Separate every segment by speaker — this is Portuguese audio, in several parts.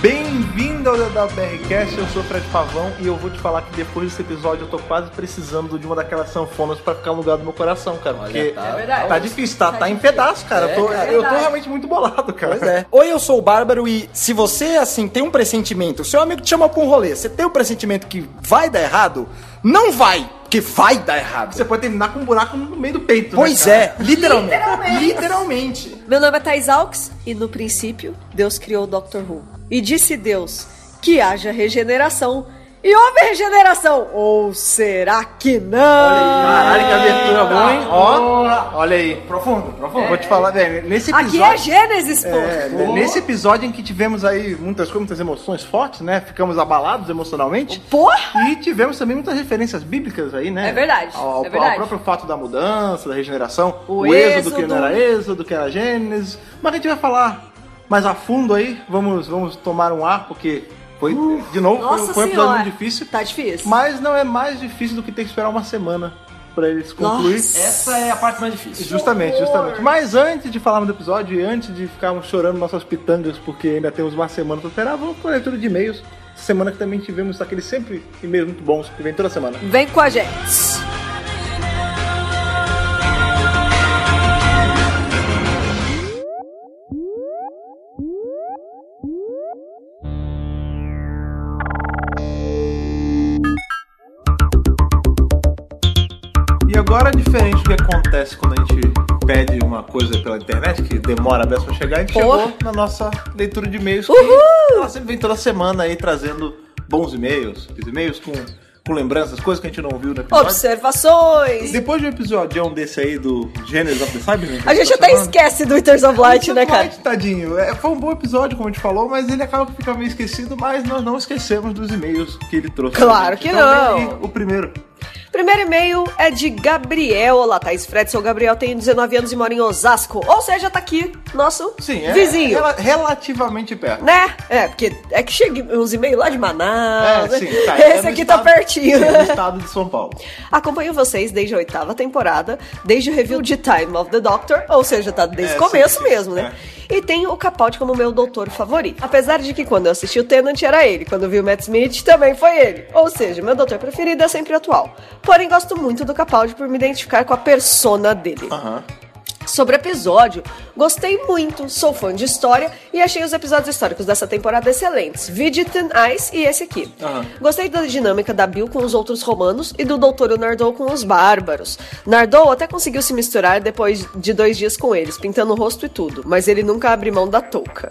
Speaker 1: Bem-vindo ao DWBRcast, eu sou o Fred Pavão e eu vou te falar que depois desse episódio eu tô quase precisando de uma daquelas sanfonas pra ficar no lugar do meu coração, cara. porque
Speaker 2: tá- É verdade.
Speaker 1: tá difícil, tá,
Speaker 2: Tá
Speaker 1: tá em pedaço, cara.
Speaker 2: É,
Speaker 1: eu, tô,
Speaker 2: cara.
Speaker 1: eu tô
Speaker 2: Verdade.
Speaker 1: realmente muito bolado, cara.
Speaker 3: Pois é. Oi, eu sou o Bárbaro e se você, assim, tem um pressentimento, seu amigo te chama pra um rolê, você tem um pressentimento que vai dar errado, não vai, porque vai dar errado.
Speaker 1: Você pode terminar com um buraco no meio do peito,
Speaker 3: Pois
Speaker 1: né, cara?
Speaker 3: é, literalmente. Literalmente.
Speaker 4: Meu nome é Thais Alves e no princípio Deus criou o Dr. Who. E disse Deus que haja regeneração. E houve regeneração! Ou será que não?
Speaker 1: Caralho, que abertura boa, hein? Ó, olha aí. Profundo, profundo. Vou te falar, velho, nesse
Speaker 4: Aqui
Speaker 1: episódio...
Speaker 4: é Gênesis, pô!
Speaker 1: É, nesse episódio em que tivemos aí muitas coisas, muitas emoções fortes, né? Ficamos abalados emocionalmente.
Speaker 4: Porra!
Speaker 1: E tivemos também muitas referências bíblicas aí, né?
Speaker 4: É verdade,
Speaker 1: Ao,
Speaker 4: é verdade.
Speaker 1: ao próprio fato da mudança, da regeneração,
Speaker 4: O
Speaker 1: o, êxodo, que
Speaker 4: êxodo.
Speaker 1: não era êxodo, que era Gênesis. Mas a gente vai falar mais a fundo aí. Vamos, vamos tomar um ar, porque foi, de novo, foi-
Speaker 4: Nossa
Speaker 1: foi um episódio
Speaker 4: senhora!
Speaker 1: muito difícil.
Speaker 4: Tá difícil.
Speaker 1: Mas não é mais difícil do que ter que esperar uma semana pra eles concluir.
Speaker 4: Nossa.
Speaker 2: Essa é a parte mais difícil.
Speaker 1: Justamente, justamente. Mas antes de falarmos do episódio e antes de ficarmos chorando nossas pitangas, porque ainda temos uma semana pra esperar, vamos para a leitura de e-mails. Semana que também tivemos aqueles sempre e-mails muito bons que vem toda semana.
Speaker 4: Vem com a gente!
Speaker 1: Agora, diferente do que acontece quando a gente pede uma coisa pela internet, que demora a beça pra chegar, a gente
Speaker 4: Porra.
Speaker 1: chegou na nossa leitura de e-mails.
Speaker 4: Uhul!
Speaker 1: Ela sempre vem toda semana aí trazendo bons e-mails, e-mails com, com lembranças, coisas que a gente não viu no episódio.
Speaker 4: Observações!
Speaker 1: Depois de um episódio desse aí do Genesis of the Cybermen, que
Speaker 4: A gente
Speaker 1: tá
Speaker 4: até
Speaker 1: falando,
Speaker 4: esquece do Winters of Light, né, cara?
Speaker 1: Light, tadinho. É, foi um bom episódio, como a gente falou, mas ele acaba que fica meio esquecido, mas nós não esquecemos dos e-mails que ele trouxe.
Speaker 4: Claro que
Speaker 1: Então,
Speaker 4: não.
Speaker 1: O primeiro.
Speaker 4: Primeiro e-mail é de Gabriel. Olá, Thaís Fred. Sou Gabriel, tenho 19 anos e moro em Osasco. Ou seja, tá aqui, nosso
Speaker 1: Sim, é
Speaker 4: vizinho.
Speaker 1: rela- relativamente perto.
Speaker 4: Né? É, porque é que chega uns e-mails lá de Manaus.
Speaker 1: É,
Speaker 4: né?
Speaker 1: sim, tá. é
Speaker 4: Esse aqui tá
Speaker 1: estado-
Speaker 4: pertinho.
Speaker 1: Sim, no estado de São Paulo.
Speaker 4: Acompanho vocês desde a oitava temporada, desde o review de Time of the Doctor, ou seja, tá desde
Speaker 1: É,
Speaker 4: o começo
Speaker 1: sim, sim,
Speaker 4: mesmo, né? E tenho o Capaldi como meu doutor favorito. Apesar de que quando eu assisti o Tenant era ele, quando vi o Matt Smith também foi ele. Ou seja, meu doutor preferido é sempre atual. Porém, gosto muito do Capaldi por me identificar com a persona dele.
Speaker 1: Aham.
Speaker 4: Sobre o episódio, gostei muito, sou fã de história e achei os episódios históricos dessa temporada excelentes. Vigitan Ice e esse aqui.
Speaker 1: Aham.
Speaker 4: Gostei da dinâmica da Bill com os outros romanos e do Doutor Nardou com os bárbaros. Nardou até conseguiu se misturar depois de dois dias com eles, pintando o rosto e tudo, mas ele nunca abre mão da touca.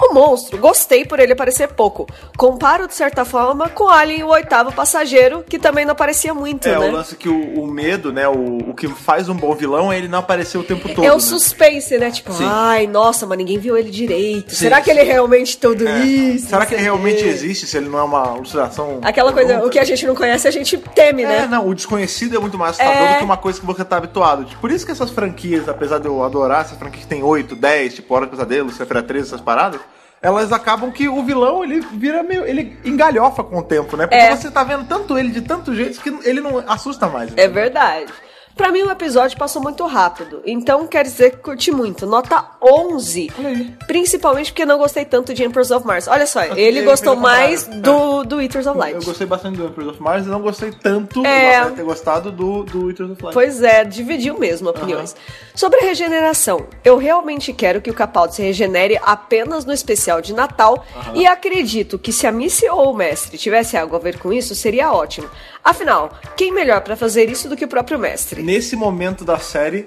Speaker 4: O monstro, gostei por ele aparecer pouco. Comparo, de certa forma, com Alien, o oitavo passageiro, que também não aparecia muito,
Speaker 1: É,
Speaker 4: né?
Speaker 1: o lance que o, o medo, né? O, o que faz um bom vilão é ele não aparecer o tempo todo.
Speaker 4: É o
Speaker 1: né?
Speaker 4: suspense, né? Tipo,
Speaker 1: Sim.
Speaker 4: ai, nossa, mas ninguém viu ele direito.
Speaker 1: Sim,
Speaker 4: Será que ele realmente tudo
Speaker 1: É.
Speaker 4: isso?
Speaker 1: Será que ele realmente existe se ele não é uma alucinação?
Speaker 4: Aquela coisa, o que a gente não conhece, a gente teme,
Speaker 1: É,
Speaker 4: né?
Speaker 1: não, o desconhecido é muito mais assustador
Speaker 4: É.
Speaker 1: do que uma coisa que você tá habituado. Tipo, Por isso que essas franquias, apesar de eu adorar essas franquias que tem 8, 10, tipo Hora do Pesadelo, Sefera 13, essas paradas, elas acabam que o vilão, ele vira meio. ele engalhofa com o tempo, né? Porque
Speaker 4: É.
Speaker 1: você tá vendo tanto ele de tantos jeitos que ele não assusta mais.
Speaker 4: É verdade. Pra mim, o episódio passou muito rápido. Então, quer dizer que curti muito. Nota 11.
Speaker 1: Olha aí.
Speaker 4: Principalmente porque não gostei tanto de Emperors of Mars. Olha só, ele
Speaker 1: ele
Speaker 4: gostou mais do, do Eaters of Light.
Speaker 1: Eu gostei bastante do Emperor of Mars e não gostei tanto,
Speaker 4: É.
Speaker 1: eu ter gostado do, do Eaters of Light.
Speaker 4: Pois é, dividiu mesmo opiniões. Sobre a regeneração, eu realmente quero que o Capaldi se regenere apenas no especial de Natal e acredito que se a Missy ou o mestre tivesse algo a ver com isso, seria ótimo. Afinal, quem melhor pra fazer isso do que o próprio mestre?
Speaker 1: Nesse momento da série,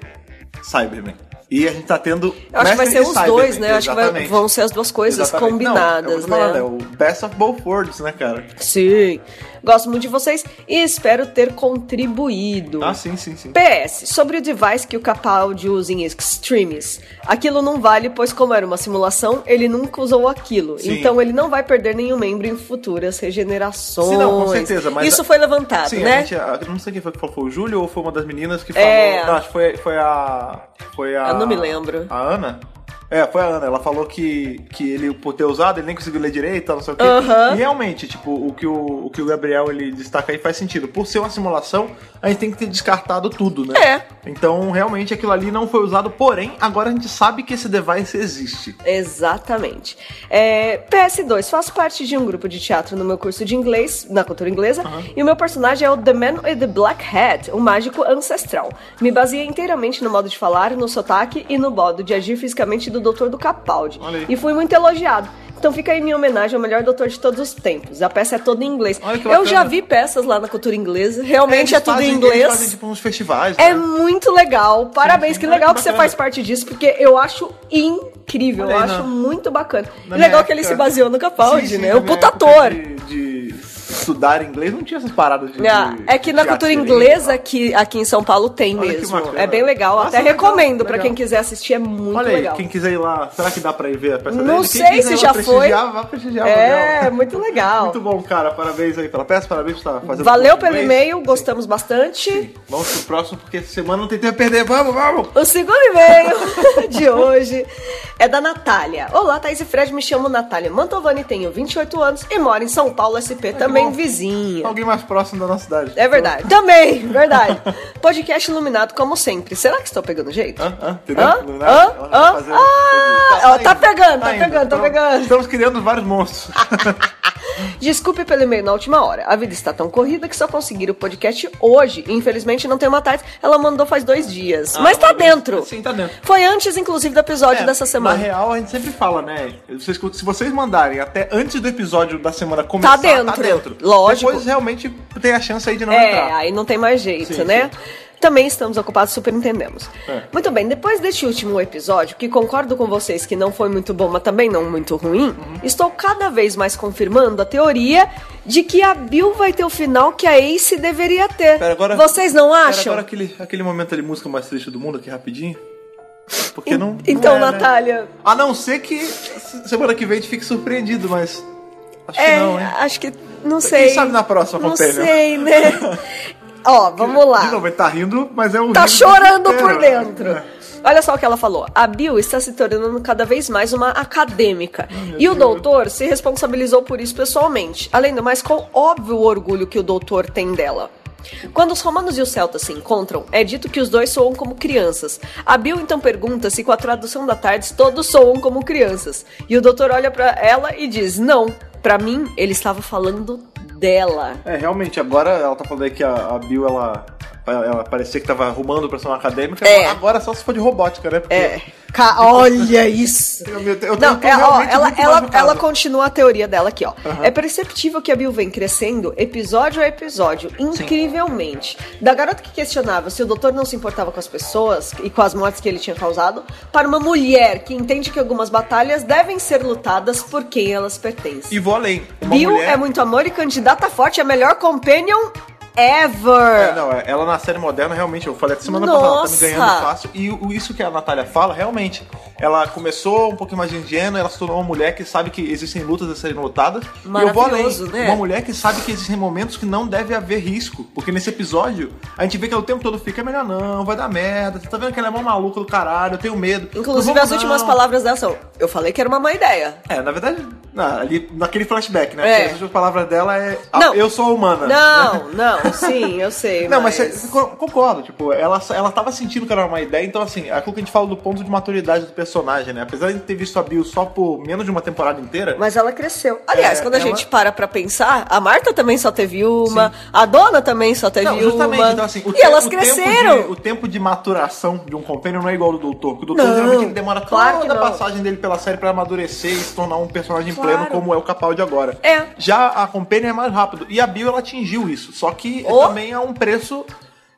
Speaker 1: Cyberman. E a gente tá tendo.
Speaker 4: Eu acho que vai ser os
Speaker 1: Cyberman,
Speaker 4: dois, né? Acho que vai- vão ser as duas coisas
Speaker 1: Exatamente.
Speaker 4: combinadas,
Speaker 1: Não, é
Speaker 4: né?
Speaker 1: falando, É o Best of Both Worlds, né, cara?
Speaker 4: Sim. Gosto muito de vocês e espero ter contribuído.
Speaker 1: Ah, sim, sim, sim.
Speaker 4: PS, sobre o device que o Capaldi usa em Extremes. Aquilo não vale, pois como era uma simulação, ele nunca usou aquilo.
Speaker 1: Sim.
Speaker 4: Então ele não vai perder nenhum membro em futuras regenerações.
Speaker 1: Sim, não, com certeza, mas
Speaker 4: Isso
Speaker 1: a-
Speaker 4: foi levantado,
Speaker 1: Sim,
Speaker 4: né?
Speaker 1: a gente, não sei quem foi que falou, foi o Júlio ou foi uma das meninas que falou.
Speaker 4: É.
Speaker 1: Não, acho que foi, foi a. Foi a.
Speaker 4: Eu não me lembro.
Speaker 1: A Ana? É, foi a Ana. Ela falou que, que ele, por ter usado, ele nem conseguiu ler direito, tal, não sei o quê.
Speaker 4: Aham.
Speaker 1: E realmente, tipo, o que o, o que o Gabriel ele destaca aí faz sentido. Por ser uma simulação, a gente tem que ter descartado tudo, né?
Speaker 4: É.
Speaker 1: Então, realmente, aquilo ali não foi usado, porém, agora a gente sabe que esse device existe.
Speaker 4: Exatamente. É, PS2, faço parte de um grupo de teatro no meu curso de inglês, na cultura inglesa, e o meu personagem é o The Man with the Black Hat, o mágico ancestral. Me baseei inteiramente no modo de falar, no sotaque e no modo de agir fisicamente do Doutor do Capaldi.
Speaker 1: Aí.
Speaker 4: E fui muito elogiado. Então fica aí minha homenagem ao melhor doutor de todos os tempos. A peça é toda em inglês.
Speaker 1: Que
Speaker 4: Eu já vi peças lá na cultura inglesa, realmente
Speaker 1: Eles
Speaker 4: é tudo
Speaker 1: fazem-
Speaker 4: em inglês.
Speaker 1: fazem, tipo, uns festivais,
Speaker 4: É
Speaker 1: né?
Speaker 4: muito legal. Parabéns,
Speaker 1: sim.
Speaker 4: que
Speaker 1: Olha
Speaker 4: legal
Speaker 1: que
Speaker 4: que, você faz parte disso, porque eu acho incrível,
Speaker 1: Olha
Speaker 4: eu
Speaker 1: aí,
Speaker 4: acho muito bacana. Legal que ele
Speaker 1: época-
Speaker 4: se baseou no Capaldi,
Speaker 1: Sim, sim,
Speaker 4: né? O puta
Speaker 1: época
Speaker 4: ator.
Speaker 1: De, de estudar inglês não tinha essas paradas de.
Speaker 4: Ah,
Speaker 1: de
Speaker 4: é que na cultura inglesa aqui, aqui em São Paulo tem
Speaker 1: Olha
Speaker 4: mesmo. É bem legal.
Speaker 1: Nossa,
Speaker 4: Até recomendo pra
Speaker 1: legal.
Speaker 4: quem quiser assistir, é muito
Speaker 1: Olha aí,
Speaker 4: legal.
Speaker 1: quem quiser ir lá, será que dá pra ir ver a peça
Speaker 4: Não
Speaker 1: dele?
Speaker 4: Sei se já foi.
Speaker 1: prestigiar, Vá prestigiar,
Speaker 4: É,
Speaker 1: legal.
Speaker 4: muito legal.
Speaker 1: Muito bom, cara. Parabéns aí pela peça, parabéns por estar fazendo
Speaker 4: Valeu pelo e-mail, gostamos bastante.
Speaker 1: Vamos pro próximo, porque essa semana não tem tempo a perder. Vamos, vamos!
Speaker 4: O segundo e-mail de hoje é da Natália. Olá, Thaís e Fred, me chamo Natália Mantovani, tenho 28 anos e moro em São Paulo, SP, também vizinha.
Speaker 1: Alguém mais próximo da nossa cidade.
Speaker 4: É verdade. Também, verdade. Podcast iluminado como sempre. Será que estou pegando jeito?
Speaker 1: Hã? Hã? Entendeu?
Speaker 4: Hã? Hã?
Speaker 1: Ela tá
Speaker 4: Hã?
Speaker 1: fazendo-
Speaker 4: Ah,
Speaker 1: Entendi.
Speaker 4: ó, tá pegando, tá
Speaker 1: indo.
Speaker 4: pegando, tá
Speaker 1: Então,
Speaker 4: pegando.
Speaker 1: Estamos criando vários monstros.
Speaker 4: Desculpe pelo e-mail na última hora. A vida está tão corrida que só conseguiram o podcast hoje. Infelizmente não tem uma tarde. Ela mandou faz dois dias. Mas tá dentro.
Speaker 1: Sim, tá dentro.
Speaker 4: Foi antes, inclusive, do episódio
Speaker 1: É,
Speaker 4: dessa semana.
Speaker 1: Na real, a gente sempre fala, né? Vocês- se vocês mandarem até antes do episódio da semana começar,
Speaker 4: Tá dentro.
Speaker 1: dentro.
Speaker 4: Lógico.
Speaker 1: Depois realmente tem a chance aí de não
Speaker 4: É,
Speaker 1: entrar.
Speaker 4: aí não tem mais jeito,
Speaker 1: Sim,
Speaker 4: né? Também estamos ocupados, super entendemos.
Speaker 1: É.
Speaker 4: Muito bem, depois deste último episódio, que concordo com vocês que não foi muito bom, mas também não muito ruim,
Speaker 1: Uhum.
Speaker 4: estou cada vez mais confirmando a teoria de que a Bill vai ter o final que a Ace deveria ter.
Speaker 1: Pera, agora-
Speaker 4: vocês não
Speaker 1: Pera,
Speaker 4: acham?
Speaker 1: agora aquele, aquele momento ali, música mais triste do mundo, aqui rapidinho. Porque não.
Speaker 4: então,
Speaker 1: não é, né?
Speaker 4: Natália,
Speaker 1: A não ser que se- semana que vem a gente fique surpreendido, mas. Acho
Speaker 4: é,
Speaker 1: que não, hein?
Speaker 4: acho que não sei.
Speaker 1: sabe na próxima
Speaker 4: Não sei, né? Ó, vamos lá.
Speaker 1: De novo, ele tá rindo, mas é um.
Speaker 4: Tá chorando por dentro.
Speaker 1: É.
Speaker 4: Olha só o que ela falou. A Bill está se tornando cada vez mais uma acadêmica. e o
Speaker 1: Deus.
Speaker 4: doutor se responsabilizou por isso pessoalmente. Além do mais, com óbvio orgulho que o doutor tem dela. Quando os romanos e os celtas se encontram, é dito que os dois soam como crianças. A Bill então pergunta se com a tradução da tarde todos soam como crianças. E o doutor olha pra ela e diz: Não, pra mim ele estava falando dela.
Speaker 1: É, realmente, agora ela tá falando aí que a, a Bill, ela, parecia que tava arrumando pra ser uma acadêmica.
Speaker 4: É.
Speaker 1: Agora só se for de robótica, né? Porque
Speaker 4: É. Ca- Olha isso!
Speaker 1: Eu, eu, eu
Speaker 4: Não,
Speaker 1: tô
Speaker 4: é, ó, ela,
Speaker 1: muito
Speaker 4: ela,
Speaker 1: caso.
Speaker 4: ela continua a teoria dela aqui, ó. É perceptível que a Bill vem crescendo episódio a episódio, incrivelmente. Da garota que questionava se o doutor não se importava com as pessoas e com as mortes que ele tinha causado, para uma mulher que entende que algumas batalhas devem ser lutadas por quem elas pertencem.
Speaker 1: E vou além. Uma
Speaker 4: Bill
Speaker 1: mulher...
Speaker 4: é muito amor e candidata forte a melhor companion
Speaker 1: É,
Speaker 4: ever.
Speaker 1: não, é, ela na série moderna, realmente, eu falei até semana passada, ela tá me
Speaker 4: Nossa!
Speaker 1: ganhando fácil. E o- isso que a Natália fala, realmente, ela começou um pouquinho mais ingênua, ela se tornou uma mulher que sabe que existem lutas a serem lutadas. E eu vou além,
Speaker 4: né?
Speaker 1: uma mulher que sabe que existem momentos que não deve haver risco. Porque nesse episódio, a gente vê que ela o tempo todo fica, é melhor não, vai dar merda, você tá vendo que ela é mó maluca do caralho, eu tenho medo.
Speaker 4: Inclusive,
Speaker 1: vamos
Speaker 4: as últimas
Speaker 1: não.
Speaker 4: palavras dela são: Eu falei que era uma má ideia.
Speaker 1: É, na verdade, na- ali, naquele flashback, né?
Speaker 4: É.
Speaker 1: As últimas palavras dela é. "Ah,
Speaker 4: Não.
Speaker 1: Eu sou humana.
Speaker 4: Não, não, sim, eu sei.
Speaker 1: Não, mas, você- co- concordo, tipo, ela, ela tava sentindo que era uma ideia, então assim, é aquilo que a gente fala do ponto de maturidade do personagem, né? Apesar de ter visto a Bill só por menos de uma temporada inteira,
Speaker 4: Mas ela cresceu. Aliás,
Speaker 1: É,
Speaker 4: quando a
Speaker 1: ela-
Speaker 4: gente para pra pensar, a Marta também só teve uma, a Dona também só teve
Speaker 1: Não, justamente,
Speaker 4: uma.
Speaker 1: então assim, o
Speaker 4: e
Speaker 1: te-
Speaker 4: elas
Speaker 1: o
Speaker 4: cresceram.
Speaker 1: Tempo de, o tempo de maturação de um companion não é igual ao do doutor, porque o doutor
Speaker 4: Não,
Speaker 1: geralmente ele demora
Speaker 4: claro que
Speaker 1: toda a passagem dele pela série pra amadurecer e se tornar um personagem
Speaker 4: Claro.
Speaker 1: pleno como é o Capaldi agora.
Speaker 4: É.
Speaker 1: Já a companion é mais rápido, e a Bill ela atingiu isso, só que
Speaker 4: Oh.
Speaker 1: também é um preço...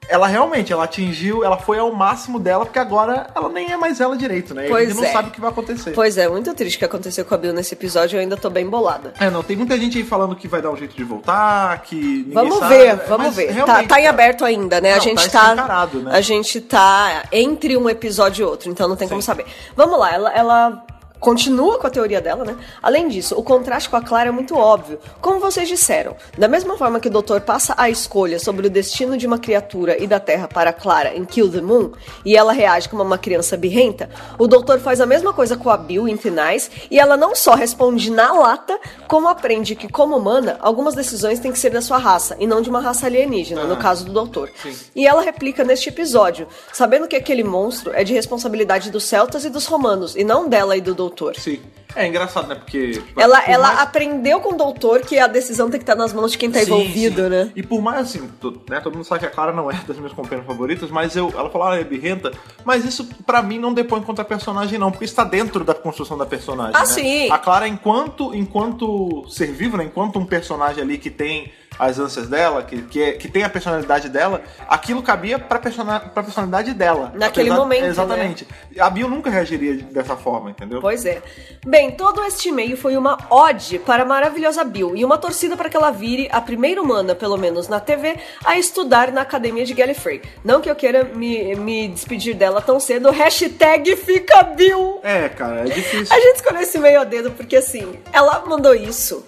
Speaker 1: Ela realmente, ela atingiu, ela foi ao máximo dela, porque agora ela nem é mais ela direito, né? E a
Speaker 4: Pois
Speaker 1: gente não
Speaker 4: é.
Speaker 1: sabe o que vai acontecer.
Speaker 4: Pois é, muito triste o que aconteceu com a Bill nesse episódio, eu ainda tô bem bolada.
Speaker 1: É, não, tem muita gente aí falando que vai dar um jeito de voltar, que ninguém
Speaker 4: Vamos
Speaker 1: sabe,
Speaker 4: ver, vamos
Speaker 1: mas
Speaker 4: ver. Tá, tá em aberto ainda, né? a
Speaker 1: Não,
Speaker 4: gente
Speaker 1: tá
Speaker 4: tá.
Speaker 1: né?
Speaker 4: A gente tá entre um episódio e outro, então não tem como
Speaker 1: Sim.
Speaker 4: saber. Vamos lá, ela. ela continua com a teoria dela, né? Além disso, o contraste com a Clara é muito óbvio. Como vocês disseram, da mesma forma que o doutor passa a escolha sobre o destino de uma criatura e da Terra para a Clara em Kill the Moon, e ela reage como uma criança birrenta, o doutor faz a mesma coisa com a Bill em Finais, e ela não só responde na lata, como aprende que, como humana, algumas decisões têm que ser da sua raça, e não de uma raça alienígena, no caso do doutor. E ela replica neste episódio, sabendo que aquele monstro é de responsabilidade dos celtas e dos romanos, e não dela e do doutor.
Speaker 1: Sim. É engraçado, né? Porque.
Speaker 4: Ela,
Speaker 1: por
Speaker 4: ela
Speaker 1: mais-
Speaker 4: aprendeu com o doutor que a decisão tem que estar nas mãos de quem tá
Speaker 1: Sim,
Speaker 4: envolvido,
Speaker 1: sim.
Speaker 4: né?
Speaker 1: E por mais assim, tu- né, todo mundo sabe que a Clara não é das minhas companheiras favoritas, mas eu, ela falou, ah, é birrenta, mas isso pra mim não depõe contra a personagem não, porque está dentro da construção da personagem,
Speaker 4: Ah,
Speaker 1: né?
Speaker 4: sim.
Speaker 1: A Clara, enquanto, enquanto ser vivo, né, enquanto um personagem ali que tem as ânsias dela, que, que, é- que tem a personalidade dela, aquilo cabia pra, persona, pra personalidade dela.
Speaker 4: Naquele momento, né?
Speaker 1: Exatamente. A Bill nunca reagiria dessa forma, entendeu?
Speaker 4: Pois é. Bem, todo este e-mail foi uma ode para a maravilhosa Bill e uma torcida para que ela vire a primeira humana, pelo menos na TV, a estudar na academia de Gallifrey. Não que eu queira me, me despedir dela tão cedo. Hashtag fica Bill.
Speaker 1: É, cara, é difícil.
Speaker 4: A gente escolheu esse e-mail a dedo porque assim, ela mandou isso.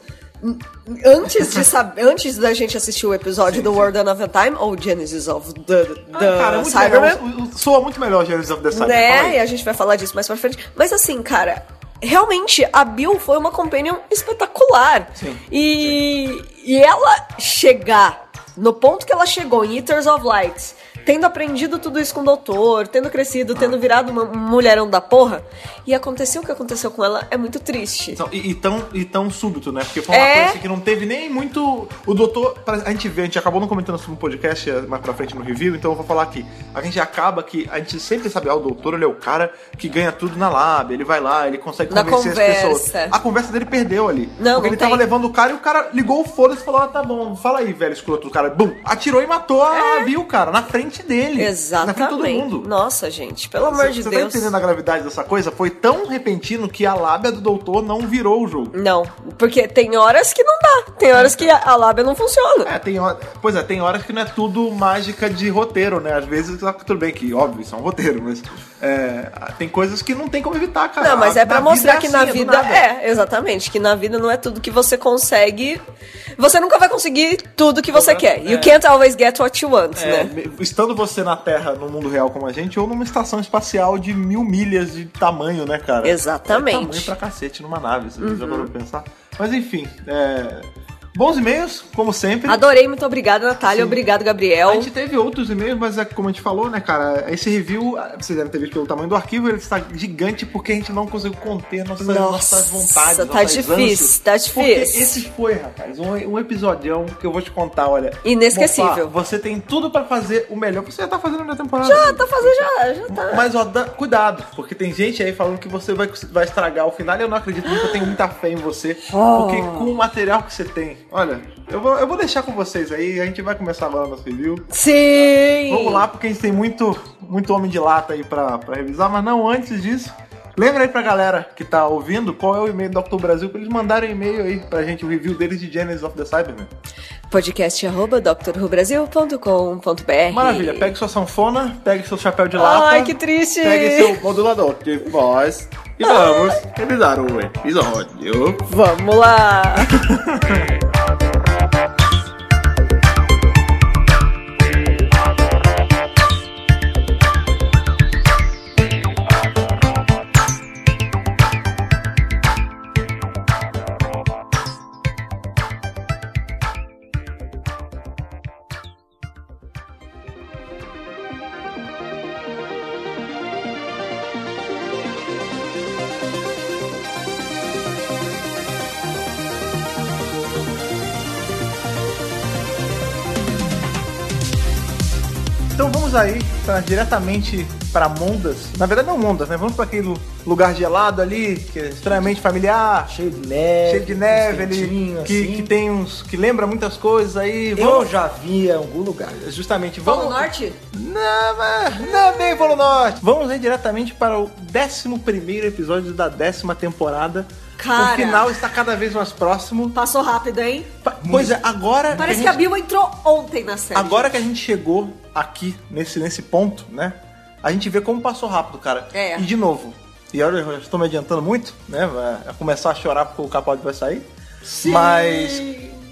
Speaker 4: Antes de saber, antes da gente assistir o episódio do World of a Time ou Genesis of the, the
Speaker 1: Ah, cara, muito
Speaker 4: Cybermen,
Speaker 1: legal. O- o- Soa muito melhor Genesis of the Cyber.
Speaker 4: Né? E a gente vai falar disso mais pra frente. Mas assim, cara, realmente a Bill foi uma companion espetacular.
Speaker 1: Sim.
Speaker 4: E, e ela chegar no ponto que ela chegou em Eaters of Light, tendo aprendido tudo isso com o doutor, tendo crescido, tendo virado uma um mulherão da porra, e aconteceu o que aconteceu com ela, é muito triste.
Speaker 1: Então, e, e tão, e tão súbito, né? Porque foi uma
Speaker 4: É.
Speaker 1: coisa que não teve nem muito. O doutor. A gente vê, a gente acabou não comentando isso no podcast eh, mais pra frente no review, então eu vou falar aqui. A gente acaba que a gente sempre sabe, ah, o doutor ele é o cara que ganha tudo na lab, ele vai lá, ele consegue convencer as pessoas. A conversa dele perdeu ali.
Speaker 4: Não,
Speaker 1: porque
Speaker 4: não
Speaker 1: ele tava
Speaker 4: tem.
Speaker 1: levando o cara e o cara ligou o foda-se e falou: ah, tá bom, fala aí, velho, escroto. O cara, bum, atirou e matou a Bill, cara, na frente dele. Na frente de todo
Speaker 4: É. Exatamente.
Speaker 1: mundo.
Speaker 4: Nossa, gente, pelo amor de
Speaker 1: Você
Speaker 4: Deus.
Speaker 1: tá entendendo a gravidade dessa coisa? Foi tão repentino que a lábia do doutor não virou o jogo.
Speaker 4: Não, porque tem horas que não dá. Tem horas que a, lábia não funciona.
Speaker 1: É, tem hora, pois é, tem horas que não é tudo mágica de roteiro, né? Às vezes, tá tudo bem que, óbvio, isso é um roteiro, mas é, tem coisas que não tem como evitar, cara.
Speaker 4: Não, mas
Speaker 1: A-
Speaker 4: é pra
Speaker 1: na
Speaker 4: mostrar
Speaker 1: vida
Speaker 4: que
Speaker 1: é
Speaker 4: na
Speaker 1: assim, é
Speaker 4: vida é, exatamente, que na vida não é tudo que você consegue. Você nunca vai conseguir tudo que você quer. You can't always get what you want,
Speaker 1: É,
Speaker 4: né?
Speaker 1: me- estando você na Terra, no mundo real como a gente, ou numa estação espacial de mil milhas de tamanho, né, cara?
Speaker 4: Exatamente.
Speaker 1: É tamanho pra cacete numa nave, você já parou pra pensar. Mas enfim, é, bons e-mails, como sempre.
Speaker 4: Adorei, muito obrigada, Natália.
Speaker 1: Sim.
Speaker 4: Obrigado, Gabriel.
Speaker 1: A gente teve outros e-mails, mas é como a gente falou, né, cara? Esse review, vocês devem ter visto pelo tamanho do arquivo, ele está gigante porque a gente não conseguiu conter nossas,
Speaker 4: Nossa,
Speaker 1: nossas vontades.
Speaker 4: tá
Speaker 1: nossas
Speaker 4: difícil,
Speaker 1: ânsias.
Speaker 4: tá difícil.
Speaker 1: esse foi, rapaz, um, um episodião que eu vou te contar, olha.
Speaker 4: Inesquecível.
Speaker 1: Mofá, você tem tudo pra fazer o melhor. Você já tá fazendo na temporada.
Speaker 4: Já tá fazendo, já, já tá.
Speaker 1: Mas, ó, dá- cuidado, porque tem gente aí falando que você vai, vai estragar o final e eu não acredito eu tenho muita fé em você.
Speaker 4: Oh.
Speaker 1: Porque com o material que você tem, olha, eu vou, eu vou deixar com vocês aí, a gente vai começar agora nosso review.
Speaker 4: Sim!
Speaker 1: Vamos lá, porque a gente tem muito, muito homem de lata aí pra, pra revisar, mas não antes disso. Lembra aí pra galera que tá ouvindo qual é o e-mail do Dr. Brasil pra eles mandarem e-mail aí pra gente, o review deles de Genesis of the Cybermen.
Speaker 4: Podcast arroba drrubrasil.com.br
Speaker 1: Maravilha, pegue sua sanfona, pegue seu chapéu de lata.
Speaker 4: Ai, que triste!
Speaker 1: Pegue seu modulador de voz e vamos revisar o episódio.
Speaker 4: Vamos lá!
Speaker 1: vamos aí pra, diretamente para Mondas. Na verdade não Mondas, né? Vamos para aquele lu- lugar gelado ali, que é estranhamente familiar.
Speaker 3: Cheio de neve.
Speaker 1: Cheio de neve ali, que,
Speaker 3: assim.
Speaker 1: que tem uns. que lembra muitas coisas aí.
Speaker 3: Eu
Speaker 1: Vamos,
Speaker 3: já vi em algum lugar.
Speaker 1: justamente,
Speaker 4: Polo
Speaker 1: vamos.
Speaker 4: Norte?
Speaker 1: Não, mas não é bem Polo Norte. Vamos aí diretamente para o 11 episódio da décima temporada.
Speaker 4: Cara.
Speaker 1: O final está cada vez mais próximo.
Speaker 4: Passou rápido, hein?
Speaker 1: Pa- Pois é, agora.
Speaker 4: Parece que
Speaker 1: que a
Speaker 4: a Bill entrou ontem na série.
Speaker 1: Agora que a gente chegou aqui, nesse, nesse ponto, né? A gente vê como passou rápido, cara.
Speaker 4: É.
Speaker 1: E de novo, e olha, eu já estou me adiantando muito, né? Vai começar a chorar porque o Capaldi vai sair. Mas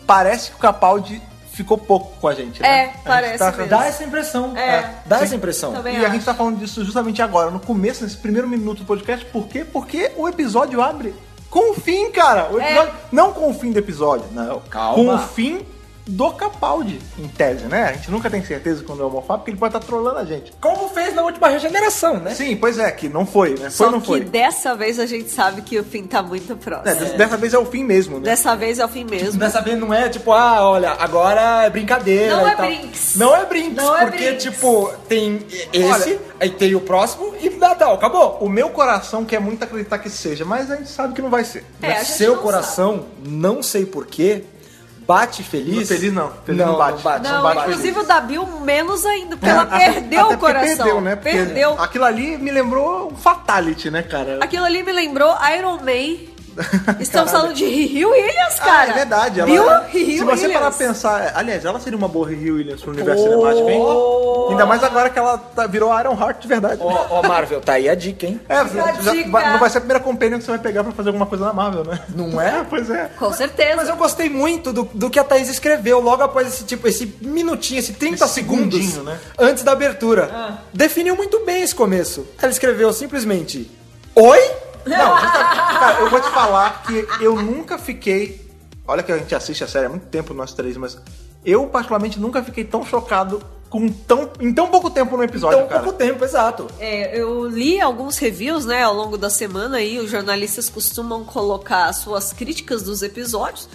Speaker 1: parece que o Capaldi ficou pouco com a gente, né?
Speaker 4: É,
Speaker 1: A gente
Speaker 4: parece
Speaker 1: tá-
Speaker 4: mesmo.
Speaker 3: Dá essa impressão.
Speaker 4: É.
Speaker 3: Dá
Speaker 1: Sim.
Speaker 3: essa impressão.
Speaker 4: Também
Speaker 1: E a
Speaker 4: acho.
Speaker 1: gente tá falando disso justamente agora, no começo, nesse primeiro minuto do podcast. Por quê? Porque o episódio abre com o fim, cara. O episódio, Não com o fim do episódio, não.
Speaker 3: Calma.
Speaker 1: Com o fim do Capaldi, em tese, né? A gente nunca tem certeza quando é homofóbico, porque ele pode estar trolando a gente.
Speaker 3: Como fez na última regeneração, né?
Speaker 1: Sim, pois é, que não foi, né? Foi
Speaker 4: Só
Speaker 1: ou não
Speaker 4: que
Speaker 1: foi?
Speaker 4: dessa vez a gente sabe que o fim tá muito próximo.
Speaker 1: É, dessa- Dessa vez é o fim mesmo, né?
Speaker 4: Dessa vez é o fim mesmo.
Speaker 3: Dessa vez não é tipo, ah, olha, agora é brincadeira.
Speaker 4: Não
Speaker 3: e
Speaker 4: é
Speaker 3: tal.
Speaker 4: brinks.
Speaker 3: Não é brinks.
Speaker 4: Não é
Speaker 3: porque,
Speaker 4: brinks.
Speaker 3: tipo, tem esse,
Speaker 1: Olha-
Speaker 3: aí tem o próximo e Natal, acabou.
Speaker 1: O meu coração quer muito acreditar que seja, mas a gente sabe que não vai ser.
Speaker 4: É,
Speaker 3: Seu coração, não sei porquê, bate feliz.
Speaker 1: Feliz não. Feliz não bate.
Speaker 4: Não,
Speaker 1: bate
Speaker 4: inclusive
Speaker 1: feliz.
Speaker 4: o da Bill menos ainda, porque
Speaker 1: É,
Speaker 4: ela
Speaker 1: até-
Speaker 4: perdeu
Speaker 1: até
Speaker 4: o coração.
Speaker 1: Perdeu, né? Porque
Speaker 4: Perdeu.
Speaker 1: Aquilo ali me lembrou um Fatality, né, cara?
Speaker 4: Aquilo ali me lembrou Iron Man. Estamos falando de Riri Williams, cara.
Speaker 1: Ah, é verdade. Ela,
Speaker 4: Bill
Speaker 1: se
Speaker 4: Williams.
Speaker 1: você parar pra pensar, aliás, ela seria uma boa Riri Williams pro universo cinemático, hein? Ainda mais agora que ela tá- virou Iron Heart de verdade.
Speaker 3: Ó, ó, Marvel, tá aí a dica, hein?
Speaker 1: É, já-
Speaker 4: dica.
Speaker 1: vai- não vai ser a primeira companion que você vai pegar pra fazer alguma coisa na Marvel, né?
Speaker 3: Não é?
Speaker 1: pois é.
Speaker 4: Com certeza.
Speaker 3: Mas eu gostei muito do, do que a Thaís escreveu logo após esse tipo, esse minutinho, esse 30
Speaker 1: Esse
Speaker 3: segundos
Speaker 1: né?
Speaker 3: antes da abertura.
Speaker 4: Ah.
Speaker 3: Definiu muito bem esse começo. Ela escreveu simplesmente: Oi?
Speaker 1: Não, cara, eu vou te falar que eu nunca fiquei. Olha que a gente assiste a série há muito tempo, nós três, mas eu, particularmente, nunca fiquei tão chocado com tão, em tão pouco tempo no episódio,
Speaker 3: Então,
Speaker 1: cara.
Speaker 3: pouco tempo, exato.
Speaker 4: É, eu li alguns reviews, né, ao longo da semana aí, os jornalistas costumam colocar as suas críticas dos episódios.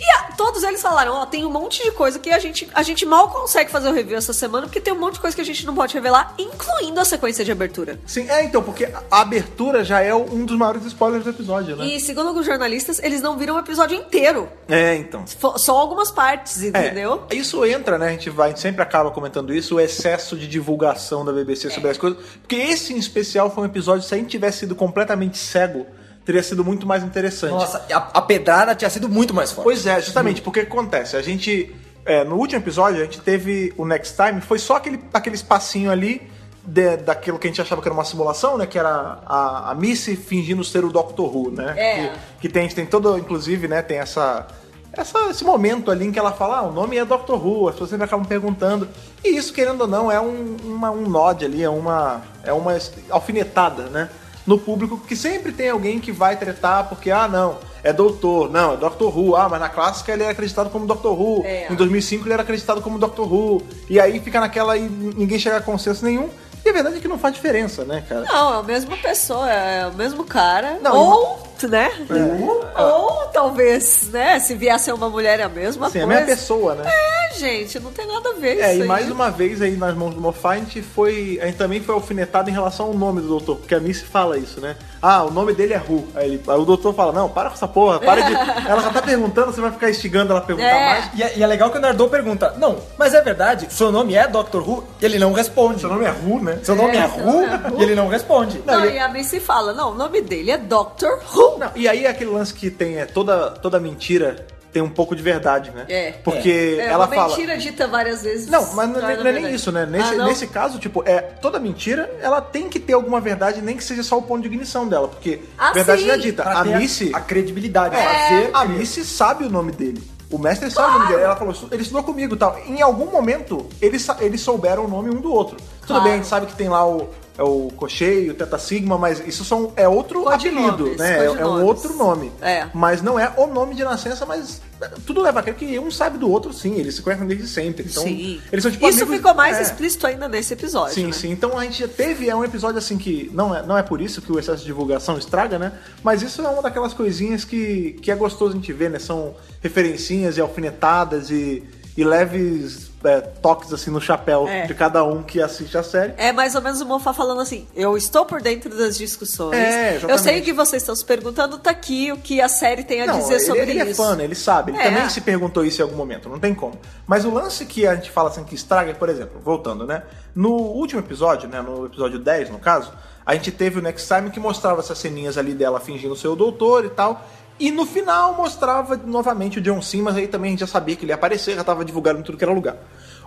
Speaker 4: E ah, todos eles falaram, ó, tem um monte de coisa que a gente, a gente mal consegue fazer o review essa semana, porque tem um monte de coisa que a gente não pode revelar, incluindo a sequência de abertura.
Speaker 1: Sim, é então, porque a abertura já é um dos maiores spoilers do episódio, né?
Speaker 4: E segundo alguns jornalistas, eles não viram o episódio inteiro.
Speaker 1: É, então.
Speaker 4: Fo- Só algumas partes, entendeu?
Speaker 1: É, isso entra, né? A gente vai, a gente sempre acaba comentando isso, o excesso de divulgação da BBC sobre
Speaker 4: É.
Speaker 1: as coisas. Porque esse em especial foi um episódio, se a gente tivesse sido completamente cego, teria sido muito mais interessante.
Speaker 3: Nossa, a, a pedrada tinha sido muito mais forte.
Speaker 1: Pois é, justamente, porque o que acontece? A gente. é, no último episódio, a gente teve o Next Time, foi só aquele, aquele espacinho ali de- daquilo que a gente achava que era uma simulação, né? Que era a, a Missy fingindo ser o Doctor Who, né?
Speaker 4: É.
Speaker 1: Que, que tem, a gente tem todo, inclusive, né? Tem essa. Essa, esse momento ali em que ela fala, ah, o nome é Doctor Who, as pessoas sempre acabam perguntando. E isso, querendo ou não, é um, uma, um nod ali, é uma, é uma alfinetada, né? No público, que sempre tem alguém que vai tretar porque, ah, não, é doutor, não, é Doctor Who, ah, mas na clássica ele era acreditado como Doctor Who,
Speaker 4: É.
Speaker 1: em 2005 ele era acreditado como Doctor Who, e aí fica naquela e ninguém chega a consenso nenhum. E a verdade é que não faz diferença, né, cara?
Speaker 4: Não, é a mesma pessoa, é o mesmo cara.
Speaker 1: Não,
Speaker 4: ou, né?
Speaker 1: É.
Speaker 4: Ou talvez, né? Se viesse uma mulher é a mesma
Speaker 1: Assim, é a
Speaker 4: coisa.
Speaker 1: mesma pessoa, né?
Speaker 4: É, gente, não tem nada a ver
Speaker 1: É,
Speaker 4: isso
Speaker 1: e
Speaker 4: aí.
Speaker 1: mais uma vez aí nas mãos do Moffat, a gente foi. A gente também foi alfinetado em relação ao nome do doutor, porque a Missy fala isso, né? Ah, o nome dele é Who. Aí, ele- aí o doutor fala, não, para com essa porra, para de. ela já tá perguntando, você vai ficar instigando ela a perguntar
Speaker 4: É.
Speaker 1: mais.
Speaker 3: E é, e é legal que o Nardô pergunta: Não, mas é verdade, seu nome é Doctor Who? E ele não responde.
Speaker 1: Seu nome é Who, né?
Speaker 3: Seu nome é,
Speaker 4: É, é Who.
Speaker 3: E ele não responde.
Speaker 4: Não,
Speaker 1: Não,
Speaker 4: e a Missy fala, não, o nome dele é Doctor Who.
Speaker 1: Não, e aí aquele lance que tem é toda, toda mentira tem um pouco de verdade, né?
Speaker 4: É.
Speaker 1: Porque
Speaker 4: É
Speaker 1: ela
Speaker 4: uma
Speaker 1: fala.
Speaker 4: mentira dita várias vezes.
Speaker 1: Não, mas não, é-
Speaker 4: torna
Speaker 1: não é nem isso, né? Nesse,
Speaker 4: Ah,
Speaker 1: nesse caso, tipo, é toda mentira, ela tem que ter alguma verdade, nem que seja só o ponto de ignição dela, porque
Speaker 4: Ah,
Speaker 1: verdade
Speaker 4: sim.
Speaker 1: já dita.
Speaker 3: Pra
Speaker 1: A Missy,
Speaker 3: a credibilidade,
Speaker 1: É,
Speaker 3: fazer.
Speaker 1: a Missy sabe o nome dele. O mestre sabe o nome dele. Ela falou, ele estudou comigo e tal. Em algum momento, eles, eles souberam o nome um do outro. Tudo
Speaker 4: Claro.
Speaker 1: bem, a gente sabe que tem lá o, é o Cocheio, o Teta Sigma, mas isso são, é outro apelido, né? É- É, um outro nome.
Speaker 4: É.
Speaker 1: Mas não é o nome de nascença, mas tudo leva a crer que um sabe do outro, sim. Eles se conhecem desde sempre. Então,
Speaker 4: sim.
Speaker 1: eles são tipo
Speaker 4: Isso
Speaker 1: amigos-
Speaker 4: ficou mais
Speaker 1: é.
Speaker 4: explícito ainda nesse episódio.
Speaker 1: Sim,
Speaker 4: né?
Speaker 1: sim. Então a gente já teve é um episódio assim que não é, não é por isso que o excesso de divulgação estraga, né? Mas isso é uma daquelas coisinhas que, que é gostoso a gente ver, né? São referencinhas e alfinetadas e, e leves é, toques assim no chapéu
Speaker 4: É.
Speaker 1: de cada um que assiste a série.
Speaker 4: É mais ou menos o Mofá falando assim: eu estou por dentro das discussões.
Speaker 1: É,
Speaker 4: eu sei o que vocês estão se perguntando, tá aqui o que a série tem a
Speaker 1: Não,
Speaker 4: dizer
Speaker 1: ele,
Speaker 4: sobre
Speaker 1: ele
Speaker 4: isso.
Speaker 1: é fã, né? ele sabe. Ele
Speaker 4: É.
Speaker 1: também se perguntou isso em algum momento, não tem como. Mas o lance que a gente fala assim que estraga, por exemplo, voltando, né? No último episódio, né? No episódio 10, no caso, a gente teve o Next Time que mostrava essas ceninhas ali dela fingindo ser o doutor e tal. E no final mostrava novamente o John Cena, mas aí também a gente já sabia que ele ia aparecer, já tava divulgado em tudo que era lugar.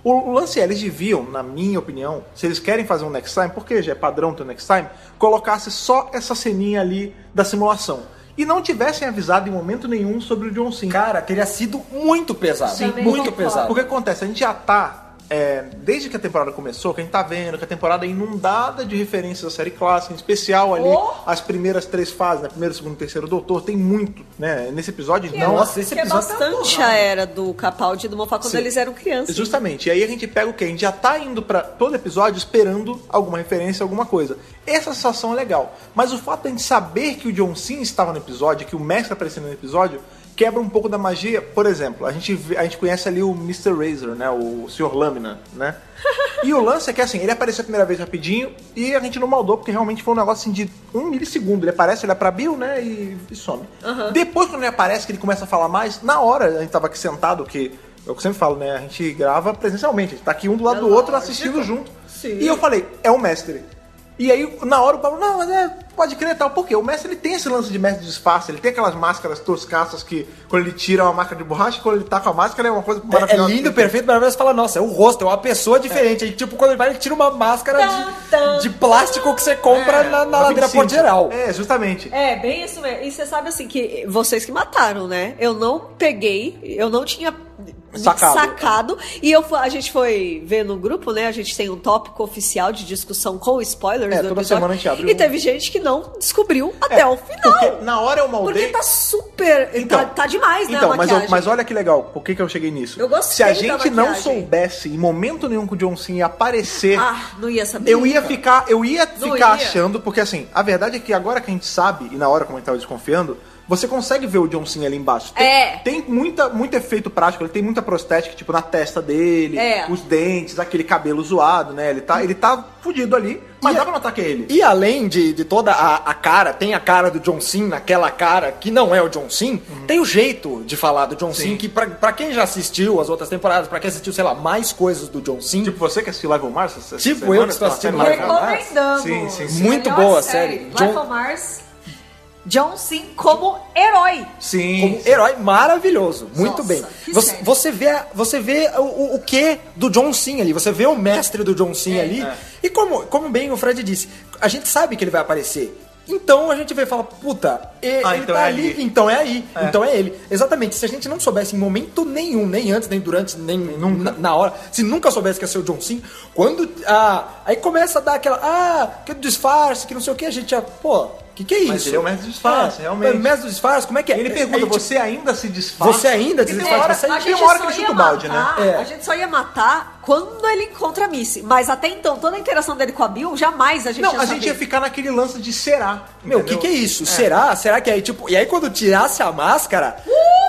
Speaker 1: O, lance é, eles deviam, na minha opinião, se eles querem fazer um Next Time, porque já é padrão ter um Next Time, colocasse só essa ceninha ali da simulação. E não tivessem avisado em momento nenhum sobre o John Cena.
Speaker 3: Cara, teria sido muito pesado.
Speaker 4: Sim,
Speaker 3: muito
Speaker 4: concordo.
Speaker 3: pesado.
Speaker 1: Porque acontece, a gente já tá. É, desde que a temporada começou, que a gente tá vendo que a temporada é inundada de referências à série clássica, em especial ali
Speaker 4: Oh!
Speaker 1: as primeiras três fases, né? Primeiro, segundo e terceiro doutor, tem muito, né? Nesse episódio,
Speaker 4: Que
Speaker 1: não.
Speaker 4: é,
Speaker 3: Nossa, esse
Speaker 4: que é
Speaker 3: episódio tá
Speaker 4: bastante
Speaker 3: porrada.
Speaker 4: a era do Capaldi e do Mofá quando
Speaker 1: Sim.
Speaker 4: eles eram crianças.
Speaker 1: Justamente. E aí a gente pega o quê? A gente já tá indo pra todo episódio esperando alguma referência, alguma coisa. Essa sensação é legal. Mas o fato de a gente saber que o John Cena estava no episódio, que o mestre aparecendo no episódio, quebra um pouco da magia. Por exemplo, a gente, a gente conhece ali o Mr. Razor, né? O Sr. Lâmina, né? E o lance é que assim, ele apareceu a primeira vez rapidinho e a gente não maldou, porque realmente foi um negócio assim de um milissegundo. Ele aparece, é pra Bill, né? E, e some. Depois, quando ele aparece, que ele começa a falar mais, na hora a gente tava aqui sentado, que eu sempre falo, né? A gente grava presencialmente, a gente tá aqui um do lado
Speaker 4: É
Speaker 1: do outro
Speaker 4: lógico.
Speaker 1: assistindo junto.
Speaker 4: Sim.
Speaker 1: E eu falei, é o mestre. E aí, na hora, o Pablo, não, mas é, pode crer e tal. Por quê? O mestre ele tem esse lance de mestre de disfarce, ele tem aquelas máscaras toscaças que, quando ele tira uma máscara de borracha, quando ele tá com a máscara, é uma coisa
Speaker 3: É, é
Speaker 1: maravilhosa.
Speaker 3: lindo, perfeito, maravilhoso. Você fala, nossa, é o rosto, é uma pessoa diferente. Aí, tipo, quando ele vai, ele tira uma máscara
Speaker 4: tan.
Speaker 3: de, de plástico que você compra
Speaker 1: É,
Speaker 3: na, na ladeira
Speaker 1: 25.
Speaker 3: Porto Geral.
Speaker 1: É, justamente.
Speaker 4: É, bem isso mesmo. E você sabe assim que vocês que mataram, né? Eu não peguei, eu não tinha
Speaker 1: Sacado.
Speaker 4: sacado. E eu, a gente foi ver no grupo, né? A gente tem um tópico oficial de discussão com spoilers
Speaker 1: É, toda
Speaker 4: episódio.
Speaker 1: semana a gente abre
Speaker 4: E
Speaker 1: um.
Speaker 4: teve gente que não descobriu até
Speaker 1: É,
Speaker 4: o final.
Speaker 1: Porque na hora eu maldei.
Speaker 4: Porque tá super. tá, tá demais, né?
Speaker 1: Então,
Speaker 4: a
Speaker 1: mas, eu- mas olha que legal, por que, que eu cheguei nisso?
Speaker 4: Eu gostei
Speaker 1: Se a gente não soubesse em momento nenhum que o John Cena ia aparecer,
Speaker 4: Ah, não ia saber.
Speaker 1: eu ia ficar, eu ia
Speaker 4: Não
Speaker 1: ficar
Speaker 4: ia.
Speaker 1: achando, porque assim, a verdade é que agora que a gente sabe, e na hora como a gente tava desconfiando, você consegue ver o John Cena ali embaixo. Tem,
Speaker 4: É.
Speaker 1: tem muita, muito efeito prático, ele tem muita prostética, tipo, na testa dele,
Speaker 4: É.
Speaker 1: os dentes, aquele cabelo zoado, né? Ele tá, ele tá fudido ali, mas
Speaker 3: E-
Speaker 1: dá pra notar que é ele.
Speaker 3: E além de, de toda a, a cara, tem a cara do John Cena, aquela cara que não é o John Cena, tem o jeito de falar do John
Speaker 1: Sim.
Speaker 3: Cena, que pra, pra quem já assistiu as outras temporadas, pra quem assistiu, sei lá, mais coisas do John Cena,
Speaker 1: Tipo, você que assistiu Live on Mars?
Speaker 3: Tipo
Speaker 1: semana,
Speaker 3: eu que estou
Speaker 1: essa
Speaker 3: assistindo Live on?
Speaker 5: Recomendamos.
Speaker 1: Sim, sim, sim.
Speaker 3: Muito
Speaker 5: Melhor
Speaker 3: boa a
Speaker 5: série.
Speaker 3: série.
Speaker 5: Life
Speaker 3: John-
Speaker 5: on Mars. John Cena como herói.
Speaker 1: Sim.
Speaker 3: como herói maravilhoso, muito
Speaker 5: Nossa,
Speaker 3: bem. Você, você vê, você vê o, o, o que do John Cena ali, você vê o mestre do John Cena ali,
Speaker 1: é.
Speaker 3: e como, como bem o Fred disse, a gente sabe que ele vai aparecer. Então a gente vê e fala, puta,
Speaker 1: Ah,
Speaker 3: ele
Speaker 1: então
Speaker 3: tá
Speaker 1: é
Speaker 3: ali,
Speaker 1: ali.
Speaker 3: então é aí,
Speaker 1: É.
Speaker 3: então é ele. Exatamente, se a gente não soubesse em momento nenhum, nem antes, nem durante, nem. Na, na hora, se nunca soubesse que ia ser o John Cena, quando ah, aí começa a dar aquela, ah, que disfarce, que não sei o que, a gente já, pô, que que é isso?
Speaker 1: Mas ele é o mestre do disfarce, realmente.
Speaker 3: É, o mestre do disfarce, como é que é?
Speaker 1: Ele pergunta,
Speaker 3: Aí, tipo,
Speaker 1: você ainda se disfarça?
Speaker 3: você ainda se disfarça?
Speaker 1: hora-
Speaker 3: Você-
Speaker 1: tem
Speaker 4: gente
Speaker 1: uma hora que ele chuta o balde, né?
Speaker 3: É.
Speaker 4: A gente só ia matar quando ele encontra a Missy. Mas até então, toda a interação dele com a Bill, jamais a gente
Speaker 1: Não,
Speaker 4: ia
Speaker 1: a gente ia ficar naquele lance de será.
Speaker 3: Meu, o que, que é isso? Será? Será que aí, tipo. E aí quando tirasse a máscara.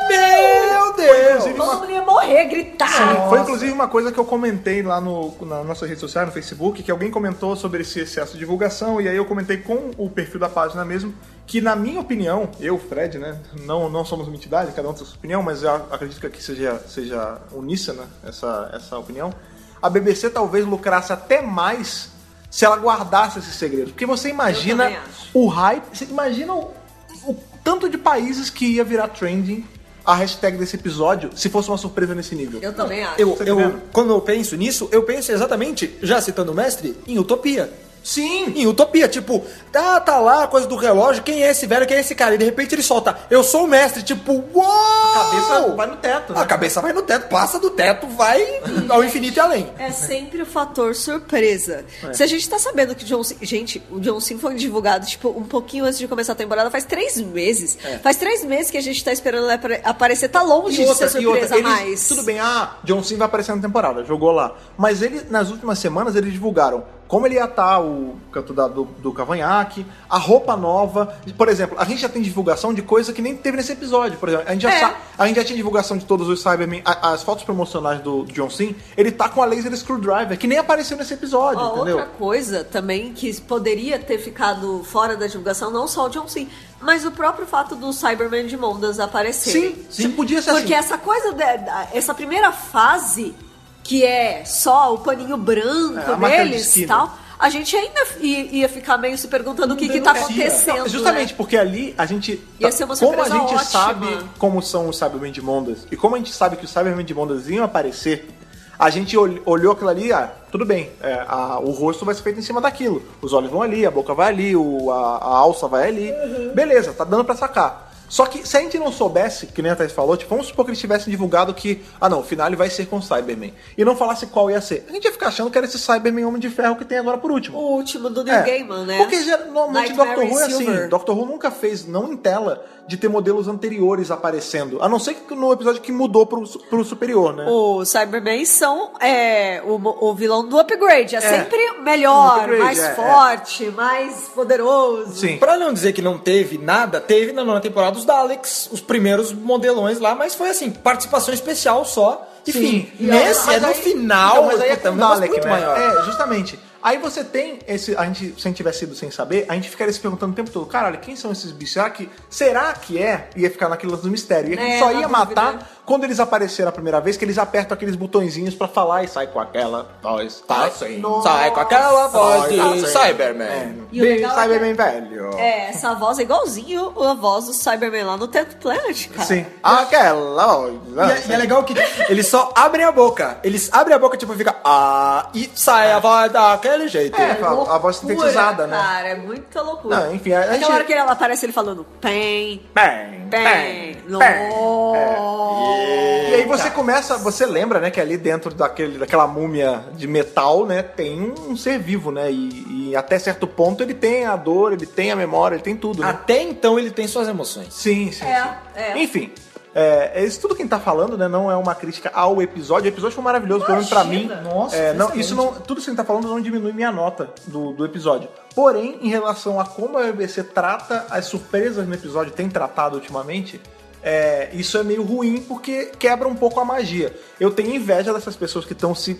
Speaker 3: meu Deus!
Speaker 4: Todo mundo ia morrer, gritar.
Speaker 1: Sim, foi inclusive uma coisa que eu comentei lá no, na nossa rede social, no Facebook, que alguém comentou sobre esse excesso de divulgação, e aí eu comentei com o perfil da página mesmo, que na minha opinião, eu, Fred, né, não, não somos uma entidade, cada um tem a sua opinião, mas eu acredito que aqui seja, seja uníssona essa, essa opinião, a BBC talvez lucrasse até mais se ela guardasse esse segredo. Porque você imagina o hype, você imagina o, o tanto de países que ia virar trending a hashtag desse episódio se fosse uma surpresa nesse nível.
Speaker 4: Eu também acho.
Speaker 3: Eu,
Speaker 1: tá
Speaker 3: eu, quando eu penso nisso, eu penso exatamente, já citando o mestre, em Utopia.
Speaker 1: Sim!
Speaker 3: Em Utopia, tipo, tá, tá lá a coisa do relógio, quem é esse velho, quem é esse cara? E de repente ele solta, eu sou o mestre, tipo, uou!
Speaker 1: A cabeça vai no teto. né?
Speaker 3: A cabeça vai no teto, passa do teto, vai ao infinito e além.
Speaker 4: É sempre o fator surpresa.
Speaker 1: É.
Speaker 4: Se a gente tá sabendo que o John. Gente, o John Cena foi divulgado, tipo, um pouquinho antes de começar a temporada, faz três meses. Faz três meses que a gente tá esperando ele apare- aparecer. Tá longe
Speaker 1: É. E
Speaker 4: de
Speaker 1: outra,
Speaker 4: ser
Speaker 1: e outra,
Speaker 4: surpresa,
Speaker 1: eles-
Speaker 4: mas...
Speaker 1: Tudo bem, ah, John Cena vai aparecer na temporada, jogou lá. Mas ele, nas últimas semanas, eles divulgaram como ele ia estar, o canto da- do, do cavanhaque, a roupa nova. Por exemplo, a gente já tem divulgação de coisa que nem teve nesse episódio. Por exemplo, a gente já,
Speaker 4: É.
Speaker 1: a gente já tinha divulgação de todos os Cybermen, as fotos promocionais do, do John Cena, ele tá com a laser screwdriver, que nem apareceu nesse episódio,
Speaker 4: Ó,
Speaker 1: entendeu?
Speaker 4: outra coisa também que poderia ter ficado fora da divulgação, não só o John Cena, mas o próprio fato do Cyberman de Mondas aparecer.
Speaker 1: Sim, sim, podia ser
Speaker 4: Porque
Speaker 1: assim.
Speaker 4: essa coisa, da- essa primeira fase, que é só o paninho branco
Speaker 1: É,
Speaker 4: deles e tal, a gente ainda ia ficar meio se perguntando o que, que tá acontecendo.
Speaker 1: Não, justamente
Speaker 4: né?
Speaker 1: porque ali a gente.
Speaker 4: Ia ser uma
Speaker 1: como a gente
Speaker 4: ótima.
Speaker 1: sabe como são os Cybermen de Mondas e como a gente sabe que os Cybermen de Mondas iam aparecer, a gente ol- olhou aquilo ali, ah, tudo bem, é, a- o rosto vai ser feito em cima daquilo. Os olhos vão ali, a boca vai ali, o- a, a alça vai ali. Beleza, tá dando pra sacar. Só que se a gente não soubesse, que nem a Thais falou, tipo, vamos supor que eles tivessem divulgado que, ah não, o final ele vai ser com o Cyberman. E não falasse qual ia ser. A gente ia ficar achando que era esse Cyberman Homem de Ferro que tem agora por último.
Speaker 4: O último do Neil
Speaker 1: É,
Speaker 4: Gaiman, né?
Speaker 1: Porque normalmente
Speaker 4: Nightmare
Speaker 1: Doctor Who é assim. Doctor Who nunca fez, não em tela, de ter modelos anteriores aparecendo. A não ser que no episódio que mudou pro, pro superior, né?
Speaker 4: Os Cybermen são é, o, o vilão do upgrade. É, sempre melhor,
Speaker 1: upgrade,
Speaker 4: mais
Speaker 1: é, é.
Speaker 4: forte, mais poderoso.
Speaker 1: Sim.
Speaker 3: Pra não dizer que não teve nada, teve na nona temporada os Daleks, os primeiros modelões lá, mas foi assim, participação especial só. Enfim,
Speaker 1: E
Speaker 3: nesse
Speaker 1: aí-
Speaker 3: é no
Speaker 1: aí-
Speaker 3: final.
Speaker 1: Então, mas aí é
Speaker 3: puta,
Speaker 1: com Dalek,
Speaker 3: muito
Speaker 1: né?
Speaker 3: maior.
Speaker 1: É, justamente. Aí você tem esse. A gente, se a gente tivesse sido sem saber, a gente ficaria se perguntando o tempo todo, caralho, quem são esses bichos? Será que. Será que é? Ia ficar naquilo do mistério. E a gente
Speaker 4: É,
Speaker 1: só ia
Speaker 4: dúvida.
Speaker 1: Quando eles apareceram a primeira vez, que eles apertam aqueles botõezinhos pra falar e sai com aquela voz. Tá assim.
Speaker 3: Sai com aquela voz de
Speaker 1: Tá assim.
Speaker 3: Cyberman.
Speaker 1: É.
Speaker 4: E o
Speaker 1: Bem
Speaker 4: é
Speaker 1: Cyberman velho.
Speaker 4: É, essa voz é igualzinho a voz do Cyberman lá no Tenth Planet, cara.
Speaker 1: Sim. Aquela voz.
Speaker 3: E é, é legal que eles só abrem a boca. Eles abrem a boca, tipo, fica. Ah, e sai a voz daquele jeito.
Speaker 1: É, a- a voz sintetizada, né?
Speaker 4: Cara, é muita loucura.
Speaker 1: Não, enfim, a-
Speaker 4: Aquela
Speaker 1: gente-
Speaker 4: hora que ela aparece ele falando PEN,
Speaker 1: Bem,
Speaker 4: PEN,
Speaker 1: E aí você começa, você lembra, né, que ali dentro daquele, daquela múmia de metal, né, tem um ser vivo, né, e, e até certo ponto ele tem a dor, ele tem a memória, ele tem tudo, né?
Speaker 3: Até então ele tem suas emoções.
Speaker 1: Sim, sim,
Speaker 4: É,
Speaker 1: sim.
Speaker 4: é.
Speaker 1: Enfim, é, isso tudo que a gente tá falando, né, não é uma crítica ao episódio, o episódio foi maravilhoso, pelo menos pra mim.
Speaker 3: Nossa,
Speaker 1: É, não, isso não, tudo isso que a gente tá falando não diminui minha nota do, do episódio. Porém, em relação a como a BBC trata as surpresas no episódio, tem tratado ultimamente, é, isso é meio ruim porque quebra um pouco a magia. Eu tenho inveja dessas pessoas que estão se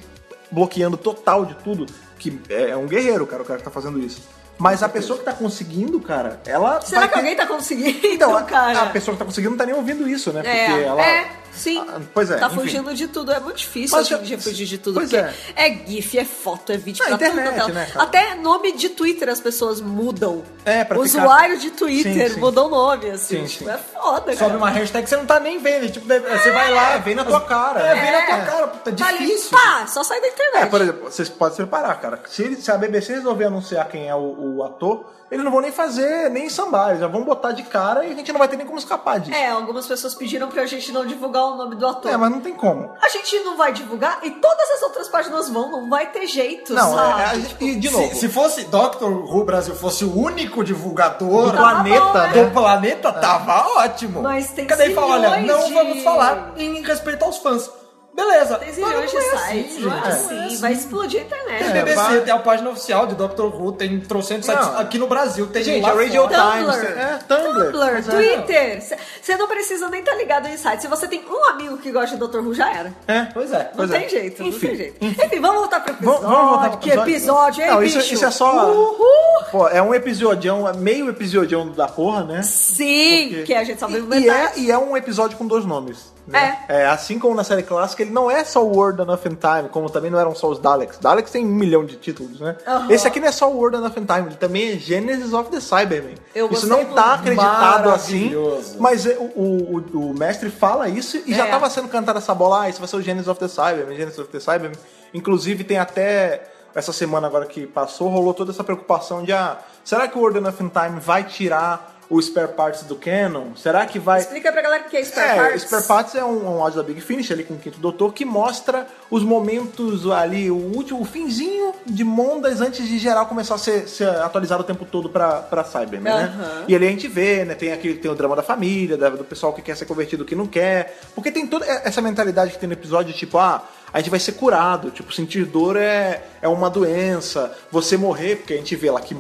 Speaker 1: bloqueando total de tudo, que é, é um guerreiro, cara, o cara que tá fazendo isso. Mas a pessoa que tá conseguindo, cara, ela.
Speaker 4: Será que
Speaker 1: ter-
Speaker 4: alguém tá conseguindo,
Speaker 1: Então, a-
Speaker 4: cara?
Speaker 1: a pessoa que tá conseguindo não tá nem ouvindo isso, né?
Speaker 4: É,
Speaker 1: Porque ela.
Speaker 4: é, sim.
Speaker 1: Ah, pois é,
Speaker 4: Tá
Speaker 1: enfim.
Speaker 4: fugindo de tudo. É muito difícil
Speaker 1: Mas
Speaker 4: hoje em dia fugir de tudo.
Speaker 1: pois
Speaker 4: porque
Speaker 1: é.
Speaker 4: é. GIF, é foto, é vídeo
Speaker 1: Não,
Speaker 4: pra
Speaker 1: internet,
Speaker 4: tudo. é-
Speaker 1: né, cara?
Speaker 4: Até nome de Twitter as pessoas mudam.
Speaker 1: É, pra
Speaker 4: O
Speaker 1: ficar-
Speaker 4: usuário de Twitter
Speaker 1: Sim, sim.
Speaker 4: mudou o nome, assim.
Speaker 1: Sim,
Speaker 4: tipo,
Speaker 1: sim.
Speaker 4: é foda,
Speaker 3: Sobe
Speaker 4: cara.
Speaker 3: uma hashtag que você não tá nem vendo. Tipo, você vai lá.
Speaker 1: Vem na tua cara.
Speaker 3: É, vem na tua
Speaker 1: É.
Speaker 3: cara. Puta,
Speaker 4: Tá
Speaker 3: difícil.
Speaker 4: pá, só sai da internet.
Speaker 1: É, por exemplo, vocês podem se preparar, cara. Se, se a BBC resolver anunciar quem é o, o ator, eles não vão nem fazer, nem sambar, eles já vão botar de cara e a gente não vai ter nem como escapar disso.
Speaker 4: É, algumas pessoas pediram pra gente não divulgar o nome do ator.
Speaker 1: É, mas não tem como.
Speaker 4: A gente não vai divulgar e todas as outras páginas vão, não vai ter jeito,
Speaker 1: Não,
Speaker 4: sabe?
Speaker 1: é, a gente- e de novo,
Speaker 3: Se, se fosse Doctor Who Brasil fosse o único divulgador
Speaker 1: do planeta,
Speaker 4: bom, né?
Speaker 3: do planeta, tava ótimo.
Speaker 4: Mas tem
Speaker 3: Cadê ele fala, olha, não
Speaker 4: de-
Speaker 3: vamos falar em respeito aos fãs. Beleza.
Speaker 4: Tem zilhões de
Speaker 3: não é
Speaker 4: sites,
Speaker 3: assim,
Speaker 4: não é
Speaker 3: gente. Não é
Speaker 4: vai explodir a internet.
Speaker 3: Tem
Speaker 1: É,
Speaker 3: BBC,
Speaker 1: vai-
Speaker 3: tem a página oficial de Doctor Who, tem trocentos sites
Speaker 1: Não.
Speaker 3: aqui no Brasil, tem
Speaker 1: Gente,
Speaker 3: lá
Speaker 1: a Radio
Speaker 3: fora.
Speaker 1: Times,
Speaker 4: Tumblr,
Speaker 1: é, Tumblr,
Speaker 4: Tumblr,
Speaker 1: é.
Speaker 4: Twitter. Você não precisa nem estar ligado em site. Se você tem um amigo que gosta de Dr. Who, já era.
Speaker 1: É.
Speaker 3: Pois é.
Speaker 4: Não
Speaker 1: Pois
Speaker 4: tem
Speaker 1: é.
Speaker 4: jeito, não
Speaker 1: Enfim,
Speaker 4: tem jeito. Enfim, vamos voltar pro episódio.
Speaker 1: Vamos, vamos voltar pro
Speaker 4: Que episódio, hein,
Speaker 1: Não,
Speaker 4: bicho?
Speaker 1: isso, isso é só.
Speaker 4: Uhul!
Speaker 1: Pô, é um episodião, é meio episodião da porra, né?
Speaker 4: Sim,
Speaker 1: Porque-
Speaker 4: que a gente só viu
Speaker 1: e, e é, e é um episódio com dois nomes. Né? É. Assim como na série clássica, ele não é só o World Enough in Time, como também não eram só os Daleks. Daleks tem um milhão de títulos, né?
Speaker 4: Aham.
Speaker 1: Esse aqui não é só o World Enough in Time, ele também é Genesis of the Cybermen.
Speaker 4: Eu
Speaker 1: isso não tá acreditado assim, mas é, o, o, o- o mestre fala isso e já
Speaker 4: É.
Speaker 1: tava sendo cantada essa bola, ah, isso vai ser o Genesis of the Cybermen, Genesis of the Cybermen. Inclusive tem até essa semana agora que passou, rolou toda essa preocupação de, ah, será que o World Enough in Time vai tirar o Spare Parts do Canon? Será que vai...
Speaker 4: Explica pra galera o que é Spare
Speaker 1: É,
Speaker 4: Parts.
Speaker 1: Spare Parts é um, um áudio da Big Finish ali com o Quinto Doutor que mostra os momentos ali, o último, o finzinho de Mondas antes de geral começar a ser, ser atualizado o tempo todo pra, pra Cybermen, né?
Speaker 4: Aham.
Speaker 1: E ali a gente vê, né? Tem aqui tem o drama da família, do pessoal que quer ser convertido que não quer. Porque tem toda essa mentalidade que tem no episódio, tipo, ah, a gente vai ser curado. Tipo, sentir dor é, é uma doença. Você morrer, porque a gente vê lá que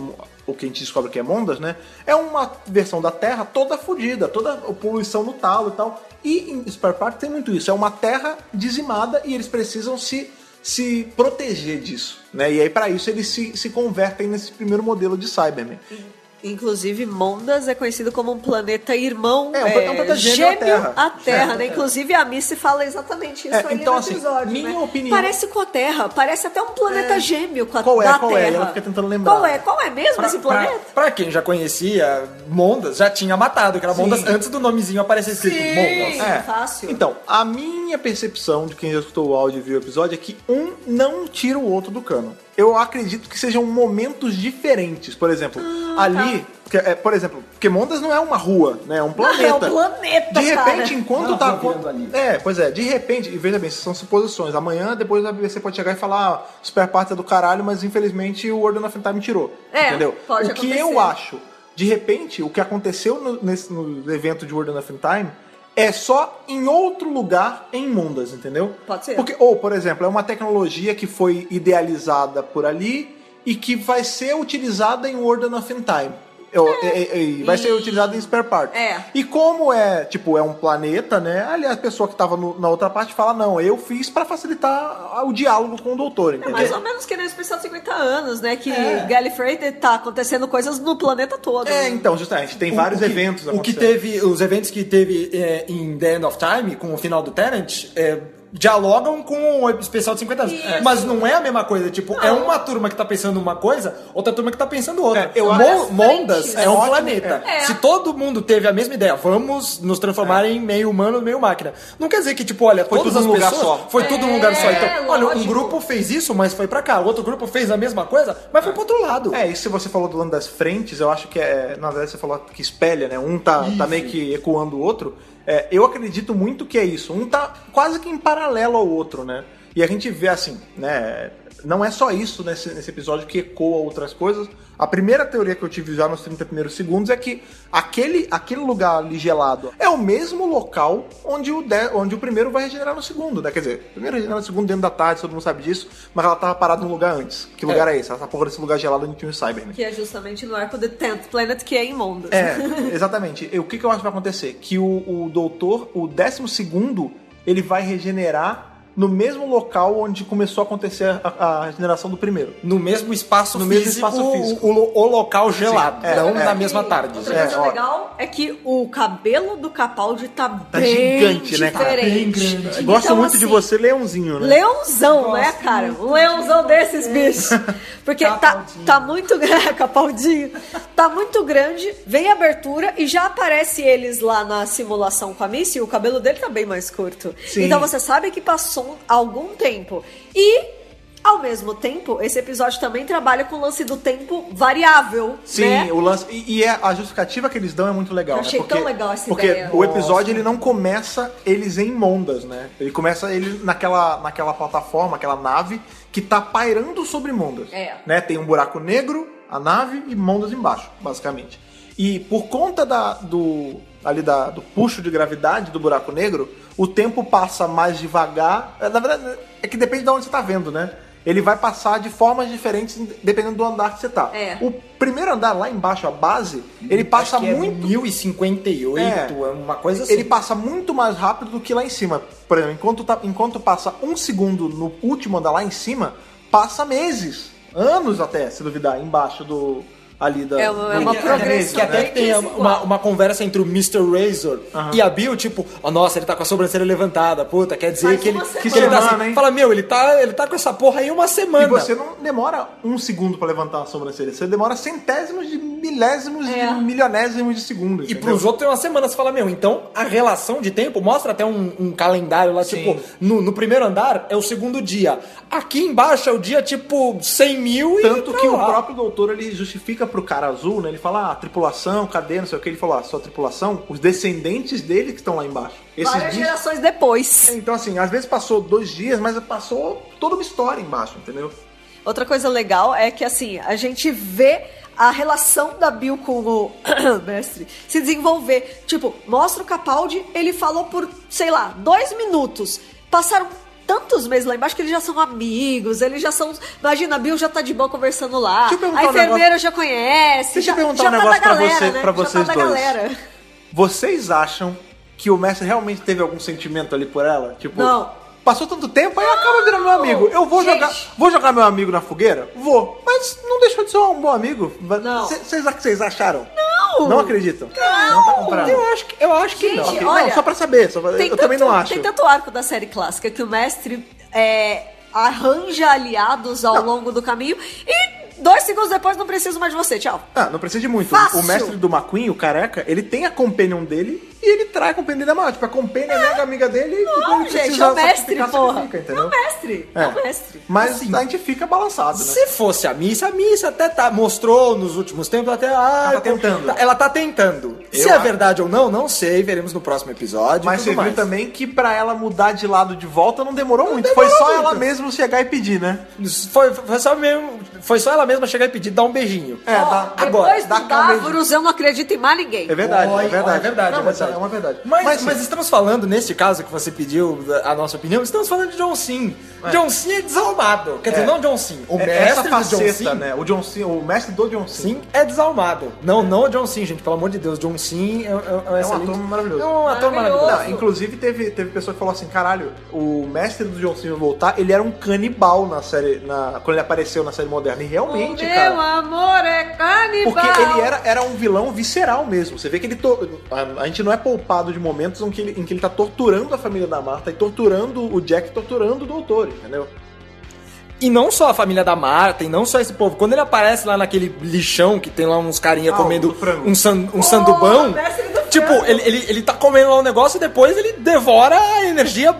Speaker 1: o que a gente descobre que é Mondas, né? É uma versão da Terra toda fodida, toda poluição no talo e tal. E em Spare Part tem muito isso. É uma Terra dizimada e eles precisam se, se proteger disso, né? E aí para isso eles se, se convertem nesse primeiro modelo de Cybermen.
Speaker 4: Inclusive, Mondas é conhecido como um planeta irmão.
Speaker 3: É, um planeta- um planeta gêmeo à Terra.
Speaker 4: Terra, né? Inclusive, a Missy fala exatamente isso
Speaker 1: É,
Speaker 4: ali
Speaker 1: então,
Speaker 4: no
Speaker 1: assim,
Speaker 4: episódio,
Speaker 1: minha
Speaker 4: né?
Speaker 1: opinião-
Speaker 4: Parece com a Terra, parece até um planeta gêmeo com a
Speaker 1: Qual é,
Speaker 4: da
Speaker 1: qual é?
Speaker 4: Terra.
Speaker 1: Ela fica tentando lembrar.
Speaker 4: Qual é? Qual é mesmo
Speaker 3: Pra,
Speaker 4: esse
Speaker 3: pra,
Speaker 4: planeta?
Speaker 3: pra quem já conhecia Mondas, já tinha matado, que era Mondas antes do nomezinho aparecer escrito Mondas.
Speaker 4: É. fácil.
Speaker 1: Então, a minha percepção de quem já escutou o áudio e viu o episódio é que um não tira o outro do cano. Eu acredito que sejam momentos diferentes. Por exemplo,
Speaker 4: Ah,
Speaker 1: ali,
Speaker 4: tá.
Speaker 1: que é, por exemplo, porque Mondas não é uma rua, né? É um planeta.
Speaker 4: É um planeta,
Speaker 1: De repente,
Speaker 4: cara.
Speaker 1: enquanto
Speaker 3: Não,
Speaker 1: tá. É, pois é, de repente, e veja bem, são suposições. Amanhã, depois a BBC pode chegar e falar, ah, super parte é do caralho, mas infelizmente o Order of Time tirou.
Speaker 4: É,
Speaker 1: entendeu?
Speaker 4: pode
Speaker 1: o que
Speaker 4: acontecer.
Speaker 1: eu acho, de repente, o que aconteceu no, nesse, no evento de Order of Time é só em outro lugar em Mundas, entendeu?
Speaker 4: Pode ser.
Speaker 1: Porque, ou, por exemplo, é uma tecnologia que foi idealizada por ali e que vai ser utilizada em World of Time. É- é- é- vai ser utilizada em spare part.
Speaker 4: É.
Speaker 1: E como é, tipo, é um planeta, né? Ali a pessoa que tava no- na outra parte fala, não, eu fiz pra facilitar o diálogo com o doutor,
Speaker 4: É
Speaker 1: entendeu?
Speaker 4: mais ou menos que nem o especial de 50 anos, né? Que
Speaker 1: É.
Speaker 4: Gallifrey tá acontecendo coisas no planeta todo.
Speaker 1: É,
Speaker 4: né?
Speaker 1: então, justamente, tem
Speaker 3: O-
Speaker 1: vários
Speaker 3: o que-
Speaker 1: eventos
Speaker 3: O que teve, os eventos que teve é, em The End of Time, com o final do Tenant, é, dialogam com o especial de 50 anos.
Speaker 4: Isso.
Speaker 3: Mas não é a mesma coisa. Tipo, é uma turma que tá pensando uma coisa, outra turma que tá pensando outra.
Speaker 1: É, eu
Speaker 3: Mo-
Speaker 4: acho-
Speaker 3: Mondas
Speaker 4: frentes.
Speaker 3: é um
Speaker 1: Ótimo,
Speaker 3: planeta.
Speaker 4: é.
Speaker 3: Se todo mundo teve a mesma ideia, vamos nos transformar em meio humano, meio máquina. Não quer dizer que, tipo, olha,
Speaker 1: Foi
Speaker 3: todas
Speaker 1: tudo
Speaker 3: as
Speaker 1: num lugar
Speaker 3: pessoas-
Speaker 1: só.
Speaker 3: Foi tudo num lugar só.
Speaker 4: É,
Speaker 3: Então, olha, um grupo fez isso, mas foi pra cá. O outro grupo fez a mesma coisa, mas foi pro outro lado.
Speaker 1: É, e se você falou do lado das frentes, eu acho que é. Na verdade, você falou que espelha, né? Um tá, tá meio que ecoando o outro. É, eu acredito muito que é isso. Um tá quase que em paralelo ao outro, né? E a gente vê assim, né? Não é só isso nesse, nesse episódio que ecoa outras coisas. A primeira teoria que eu tive já nos 30 primeiros segundos é que aquele, aquele lugar ali gelado é o mesmo local onde o, de- onde o primeiro vai regenerar no segundo, né? Quer dizer, o primeiro regenera no segundo dentro da tarde, todo mundo sabe disso, mas ela tava parada num lugar antes. Que lugar é, esse? Essa porra desse lugar gelado onde tinha o Cyber, né?
Speaker 4: Que é justamente no arco The Tenth Planet, que é em Mondas.
Speaker 1: É, exatamente. E o que, que eu acho que vai acontecer? Que o, o doutor, o décimo segundo, ele vai regenerar no mesmo local onde começou a acontecer a, a regeneração do primeiro.
Speaker 3: No mesmo espaço
Speaker 1: No
Speaker 3: físico,
Speaker 1: mesmo espaço físico.
Speaker 3: O, o- o local gelado,
Speaker 1: é,
Speaker 3: não
Speaker 1: é.
Speaker 3: na mesma tarde.
Speaker 4: Outra
Speaker 1: É,
Speaker 4: coisa
Speaker 1: ó.
Speaker 4: legal é que o cabelo do Capaldi tá,
Speaker 1: Tá
Speaker 4: bem
Speaker 1: gigante, né, cara?
Speaker 4: diferente.
Speaker 1: Bem grande. Gosto
Speaker 4: Então,
Speaker 1: muito de
Speaker 4: assim,
Speaker 1: você, leãozinho, né?
Speaker 4: Leãozão, né, cara? Um leãozão desses bichos. Porque tá, tá muito grande. Capaldinho. Tá muito grande, vem a abertura e já aparece eles lá na simulação com a Missy e o cabelo dele tá bem mais curto.
Speaker 1: Sim.
Speaker 4: Então você sabe que passou algum tempo. E. Ao mesmo tempo, esse episódio também trabalha com o lance do tempo variável.
Speaker 1: Sim,
Speaker 4: né?
Speaker 1: o lance. E, e é- a justificativa que eles dão é muito legal.
Speaker 4: Eu
Speaker 1: né?
Speaker 4: achei
Speaker 1: porque,
Speaker 4: tão legal essa
Speaker 1: Porque
Speaker 4: ideia.
Speaker 1: o episódio ele não começa eles em Mondas, né? Ele começa ele naquela, naquela plataforma, aquela nave que tá pairando sobre Mondas.
Speaker 4: É.
Speaker 1: Né? Tem um buraco negro, a nave e Mondas embaixo, basicamente. E por conta da, do ali da, do puxo de gravidade do buraco negro, o tempo passa mais devagar. É, Na verdade, é que depende de onde você tá vendo, né? Ele vai passar de formas diferentes dependendo do andar que você tá.
Speaker 4: É.
Speaker 1: O primeiro andar lá embaixo, a base, ele passa
Speaker 3: Acho que é
Speaker 1: muito.
Speaker 3: 1058,
Speaker 1: É.
Speaker 3: é uma coisa assim.
Speaker 1: Ele passa muito mais rápido do que lá em cima. Por exemplo, enquanto, tá- enquanto passa um segundo no último andar lá em cima, passa meses, anos até, se duvidar, embaixo do. Ali da.
Speaker 4: É uma- é uma
Speaker 1: do-
Speaker 4: progressão.
Speaker 3: Que até
Speaker 4: né?
Speaker 3: tem
Speaker 4: Desigual.
Speaker 3: uma, uma conversa entre o Mr. Razor e a Bill, tipo, oh, nossa, ele tá com a sobrancelha levantada, puta, quer dizer
Speaker 4: Faz
Speaker 3: que ele,
Speaker 4: uma
Speaker 3: que
Speaker 4: semana.
Speaker 3: ele tá
Speaker 1: semana,
Speaker 3: assim,
Speaker 1: hein?
Speaker 3: Fala, meu, ele tá, ele tá com essa porra aí uma semana.
Speaker 1: E você não demora um segundo pra levantar a sobrancelha, você demora centésimos de milésimos
Speaker 4: É.
Speaker 1: de milionésimos de segundo.
Speaker 3: E
Speaker 1: entendeu?
Speaker 3: pros outros tem uma semana, você fala, meu, então a relação de tempo mostra até um, um calendário lá,
Speaker 1: Sim.
Speaker 3: tipo, no, no primeiro andar é o segundo dia. Aqui embaixo é o dia, tipo, 100 mil e.
Speaker 1: Tanto que o
Speaker 3: lá.
Speaker 1: próprio doutor ele justifica pro cara azul, né? Ele fala, ah, tripulação, cadê, não sei o que. Ele falou, ah, sua tripulação, os descendentes dele que estão lá embaixo. Esses
Speaker 4: Várias
Speaker 1: bichos-
Speaker 4: gerações depois.
Speaker 1: Então, assim, às vezes passou dois dias, mas passou toda uma história embaixo, entendeu?
Speaker 4: Outra coisa legal é que, assim, a gente vê a relação da Bill com o mestre se desenvolver. Tipo, mostra o Capaldi, ele falou por, sei lá, dois minutos. Passaram tantos meses lá embaixo que eles já são amigos, eles já são. Imagina, a Bill já tá de boa conversando lá. A
Speaker 1: um
Speaker 4: enfermeira já conhece.
Speaker 1: Deixa
Speaker 4: já,
Speaker 1: eu perguntar
Speaker 4: já
Speaker 1: um
Speaker 4: tá
Speaker 1: negócio
Speaker 4: da
Speaker 1: pra
Speaker 4: galera,
Speaker 1: você-
Speaker 4: né?
Speaker 1: pra vocês
Speaker 4: tá
Speaker 1: dois.
Speaker 4: galera.
Speaker 1: Vocês acham que o mestre realmente teve algum sentimento ali por ela? Tipo,
Speaker 4: Não.
Speaker 1: Passou tanto tempo, aí acaba virando meu amigo. Eu vou
Speaker 4: Gente.
Speaker 1: jogar, vou jogar meu amigo na fogueira? Vou. Mas não deixou de ser um bom amigo.
Speaker 4: Não.
Speaker 1: Vocês acharam?
Speaker 4: Não.
Speaker 1: Não acreditam? Não, tá comprado.
Speaker 3: Eu acho que, eu acho que
Speaker 4: Gente,
Speaker 3: não.
Speaker 1: Ok,
Speaker 4: olha,
Speaker 1: não, só pra saber. Só pra- eu
Speaker 4: Tem
Speaker 1: também
Speaker 4: tanto-
Speaker 1: não acho.
Speaker 4: Tem tanto arco da série clássica que o mestre é, arranja aliados ao
Speaker 1: Não.
Speaker 4: longo do caminho e dois segundos depois não preciso mais de você. Tchau.
Speaker 1: Ah, não precisa de muito.
Speaker 4: Fácil.
Speaker 1: O mestre do McQueen, o careca, ele tem a companion dele e ele trai a companion dele da maior. Tipo, a companion é mega amiga dele e quando
Speaker 4: Não, gente,
Speaker 1: precisa
Speaker 4: é o mestre, porra. É
Speaker 1: entendeu?
Speaker 4: o mestre. É, o mestre.
Speaker 1: Mas
Speaker 3: Assim,
Speaker 1: a gente fica balançado, né?
Speaker 3: Se fosse a missa, a missa até tá, mostrou nos últimos tempos até. Ah,
Speaker 1: Ela tá tentando.
Speaker 3: tá- Ela tá tentando. Se
Speaker 1: Eu
Speaker 3: é
Speaker 1: acho.
Speaker 3: verdade ou não, não sei. Veremos no próximo episódio.
Speaker 1: Mas você viu
Speaker 3: mais.
Speaker 1: também que pra ela mudar de lado de volta não demorou muito.
Speaker 3: demorou
Speaker 1: Foi só
Speaker 3: muito.
Speaker 1: ela mesma chegar e pedir, né?
Speaker 3: Foi, foi, só mesmo, foi só ela mesma chegar e pedir, dar um beijinho.
Speaker 1: É,
Speaker 4: Ó,
Speaker 1: dá,
Speaker 3: agora,
Speaker 4: depois do
Speaker 1: um.
Speaker 4: Davros, eu não acredito em mais ninguém.
Speaker 1: É verdade,
Speaker 3: Oi,
Speaker 1: é verdade.
Speaker 3: é verdade,
Speaker 1: Não,
Speaker 3: é verdade.
Speaker 1: É uma verdade.
Speaker 3: Mas,
Speaker 1: sim,
Speaker 3: mas estamos falando, neste caso que você pediu a nossa opinião, estamos falando de John Sim. John Sim é desalmado. Quer dizer,
Speaker 1: É.
Speaker 3: não John Sim. O
Speaker 1: é-
Speaker 3: mestre John
Speaker 1: faceta,
Speaker 3: Sim,
Speaker 1: né? O John Sim, o mestre do John Sim.
Speaker 3: Sim é desalmado. Não, não o John Sim, gente. Pelo amor de Deus. John Sim é, é, é um
Speaker 1: É um ator maravilhoso.
Speaker 3: É um ator
Speaker 4: Maravilhoso.
Speaker 3: maravilhoso.
Speaker 1: Não, inclusive teve, teve pessoa que falou assim, caralho, o mestre do John Cena voltar, ele era um canibal na série, na, quando ele apareceu na série moderna. E realmente,
Speaker 4: Meu
Speaker 1: cara.
Speaker 4: amor é canibal.
Speaker 1: Porque ele era, era um vilão visceral mesmo. Você vê que ele. to- a, a gente não é poupado de momentos em que, ele, em que ele tá torturando a família da Marta e torturando o Jack, torturando o doutor, entendeu?
Speaker 3: E não só a família da Marta, e não só esse povo. Quando ele aparece lá naquele lixão que tem lá uns carinha
Speaker 1: Ah,
Speaker 3: comendo um, san, um sandubão.
Speaker 4: mestre do
Speaker 3: Tipo, ele, ele, ele tá comendo lá um negócio e depois ele devora a energia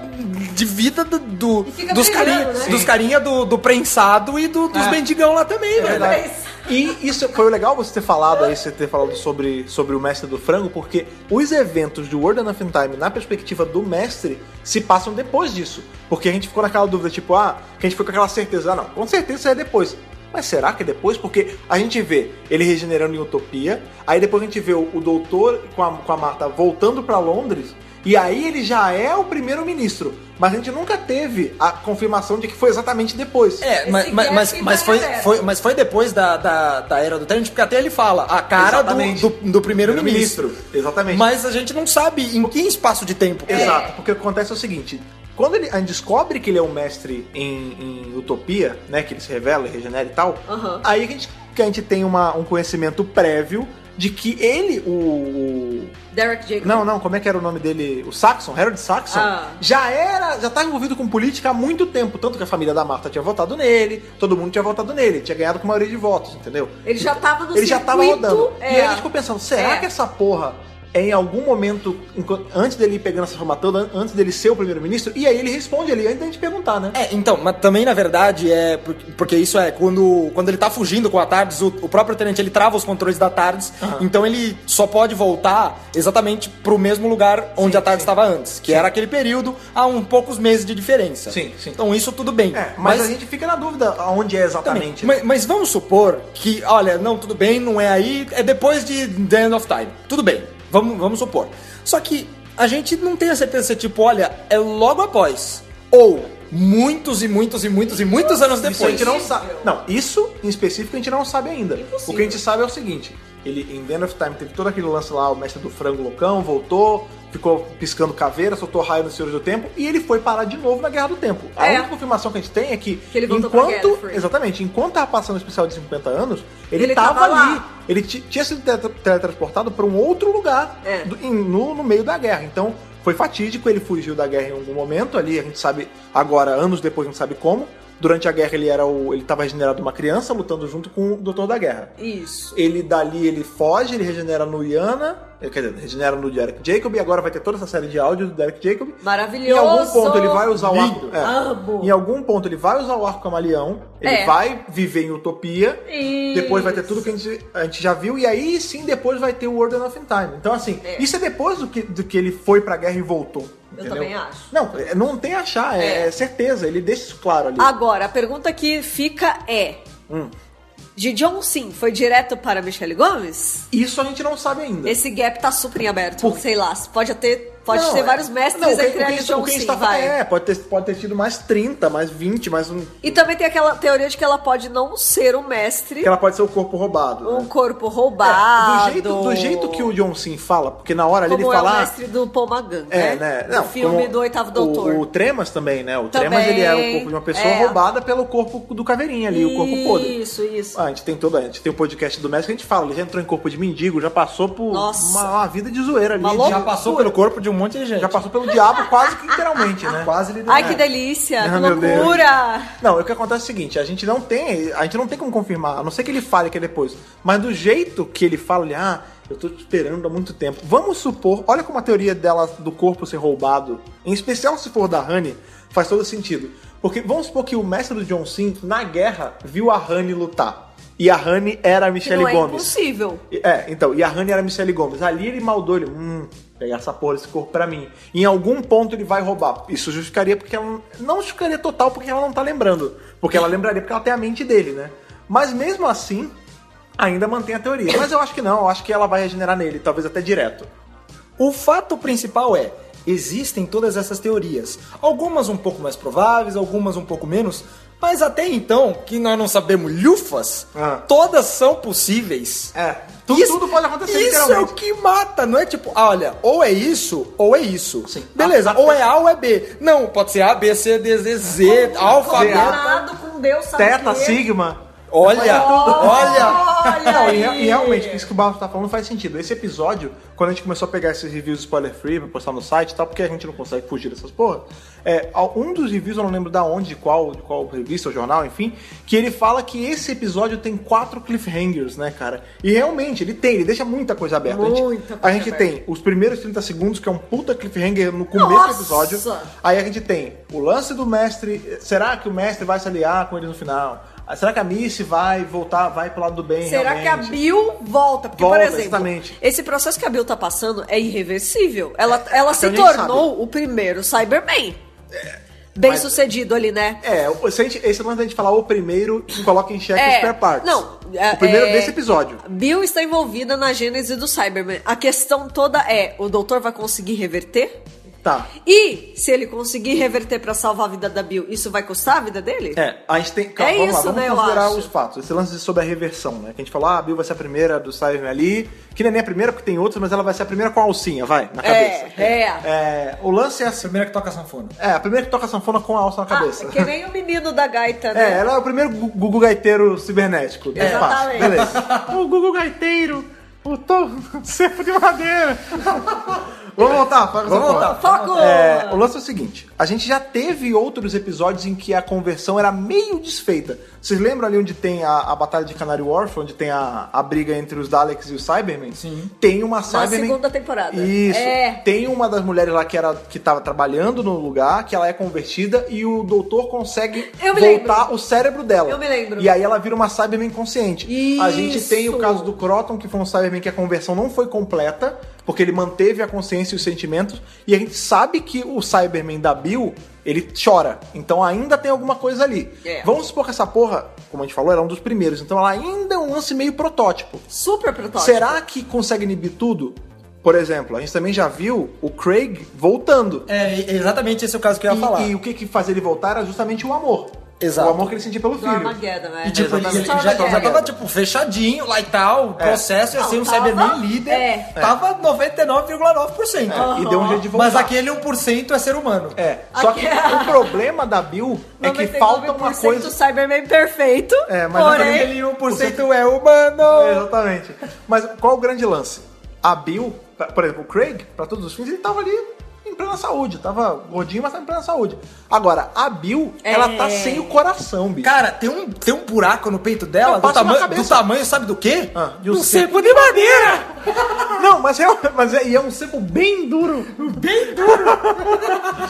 Speaker 3: de vida do, do- dos
Speaker 4: brilhando,
Speaker 3: carinha,
Speaker 4: né?
Speaker 3: dos carinha do, do prensado e do- dos
Speaker 1: É.
Speaker 3: mendigão lá também, velho.
Speaker 1: verdade. E isso foi legal você ter falado aí, você ter falado sobre, sobre o mestre do frango, porque os eventos de World in Time, na perspectiva do mestre, se passam depois disso. Porque a gente ficou naquela dúvida, tipo, ah, que a gente ficou com aquela certeza, ah, não, com certeza é depois. Mas será que é depois? Porque a gente vê ele regenerando em Utopia, aí depois a gente vê o, o doutor com a, com a Marta voltando pra Londres, e aí ele já é o primeiro-ministro. Mas a gente nunca teve a confirmação de que foi exatamente depois.
Speaker 3: É, mas, mas, mas, mas foi,
Speaker 4: galera.
Speaker 3: foi, mas foi depois da, da, da era do Trent, porque até ele fala a cara do,
Speaker 1: Exatamente.
Speaker 3: do, do primeiro-ministro.
Speaker 1: Exatamente.
Speaker 3: Mas a gente não sabe em que espaço de tempo.
Speaker 1: Exato, porque o que acontece é o seguinte: quando ele, a gente descobre que ele é um mestre em, em Utopia, né? Que ele se revela, regenera e tal,
Speaker 4: Aham.
Speaker 1: aí a gente, que a gente tem uma, um conhecimento prévio de que ele, o.
Speaker 4: Derek Jacob.
Speaker 1: Não, não, como é que era o nome dele? O Saxon, Harold Saxon,
Speaker 4: Ah.
Speaker 1: já era, já tá envolvido com política há muito tempo. Tanto que a família da Marta tinha votado nele, todo mundo tinha votado nele, tinha ganhado com maioria de votos, entendeu?
Speaker 4: Ele já tava no
Speaker 1: Ele já tava
Speaker 4: circuito,
Speaker 1: rodando.
Speaker 4: é.
Speaker 1: E aí a gente ficou pensando, será
Speaker 4: É.
Speaker 1: que essa porra em algum momento, antes dele ir pegando essa forma toda, antes dele ser o primeiro-ministro? E aí ele responde ali, antes da gente perguntar, né?
Speaker 3: É, então, mas também na verdade é por- porque isso é quando, quando ele tá fugindo com a Tardes, o, o próprio tenente ele trava os controles da Tardes, então ele só pode voltar exatamente pro mesmo lugar onde a Tardes estava antes, que era aquele período há um poucos meses de diferença.
Speaker 1: Sim, sim.
Speaker 3: Então isso tudo bem.
Speaker 1: É, mas, a gente fica na dúvida aonde é exatamente. né?
Speaker 3: Mas, mas vamos supor que, olha, não, tudo bem, não é aí, é depois de The End of Time. Tudo bem, vamos, vamos supor. Só que a gente não tem a certeza se, tipo, olha, é logo após. Ou muitos e muitos e muitos e muitos anos
Speaker 1: Isso a
Speaker 3: depois.
Speaker 1: gente não sabe. Não, isso em específico a gente não sabe ainda.
Speaker 4: Impossível.
Speaker 1: O que a gente sabe é o seguinte: ele em The End of Time teve todo aquele lance lá, o mestre do frango loucão, voltou, ficou piscando caveira, soltou raio nos Senhores do Tempo e ele foi parar de novo na Guerra do Tempo. A
Speaker 4: É.
Speaker 1: única confirmação que a gente tem é que,
Speaker 4: Que
Speaker 1: enquanto. Exatamente, enquanto tava passando o especial de 50 anos, ele,
Speaker 4: Ele
Speaker 1: tava,
Speaker 4: tava
Speaker 1: ali. Ele ti- tinha sido teletran- teletransportado para um outro lugar
Speaker 4: É.
Speaker 1: do- em- no, no meio da guerra. Então, foi fatídico, ele fugiu da guerra em algum momento ali, a gente sabe agora, anos depois, a gente sabe como. Durante a guerra ele era o. ele estava regenerado uma criança lutando junto com o Doutor da Guerra.
Speaker 4: Isso.
Speaker 1: Ele dali ele foge, ele regenera no Iana, eh, quer dizer, regenera no Derek Jacob e agora vai ter toda essa série de áudios do Derek Jacob.
Speaker 4: Maravilhoso.
Speaker 1: Em algum ponto ele vai usar o arco. É. Em algum ponto ele vai usar o arco camaleão, ele
Speaker 4: É.
Speaker 1: vai viver em utopia.
Speaker 4: Isso.
Speaker 1: Depois vai ter tudo que a gente, a gente já viu, e aí sim depois vai ter o World Enough in Time. Então, assim,
Speaker 4: É.
Speaker 1: isso é depois do que, do que ele foi pra guerra e voltou.
Speaker 4: Eu
Speaker 1: entendeu?
Speaker 4: também acho.
Speaker 1: Não, é- não tem achar, é,
Speaker 4: É.
Speaker 1: certeza, ele deixa isso claro ali.
Speaker 4: Agora, a pergunta que fica é:
Speaker 1: Hum.
Speaker 4: de John Sim foi direto para Michele Gomes?
Speaker 1: Isso a gente não sabe ainda.
Speaker 4: Esse gap tá super em aberto.
Speaker 1: Por-
Speaker 4: Sei lá, pode até Pode
Speaker 3: Não,
Speaker 4: ter
Speaker 3: é-
Speaker 4: vários mestres
Speaker 1: Não, o que, o
Speaker 4: entre e
Speaker 1: a
Speaker 4: o
Speaker 1: o que tá falando
Speaker 4: vai.
Speaker 1: é, pode ter, pode ter tido mais 30, mais 20, mais um.
Speaker 4: E também tem aquela teoria de que ela pode não ser o mestre,
Speaker 1: Que ela pode ser o corpo roubado.
Speaker 4: um
Speaker 1: né?
Speaker 4: corpo
Speaker 1: É,
Speaker 4: roubado.
Speaker 1: do, jeito, do jeito que o John Sim fala, porque na hora ali ele
Speaker 4: Como é
Speaker 1: fala.
Speaker 4: o
Speaker 1: ah,
Speaker 4: mestre do Paul McGann,
Speaker 1: É,
Speaker 4: né?
Speaker 1: né?
Speaker 4: No
Speaker 1: Não,
Speaker 4: filme
Speaker 1: como
Speaker 4: do Oitavo Doutor.
Speaker 1: O, o Tremas também, né? O
Speaker 4: Também,
Speaker 1: Tremas ele é o corpo de uma pessoa
Speaker 4: é.
Speaker 1: roubada pelo corpo do caveirinha ali, o corpo podre.
Speaker 4: Isso, isso.
Speaker 1: Ah, a gente tem toda, a gente tem o podcast do Mestre que a gente fala, ele já entrou em corpo de mendigo, já passou por uma, uma vida de zoeira ali.
Speaker 4: Uma.
Speaker 3: Já passou pelo corpo de um monte de gente.
Speaker 1: já passou pelo diabo quase que literalmente, né?
Speaker 3: Quase ele
Speaker 4: Ai, que delícia,
Speaker 1: Ah,
Speaker 4: que loucura.
Speaker 1: Não, o que acontece é o seguinte, a gente não tem, a gente não tem como confirmar, a não ser que ele fale que é depois, mas do jeito que ele fala, ele, ah, eu tô te esperando há muito tempo. Vamos supor, olha como a teoria dela do corpo ser roubado, em especial se for da Honey, faz todo sentido. Porque vamos supor que o mestre do John Sim, na guerra, viu a Honey lutar. E a Honey era a
Speaker 4: Que
Speaker 1: Michelle
Speaker 4: não é
Speaker 1: Gomes.
Speaker 4: impossível.
Speaker 1: É, então, e a Honey era a Michelle Gomes. Ali ele maldou ele, hum, pegar essa porra desse corpo pra mim. Em algum ponto ele vai roubar. Isso justificaria porque ela não justificaria total porque ela não tá lembrando. Porque ela lembraria porque ela tem a mente dele, né? Mas mesmo assim, ainda mantém a teoria. Mas eu acho que não, eu acho que ela vai regenerar nele, talvez até direto.
Speaker 3: O fato principal é, existem todas essas teorias. Algumas um pouco mais prováveis, algumas um pouco menos, mas até então, que nós não sabemos lufas,
Speaker 1: Ah.
Speaker 3: todas são possíveis.
Speaker 1: É, tudo, tudo pode acontecer
Speaker 3: Isso é o que mata, não é tipo, ah, olha, ou é isso, ou é isso.
Speaker 1: Sim.
Speaker 3: Beleza,
Speaker 1: A- a-
Speaker 3: ou é A ou é B. Não, pode ser A, B, C, D, Z, Z, alfa, beta.
Speaker 4: Com Deus, sabe
Speaker 1: Teta? Sigma.
Speaker 3: Olha, olha.
Speaker 4: Olha
Speaker 1: Não, e, e realmente, isso que o Barro tá falando faz sentido. Esse episódio, quando a gente começou a pegar esses reviews spoiler free pra postar no site e tal, porque a gente não consegue fugir dessas porra, é, um dos reviews, eu não lembro da onde, de qual, de qual revista ou jornal, enfim, que ele fala que esse episódio tem quatro cliffhangers, né, cara? E realmente, ele tem, ele deixa muita coisa aberta. a gente,
Speaker 4: Muita
Speaker 1: a
Speaker 4: coisa
Speaker 1: gente
Speaker 4: aberta.
Speaker 1: tem os primeiros 30 segundos, que é um puta cliffhanger no começo
Speaker 4: Nossa!
Speaker 1: do episódio. Aí a gente tem o lance do mestre. Será que o mestre vai se aliar com ele no final? Ah, Será que a Missy vai voltar, vai pro lado do bem?
Speaker 4: Será que a
Speaker 1: realmente?
Speaker 4: Bill volta? Porque,
Speaker 1: Volta,
Speaker 4: por exemplo,
Speaker 1: exatamente.
Speaker 4: esse processo que a Bill tá passando é irreversível. Ela, ela se tornou o primeiro Cyberman. Bem sucedido ali, né?
Speaker 1: É, o- gente, esse lance da gente falar o primeiro coloca em xeque
Speaker 4: É,
Speaker 1: os spare parts.
Speaker 4: não, é-
Speaker 1: o primeiro
Speaker 4: é-
Speaker 1: desse episódio.
Speaker 4: Bill está envolvida na gênese do Cyberman. A questão toda é: o doutor vai conseguir reverter?
Speaker 1: Tá.
Speaker 4: E se ele conseguir reverter pra salvar a vida da Bill, isso vai custar a vida dele?
Speaker 1: É, a gente tem. Calma,
Speaker 4: É
Speaker 1: vamos lá,
Speaker 4: isso,
Speaker 1: vamos
Speaker 4: né,
Speaker 1: considerar os fatos. Esse lance sobre a reversão, né? Que a gente falou, ah, a Bill vai ser a primeira do Cyberman ali. Que nem é a primeira, porque tem outras, mas ela vai ser a primeira com a alcinha, vai, na cabeça.
Speaker 4: É, é.
Speaker 1: É, o lance é assim.
Speaker 3: Primeira que toca sanfona.
Speaker 1: É, a primeira que toca sanfona com a alça na cabeça.
Speaker 4: Ah, que nem o menino da gaita, né?
Speaker 1: É, ela é o primeiro gu- Gugu Gaiteiro cibernético espaço.
Speaker 4: Exatamente.
Speaker 1: Beleza. o Gugu Gaiteiro, o to... cepo de madeira. Vamos voltar,
Speaker 3: Vamos voltar.
Speaker 4: Foco!
Speaker 1: É, o lance é o seguinte: a gente já teve outros episódios em que a conversão era meio desfeita. Vocês lembram ali onde tem a, a batalha de Canary Wharf, onde tem a, a briga entre os Daleks e os Cybermen?
Speaker 3: Sim.
Speaker 1: Tem uma Cybermen.
Speaker 4: segunda temporada.
Speaker 1: Isso.
Speaker 4: É.
Speaker 1: Tem uma das mulheres lá que era que tava trabalhando no lugar, que ela é convertida e o doutor consegue voltar
Speaker 4: lembro.
Speaker 1: o cérebro dela.
Speaker 4: Eu me lembro.
Speaker 1: E aí ela vira uma Cyberman consciente. A gente tem o
Speaker 4: Isso.
Speaker 1: caso do Croton, que foi um Cyberman que a conversão não foi completa, porque ele manteve a consciência e os sentimentos, e a gente sabe que o Cyberman da Bill, ele chora. Então ainda tem alguma coisa ali.
Speaker 4: É.
Speaker 1: Vamos supor que essa porra, como a gente falou, era um dos primeiros, então ela ainda é um lance meio protótipo.
Speaker 4: Super protótipo.
Speaker 1: Será que consegue inibir tudo? Por exemplo, a gente também já viu o Craig voltando.
Speaker 3: É, exatamente esse é o caso que eu ia
Speaker 1: E,
Speaker 3: falar.
Speaker 1: e o que que faz ele voltar era justamente o amor.
Speaker 3: Exato.
Speaker 1: O amor que ele sentia pelo
Speaker 4: Do
Speaker 1: filho.
Speaker 4: Armageddon, né?
Speaker 3: E tipo, ele, já, já tava, tipo, fechadinho lá e tal, o
Speaker 1: É.
Speaker 3: processo ia
Speaker 4: Não,
Speaker 3: ser um Cyberman líder.
Speaker 4: é.
Speaker 3: Tava 99,9%.
Speaker 1: E deu um jeito de voltar.
Speaker 3: Mas aquele 1% é ser humano.
Speaker 1: É. Só
Speaker 4: Aqui
Speaker 1: que
Speaker 4: é-
Speaker 1: o problema da Bill é que
Speaker 4: 99%
Speaker 1: falta uma coisa.
Speaker 4: do Cyberman perfeito.
Speaker 1: É, mas
Speaker 4: porém,
Speaker 3: Aquele 1% é humano.
Speaker 1: Exatamente. Mas qual o grande lance? A Bill, pra- por exemplo, o Craig, pra todos os fins, ele tava ali em plena saúde. Tava gordinho, mas tava em plena saúde. Agora, a Bill, ela tá sem o coração, bicho.
Speaker 3: Cara, tem um, tem um buraco no peito dela do, tama do tamanho, sabe do quê?
Speaker 1: Ah, o
Speaker 3: do
Speaker 1: cepo
Speaker 3: de madeira!
Speaker 1: Não, mas é, mas é, e é um cepo bem duro.
Speaker 3: Bem duro!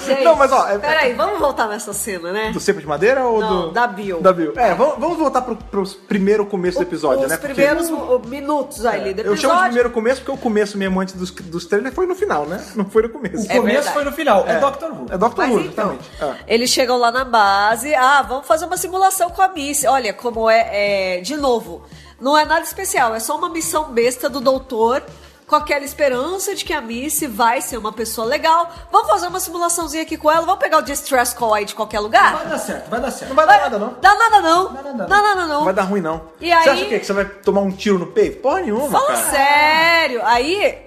Speaker 4: gente,
Speaker 1: Não, mas, ó, é-
Speaker 4: Peraí, vamos voltar nessa cena, né?
Speaker 1: Do cepo de madeira ou
Speaker 4: Não,
Speaker 1: do.
Speaker 4: da Bill.
Speaker 1: Da Bill. É, vamos, vamos voltar pro, pro primeiro começo do episódio,
Speaker 4: Os
Speaker 1: né? Porque-
Speaker 4: primeiros uh, minutos ali do
Speaker 1: Eu chamo de
Speaker 4: episódio.
Speaker 1: primeiro começo porque o começo mesmo antes dos, dos trailers foi no final, né? Não foi no começo.
Speaker 3: O
Speaker 4: É
Speaker 3: começo
Speaker 4: verdade.
Speaker 3: foi no final, é, Doctor Who.
Speaker 1: É Dr.
Speaker 4: Mas
Speaker 1: Who,
Speaker 4: então,
Speaker 1: exatamente. É.
Speaker 4: eles chegam lá na base, ah, vamos fazer uma simulação com a Missy. Olha, como é, é, de novo, não é nada especial, é só uma missão besta do doutor com aquela esperança de que a Missy vai ser uma pessoa legal. Vamos fazer uma simulaçãozinha aqui com ela, vamos pegar o distress call aí de qualquer lugar?
Speaker 3: Vai dar certo, vai dar certo.
Speaker 1: Não vai dar nada, não.
Speaker 4: Dá nada não.
Speaker 3: Dá nada não.
Speaker 4: Dá nada não.
Speaker 1: Não vai dar ruim, não.
Speaker 4: E aí-
Speaker 1: Você acha o quê? Que você vai tomar um tiro no peito? Porra nenhuma,
Speaker 4: Fala
Speaker 1: cara.
Speaker 4: sério. Aí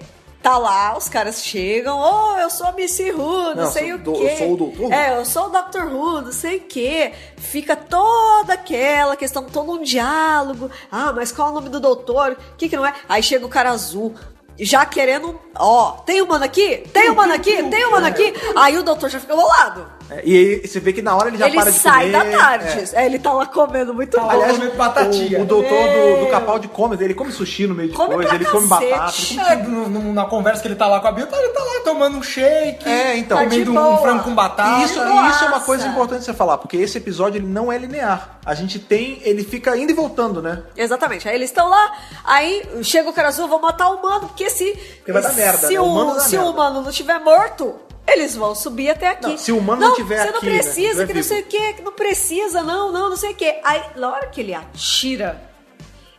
Speaker 4: tá lá, os caras chegam, oh, eu sou a Missy Who, não,
Speaker 1: Não,
Speaker 4: sei o
Speaker 1: do-
Speaker 4: quê.
Speaker 1: eu sou o Dr. Who.
Speaker 4: É, eu sou o Dr. Who, não sei o quê. Fica toda aquela questão, todo um diálogo. Ah, mas qual é o nome do doutor? O que que não é? Aí chega o cara azul. Já querendo, ó, tem um mano aqui? Tem um mano aqui? Tem um mano aqui? Aí o doutor já fica bolado.
Speaker 1: É, e aí você vê que na hora ele já
Speaker 4: ele
Speaker 1: para de
Speaker 4: sai
Speaker 1: comer.
Speaker 4: da tarde. É, ele tá lá comendo muito
Speaker 3: Tá lá
Speaker 4: bom.
Speaker 3: comendo batatinha.
Speaker 1: o, o doutor
Speaker 4: Meu.
Speaker 1: do, do Capaldi come, ele come sushi no meio de
Speaker 4: Come
Speaker 1: coisa, ele come
Speaker 4: cacete.
Speaker 1: batata. ele come-
Speaker 3: É, no- no- na conversa que ele tá lá com a tá- ele tá lá tomando um shake,
Speaker 1: É, então.
Speaker 3: comendo
Speaker 4: Tá de
Speaker 3: um frango com batata.
Speaker 1: E isso,
Speaker 4: Nossa.
Speaker 1: e isso é uma coisa importante você falar, porque esse episódio ele não é linear. A gente tem, ele fica indo e voltando, né?
Speaker 4: Exatamente. Aí eles estão lá, aí chega o cara azul, vou matar o humano, porque se.
Speaker 1: Porque vai dar merda,
Speaker 4: se
Speaker 1: né?
Speaker 4: o,
Speaker 1: humano
Speaker 4: se o humano não tiver morto, eles vão subir até aqui.
Speaker 1: Não, se o humano não tiver
Speaker 4: Você não
Speaker 1: aqui, né?
Speaker 4: precisa,
Speaker 1: Não é
Speaker 4: que não sei o que, que não precisa, não, não, não sei o que. Aí, na hora que ele atira,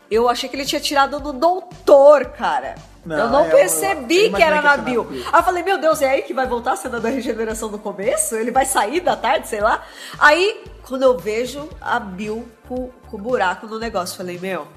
Speaker 4: eu achei que ele tinha tirado no doutor, cara.
Speaker 1: Não,
Speaker 4: eu não
Speaker 1: é, eu-
Speaker 4: percebi
Speaker 1: eu
Speaker 4: que era na Bill. Aí eu falei, meu Deus, é aí que vai voltar a cena da regeneração do começo? Ele vai sair da tarde, sei lá. Aí, quando eu vejo a Bill com, com o buraco no negócio, falei, meu,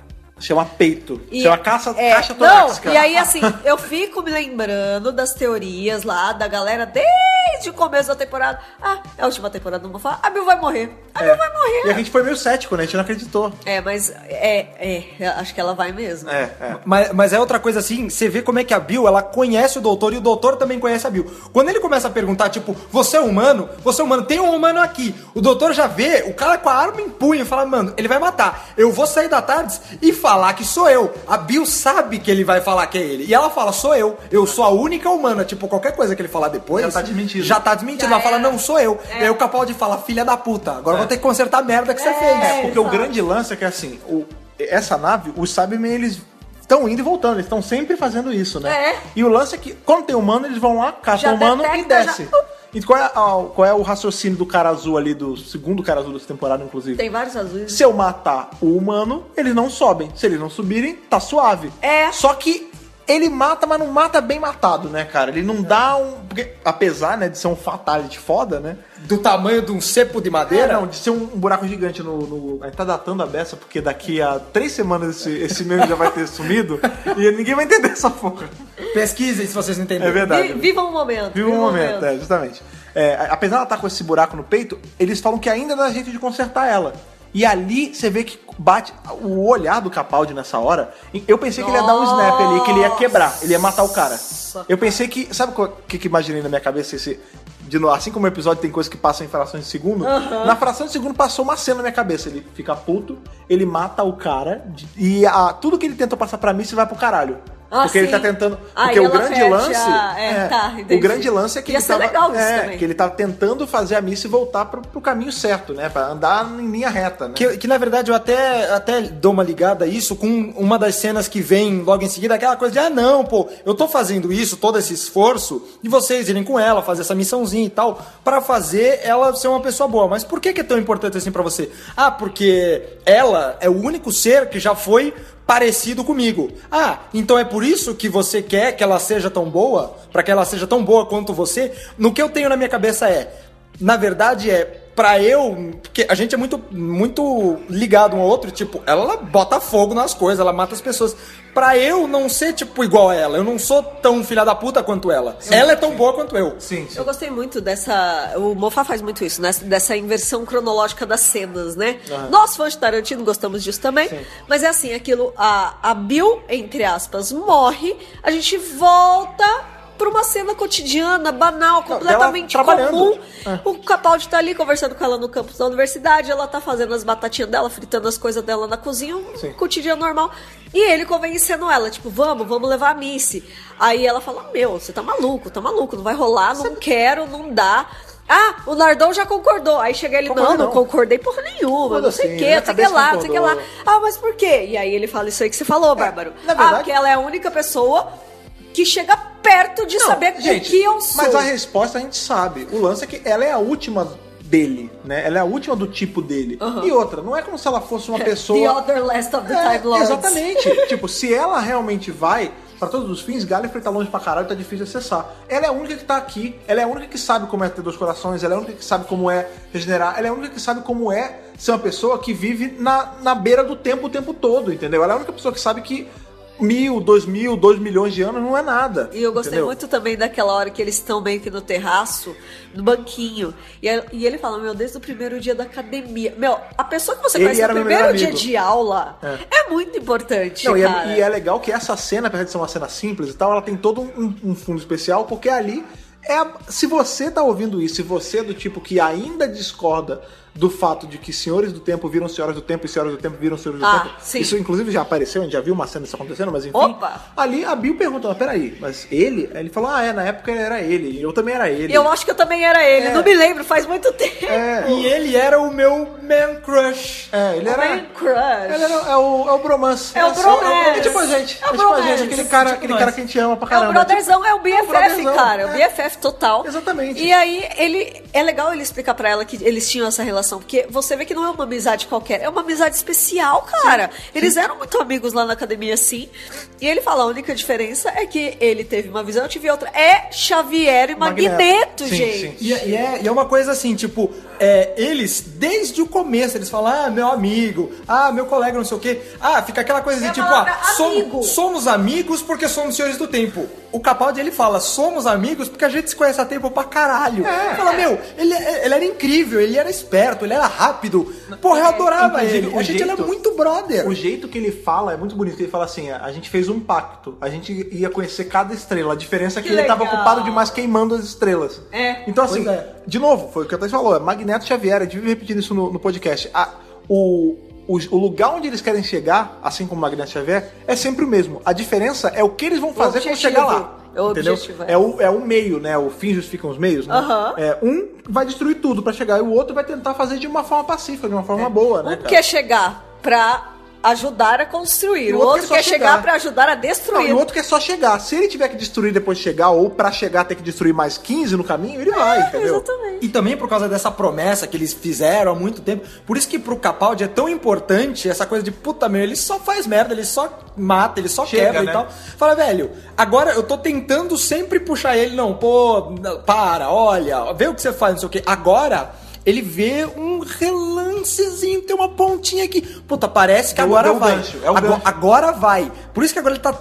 Speaker 1: Chama peito.
Speaker 4: e-
Speaker 1: Chama caça,
Speaker 4: é,
Speaker 1: caixa torácica.
Speaker 4: Não, e aí assim, eu fico me lembrando das teorias lá da galera desde o começo da temporada. Ah, é a última temporada, não vou falar. A Bill vai morrer. A Bill vai morrer.
Speaker 1: E a gente foi meio cético, né? A gente não acreditou.
Speaker 4: É, mas é, é, acho que ela vai mesmo.
Speaker 1: É, é.
Speaker 3: Mas, mas é outra coisa assim, você vê como é que a Bill, ela conhece o doutor e o doutor também conhece a Bill. Quando ele começa a perguntar, tipo, você é humano? Você é humano? Tem um humano aqui. O doutor já vê, o cara com a arma em punho, fala, mano, ele vai matar. Eu vou sair da tarde e falar que sou eu. A Bill sabe que ele vai falar que é ele. E ela fala, sou eu. Eu sou a única humana. Tipo, qualquer coisa que ele falar depois...
Speaker 1: Já tá desmentido.
Speaker 3: Já tá desmentido.
Speaker 4: Já
Speaker 3: ela fala, não, sou eu. E aí o Capaldi fala, filha da puta, agora eu vou ter que consertar a merda que você
Speaker 4: É.
Speaker 3: fez.
Speaker 1: É, porque o grande lance é que assim, o- essa nave, os Cybermen, eles estão indo e voltando, eles estão sempre fazendo isso, né?
Speaker 4: É.
Speaker 1: E o lance é que quando tem humano, eles vão lá, caçam
Speaker 4: Já
Speaker 1: humano e
Speaker 4: detecta,
Speaker 1: desce.
Speaker 4: já-
Speaker 1: E qual é, a- qual é o raciocínio do cara azul ali, do segundo cara azul dessa temporada, inclusive?
Speaker 4: Tem vários azuis.
Speaker 1: Se eu matar o humano, eles não sobem. Se eles não subirem, tá suave.
Speaker 4: É.
Speaker 1: Só que ele mata, mas não mata bem matado, né, cara? Ele não dá um. Porque, apesar, né, de ser um fatality foda, né?
Speaker 3: Do tamanho de um cepo de madeira.
Speaker 1: É, não, de ser um, um buraco gigante no, no- A gente tá datando a beça, porque daqui a três semanas esse, esse meme já vai ter sumido e ninguém vai entender essa porra.
Speaker 3: Pesquisem se vocês não entenderam.
Speaker 1: É verdade.
Speaker 4: Vi- Viva um momento.
Speaker 1: Viva um momento, é, justamente. É, apesar dela estar com esse buraco no peito, eles falam que ainda dá jeito de consertar ela. E ali você vê que bate o olhar do Capaldi nessa hora. Eu pensei que ele ia dar um snap ali, que ele ia quebrar, ele ia matar o cara. Eu pensei que. Sabe o que, que imaginei na minha cabeça? Esse, de novo, assim como o episódio tem coisas que passam em frações de segundo, na fração de segundo passou uma cena na minha cabeça. Ele fica puto, ele mata o cara, e a- tudo que ele tentou passar pra mim se vai pro caralho.
Speaker 4: Ah,
Speaker 1: porque ele
Speaker 4: sim.
Speaker 1: tá tentando.
Speaker 4: Ah,
Speaker 1: Porque
Speaker 4: e
Speaker 1: o grande
Speaker 4: fecha,
Speaker 1: lance.
Speaker 4: é, tá,
Speaker 1: o grande lance é que
Speaker 4: Ia
Speaker 1: ele tava,
Speaker 4: legal isso
Speaker 1: é, que ele tá tentando fazer a Missy voltar pro, pro caminho certo, né? Pra andar em linha reta, né?
Speaker 3: Que, que, na verdade eu até, até dou uma ligada a isso com uma das cenas que vem logo em seguida, aquela coisa de, ah não, pô, eu tô fazendo isso, todo esse esforço, de vocês irem com ela, fazer essa missãozinha e tal, pra fazer ela ser uma pessoa boa. Mas por que, que é tão importante assim pra você? Ah, porque ela é o único ser que já foi parecido comigo. Ah, então é por isso que você quer que ela seja tão boa? Pra que ela seja tão boa quanto você? No que eu tenho na minha cabeça é, na verdade é pra eu, porque a gente é muito muito ligado um ao outro, tipo, ela bota fogo nas coisas, ela mata as pessoas. Pra eu não ser tipo igual a ela, eu não sou tão filha da puta quanto ela. ela é tão boa quanto eu.
Speaker 1: Sim, sim.
Speaker 4: Eu gostei muito dessa. O Moffat faz muito isso, né? Dessa inversão cronológica das cenas, né? Nós, fãs de Tarantino, gostamos disso também. Mas é assim: aquilo. A, a Bill, entre aspas, morre, a gente volta pra uma cena cotidiana, banal, completamente comum. O Capaldi tá ali conversando com ela no campus da universidade, ela tá fazendo as batatinhas dela, fritando as coisas dela na cozinha, um
Speaker 1: Sim.
Speaker 4: cotidiano normal. E ele convencendo ela, tipo, vamos, vamos levar a Missy. Aí ela fala, meu, você tá maluco, tá maluco, não vai rolar, não quero, não dá. Ah, o Nardão já concordou. Aí chega ele, não,
Speaker 1: não?
Speaker 4: não concordei porra nenhuma, não sei o
Speaker 1: Foda-se,
Speaker 4: que, não sei o que lá, não sei o que lá. Ah, mas por quê? E aí ele fala isso aí que você falou, Bárbaro.
Speaker 1: na
Speaker 4: Ah,
Speaker 1: verdade-
Speaker 4: porque ela é a única pessoa que chega perto de
Speaker 1: Não,
Speaker 4: saber
Speaker 1: gente,
Speaker 4: que eu sou.
Speaker 1: Mas a resposta a gente sabe. O lance é que ela é a última dele, né? Ela é a última do tipo dele. E outra, não é como se ela fosse uma pessoa.
Speaker 4: The other last of the
Speaker 1: É,
Speaker 4: Time Lords.
Speaker 1: Exatamente. tipo, se ela realmente vai, pra todos os fins, Gallifrey tá longe pra caralho, tá difícil de acessar. Ela é a única que tá aqui, ela é a única que sabe como é ter dois corações, ela é a única que sabe como é regenerar, ela é a única que sabe como é ser uma pessoa que vive na, na beira do tempo o tempo todo, entendeu? Ela é a única pessoa que sabe que mil, dois mil, dois milhões de anos não é nada.
Speaker 4: E eu gostei
Speaker 1: entendeu?
Speaker 4: muito também daquela hora que eles estão meio que no terraço, no banquinho. E, e ele fala, meu, desde o primeiro dia da academia. Meu, a pessoa que você
Speaker 1: Ele
Speaker 4: conhece no primeiro dia de aula é, muito importante,
Speaker 1: Não, e é, e é legal que essa cena, apesar de ser uma cena simples e tal, ela tem todo um, um fundo especial, porque ali é. Se você tá ouvindo isso, se você é do tipo que ainda discorda do fato de que senhores do tempo viram senhoras do tempo e senhoras do tempo viram senhores do
Speaker 4: Ah,
Speaker 1: tempo.
Speaker 4: sim.
Speaker 1: Isso inclusive já apareceu, a gente já viu uma cena disso acontecendo, mas enfim.
Speaker 4: Opa!
Speaker 1: Ali a Bill perguntou, mas peraí, mas ele? Aí Ele falou, ah, é, na época ele era ele, e eu também era ele.
Speaker 4: Eu acho que eu também era ele,
Speaker 1: É.
Speaker 4: não me lembro, faz muito tempo.
Speaker 1: É,
Speaker 3: E ele era o meu man crush.
Speaker 1: é, ele era.
Speaker 4: Man crush.
Speaker 1: Ele era, é, o, é o bromance.
Speaker 4: É o bromance.
Speaker 1: É tipo a gente.
Speaker 4: É o
Speaker 1: É, tipo a
Speaker 4: bromance.
Speaker 1: gente, aquele cara,
Speaker 3: Tipo
Speaker 1: aquele
Speaker 3: nós.
Speaker 1: cara que a gente ama pra
Speaker 4: É
Speaker 1: caramba.
Speaker 4: o brotherzão, é o BFF,
Speaker 1: brotherzão,
Speaker 4: cara. É o
Speaker 1: é.
Speaker 4: BFF total.
Speaker 1: Exatamente.
Speaker 4: E aí, ele. É legal ele explicar pra ela que eles tinham essa relação, porque você vê que não é uma amizade qualquer, é uma amizade especial, cara. Eles eram muito amigos lá na academia, sim. E ele fala: a única diferença é que ele teve uma visão, eu tive outra. É Xavier e
Speaker 1: Magneto.
Speaker 4: Magneto,
Speaker 1: Sim,
Speaker 4: gente.
Speaker 1: sim.
Speaker 3: E, é- e é, e é uma coisa assim, tipo, é, eles, desde o começo, eles falam, ah, meu amigo, ah, meu colega, não sei o quê. Ah, fica aquela coisa
Speaker 4: É a
Speaker 3: de tipo,
Speaker 4: palavra
Speaker 3: ah,
Speaker 4: amigo.
Speaker 3: somos amigos porque somos senhores do tempo. O Capaldi, ele fala, somos amigos porque a gente se conhece há tempo pra caralho.
Speaker 1: É.
Speaker 3: Fala, meu, ele, ele era incrível, ele era esperto, ele era rápido. Porra, eu adorava
Speaker 1: Inclusive,
Speaker 3: ele. A gente é
Speaker 1: jeito-
Speaker 3: muito brother.
Speaker 1: O jeito que ele fala é muito bonito. Ele fala assim: a gente fez um pacto, a gente ia conhecer cada estrela. A diferença é que,
Speaker 4: Que
Speaker 1: ele tava
Speaker 4: legal.
Speaker 1: ocupado demais queimando as estrelas.
Speaker 4: É.
Speaker 1: Então, assim,
Speaker 3: é.
Speaker 1: de novo, foi o que a Thaís falou: é Magneto Xavier, a gente vive repetindo isso no, no podcast. A- o, o, o lugar onde eles querem chegar, assim como Magneto Xavier, é sempre o mesmo. A diferença é o que eles vão fazer quando chegar lá.
Speaker 4: É o
Speaker 1: entendeu?
Speaker 4: objetivo, é.
Speaker 1: É o, é o meio, né? O fim justifica os meios, né?
Speaker 4: Aham.
Speaker 1: É, um vai destruir tudo pra chegar e o outro vai tentar fazer de uma forma pacífica, de uma forma boa, né?
Speaker 4: Um
Speaker 1: cara?
Speaker 4: quer chegar pra ajudar a construir, o
Speaker 1: o outro
Speaker 4: outro
Speaker 1: quer
Speaker 4: quer
Speaker 1: só
Speaker 4: chegar
Speaker 1: chegar.
Speaker 4: pra ajudar a
Speaker 1: Não,
Speaker 4: destruir.
Speaker 1: e o outro quer só chegar. Se ele tiver que destruir depois de chegar, ou pra chegar ter que destruir mais 15 no caminho, ele vai, entendeu?
Speaker 4: Exatamente.
Speaker 3: E também por causa dessa promessa que eles fizeram há muito tempo. Por isso que pro Capaldi é tão importante essa coisa de puta meu, ele só faz merda, ele só mata, ele só
Speaker 1: Chega,
Speaker 3: quebra
Speaker 1: né?
Speaker 3: e tal. Fala, velho, agora eu tô tentando sempre puxar ele, não, pô, não, para, olha, vê o que você faz, não sei o quê. Agora. Ele vê um relancezinho, tem uma pontinha aqui. Puta, parece que
Speaker 1: Deu-
Speaker 3: agora
Speaker 1: deu o
Speaker 3: vai.
Speaker 1: gancho, é o
Speaker 3: agora,
Speaker 1: gancho.
Speaker 3: agora vai. Por isso que agora ele tá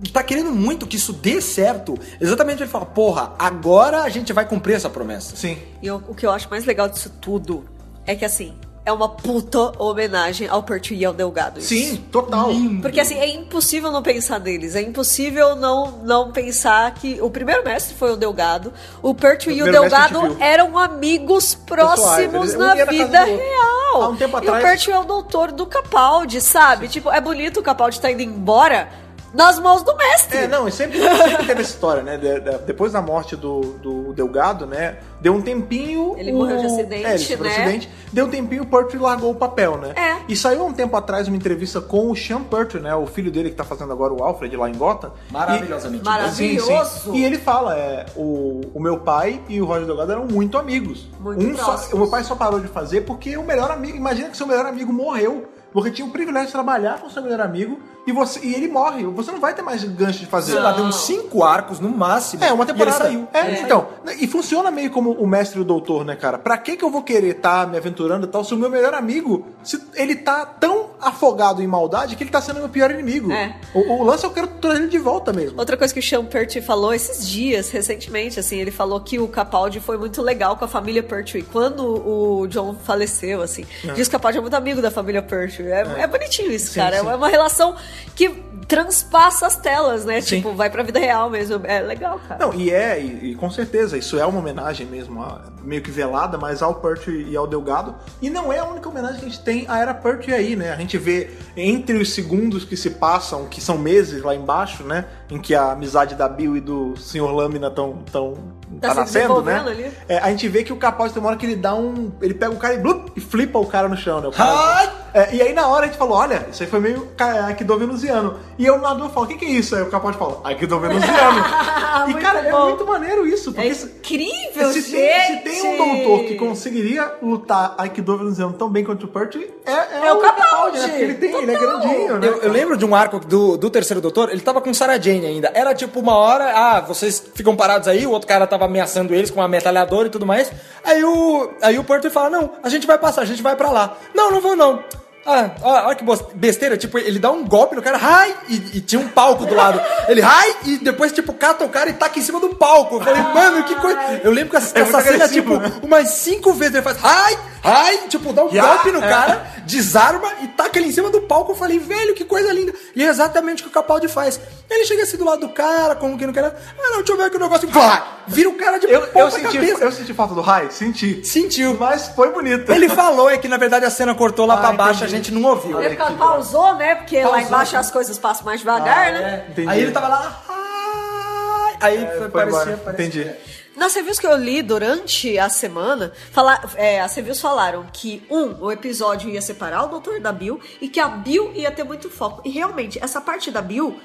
Speaker 3: ele tá querendo muito que isso dê certo. Exatamente ele fala, porra, agora a gente vai cumprir essa promessa.
Speaker 1: Sim.
Speaker 4: E eu- o que eu acho mais legal disso tudo é que, assim, é uma puta homenagem ao Pertwee e ao Delgado. isso.
Speaker 1: Sim, total.
Speaker 4: Porque, assim, é impossível não pensar neles. É impossível não, não pensar que o primeiro mestre foi o Delgado. O Pertwee e o Delgado eram amigos próximos na vida real.
Speaker 1: Há um tempo
Speaker 4: e
Speaker 1: atrás-
Speaker 4: o Pertwee é o doutor do Capaldi, sabe? Tipo, é bonito o Capaldi tá indo embora nas mãos do mestre.
Speaker 1: É, não, e sempre, sempre teve essa história, né? De- de- depois da morte do, do Delgado, né? Deu um tempinho.
Speaker 4: Ele
Speaker 1: o-
Speaker 4: morreu de acidente,
Speaker 1: é, ele sofreu
Speaker 4: né?
Speaker 1: acidente. Deu um tempinho, o Pertwee largou o papel, né?
Speaker 4: É.
Speaker 1: E saiu há um tempo atrás uma entrevista com o Sean Pertwee, né? O filho dele que tá fazendo agora o Alfred lá em Gotham.
Speaker 3: Maravilhosamente.
Speaker 4: Mara- Maravilhoso.
Speaker 1: E ele fala, é, o, o meu pai e o Roger Delgado eram muito amigos.
Speaker 4: Muito
Speaker 1: um só, o meu pai só parou de fazer porque o melhor amigo, imagina que seu melhor amigo morreu. Porque tinha o privilégio de trabalhar com seu melhor amigo e, você, e ele morre. Você não vai ter mais gancho de fazer.
Speaker 3: Sei lá, deu uns cinco arcos no máximo.
Speaker 1: É, uma temporada.
Speaker 3: E ele saiu.
Speaker 1: É,
Speaker 3: Ele
Speaker 1: então, e funciona meio como o mestre e o doutor, né, cara? Pra que que eu vou querer estar me aventurando e tal se o meu melhor amigo, se ele tá tão afogado em maldade que ele tá sendo meu pior inimigo?
Speaker 4: É.
Speaker 1: O, o lance eu quero trazer ele de volta mesmo.
Speaker 4: Outra coisa que o Sean Pertwee falou esses dias, recentemente, assim, ele falou que o Capaldi foi muito legal com a família Pertwee. Quando o John faleceu, assim, diz que o Capaldi é muito amigo da família Pertwee. É, é bonitinho isso,
Speaker 1: Sim,
Speaker 4: cara.
Speaker 1: sim.
Speaker 4: É uma relação que transpassa as telas, né?
Speaker 1: Sim.
Speaker 4: Tipo, vai pra vida real mesmo. É legal, cara.
Speaker 1: Não, e é, e, e com certeza, isso é uma homenagem mesmo, a- meio que velada, mas ao Pertwee e ao Delgado. E não é a única homenagem que a gente tem à era Pertwee aí, né? A gente vê entre os segundos que se passam, que são meses lá embaixo, né? Em que a amizade da Bill e do Sr. Lâmina tão, tão
Speaker 4: Tá
Speaker 1: tá,
Speaker 4: se
Speaker 1: nascendo, né?
Speaker 4: ali.
Speaker 1: É, a gente vê que o Capaldi tem uma hora que ele dá um. Ele pega o cara e, blup, e flipa o cara no chão, né? O cara-! É, e aí na hora a gente falou, olha, isso aí foi meio ca- Aikido venusiano. E eu na dúvida falo, o que, que é isso? Aí o Capaldi fala, Aikido venusiano. e cara, é
Speaker 4: bom.
Speaker 1: muito maneiro isso. Porque
Speaker 4: É
Speaker 1: se,
Speaker 4: incrível,
Speaker 1: se,
Speaker 4: gente!
Speaker 1: tem, se tem um doutor que conseguiria lutar Aikido venusiano tão bem quanto o Pertwee, é, é,
Speaker 4: É o Capaldi!
Speaker 1: né? Porque ele tem, ele é grandinho, né?
Speaker 3: Eu, eu lembro de um arco do, do terceiro doutor, ele tava com Sarah Jane ainda. Era tipo uma hora, ah, vocês ficam parados aí, o outro cara tava ameaçando eles com uma metralhadora e tudo mais. Aí o, aí o Porto fala: Não, a gente vai passar, a gente vai pra lá. Não, não vou não. Ah, ó, olha que besteira, tipo, ele dá um golpe no cara, ai, e, e tinha um palco do lado. Ele, ai, e depois, tipo, cata o cara e taca em cima do palco. Eu falei, mano, que coisa. Eu lembro que essa,
Speaker 1: É
Speaker 3: essa cena, tipo,
Speaker 1: né?
Speaker 3: umas cinco vezes ele faz, ai, ai, tipo, dá um
Speaker 1: Ya,
Speaker 3: golpe no
Speaker 1: é.
Speaker 3: cara, desarma e taca ele em cima do palco. Eu falei, velho, que coisa linda. E é exatamente o que o Capaldi faz. Ele chega assim do lado do cara, como que não quer. Ah, não, deixa eu ver aqui o negócio. Vai! Vira o cara de
Speaker 1: Eu, eu, senti,
Speaker 3: cabeça.
Speaker 1: eu senti falta do Rai? Senti.
Speaker 3: Sentiu.
Speaker 1: Mas foi bonito.
Speaker 3: Ele falou, é que na verdade a cena cortou lá
Speaker 1: Ah,
Speaker 3: pra baixo,
Speaker 1: entendi.
Speaker 3: a gente não ouviu.
Speaker 4: É porque pausou, né? Porque lá
Speaker 3: Pausou.
Speaker 4: embaixo as coisas passam mais devagar, né?
Speaker 1: Entendi.
Speaker 3: Aí ele tava lá. "Ai", Aí
Speaker 1: É, foi
Speaker 3: parecia,
Speaker 1: embora.
Speaker 3: parecia.
Speaker 1: Entendi.
Speaker 4: Nas reviews que eu li durante a semana, fala, é, as reviews falaram que, um, o episódio ia separar o doutor da Bill e que a Bill ia ter muito foco. E realmente, essa parte da Bill,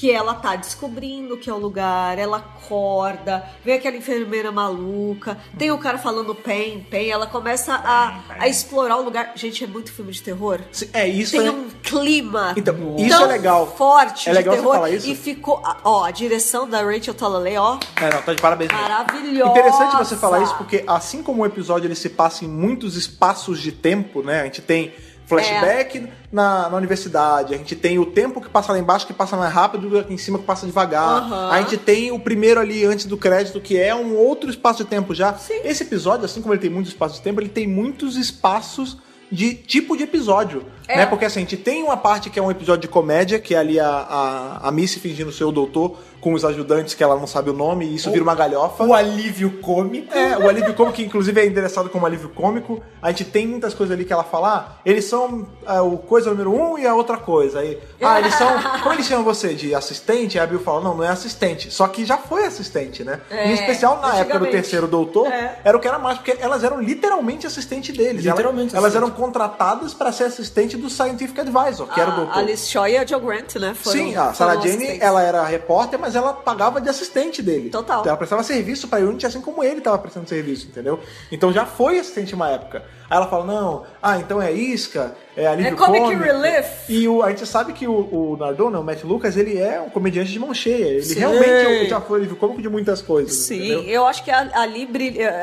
Speaker 4: que ela tá descobrindo que é o lugar, ela acorda, vem aquela enfermeira maluca, tem o cara falando pen, pen, ela começa a, a explorar o lugar. Gente, é muito filme de terror.
Speaker 1: É isso,
Speaker 4: Tem
Speaker 1: né?
Speaker 4: um clima
Speaker 1: Então, isso é legal.
Speaker 4: forte
Speaker 1: É legal
Speaker 4: de
Speaker 1: você
Speaker 4: terror.
Speaker 1: falar isso.
Speaker 4: E ficou, ó, a direção da Rachel Talalay, ó,
Speaker 1: É, não, tá de parabéns.
Speaker 4: Maravilhosa.
Speaker 1: Interessante você falar isso, porque assim como o episódio ele se passa em muitos espaços de tempo, né? A gente tem flashback na, na universidade, a gente tem o tempo que passa lá embaixo que passa mais rápido aqui em cima que passa devagar.
Speaker 4: Aham.
Speaker 1: A gente tem o primeiro ali antes do crédito, que é um outro espaço de tempo já. Esse episódio, assim como ele tem muitos espaços de tempo, ele tem muitos espaços de tipo de episódio.
Speaker 4: É.
Speaker 1: Né? Porque assim, a gente tem uma parte que é um episódio de comédia, que é ali a, a, a Missy fingindo ser o doutor com os ajudantes que ela não sabe o nome, e isso vira uma galhofa.
Speaker 3: O alívio cômico.
Speaker 1: É, o alívio cômico, que inclusive é endereçado como alívio cômico. A gente tem muitas coisas ali que ela fala, ah, eles são ah, o coisa número um e a outra coisa. Aí, ah, eles são. Como eles chamam você? De assistente? Aí a Bill fala, não, não é assistente. Só que já foi assistente, né?
Speaker 4: É,
Speaker 1: em especial na época do terceiro doutor,
Speaker 4: É.
Speaker 1: era o que era mais, porque elas eram literalmente assistente deles.
Speaker 3: Literalmente
Speaker 1: Elas, elas eram contratadas para ser assistente do Scientific Advisor, que era o
Speaker 4: a
Speaker 1: doutor.
Speaker 4: Alice Shaw e a Joe Grant, né? Foram,
Speaker 1: Sim, a Sarah Jane,
Speaker 4: assistentes.
Speaker 1: ela era repórter, mas ela pagava de assistente dele.
Speaker 4: Total.
Speaker 1: Então ela prestava serviço pra Unity, assim como ele tava prestando serviço, entendeu? Então já foi assistente uma época. Aí ela fala, não, ah, então é isca, é alívio
Speaker 4: É comic
Speaker 1: cômico.
Speaker 4: relief.
Speaker 1: E o, a gente sabe que o, o Nardone, o Matt Lucas, ele é um comediante de mão cheia. Ele
Speaker 4: Sim.
Speaker 1: realmente já foi alívio cômico de muitas coisas,
Speaker 4: Sim,
Speaker 1: entendeu?
Speaker 4: eu acho que ali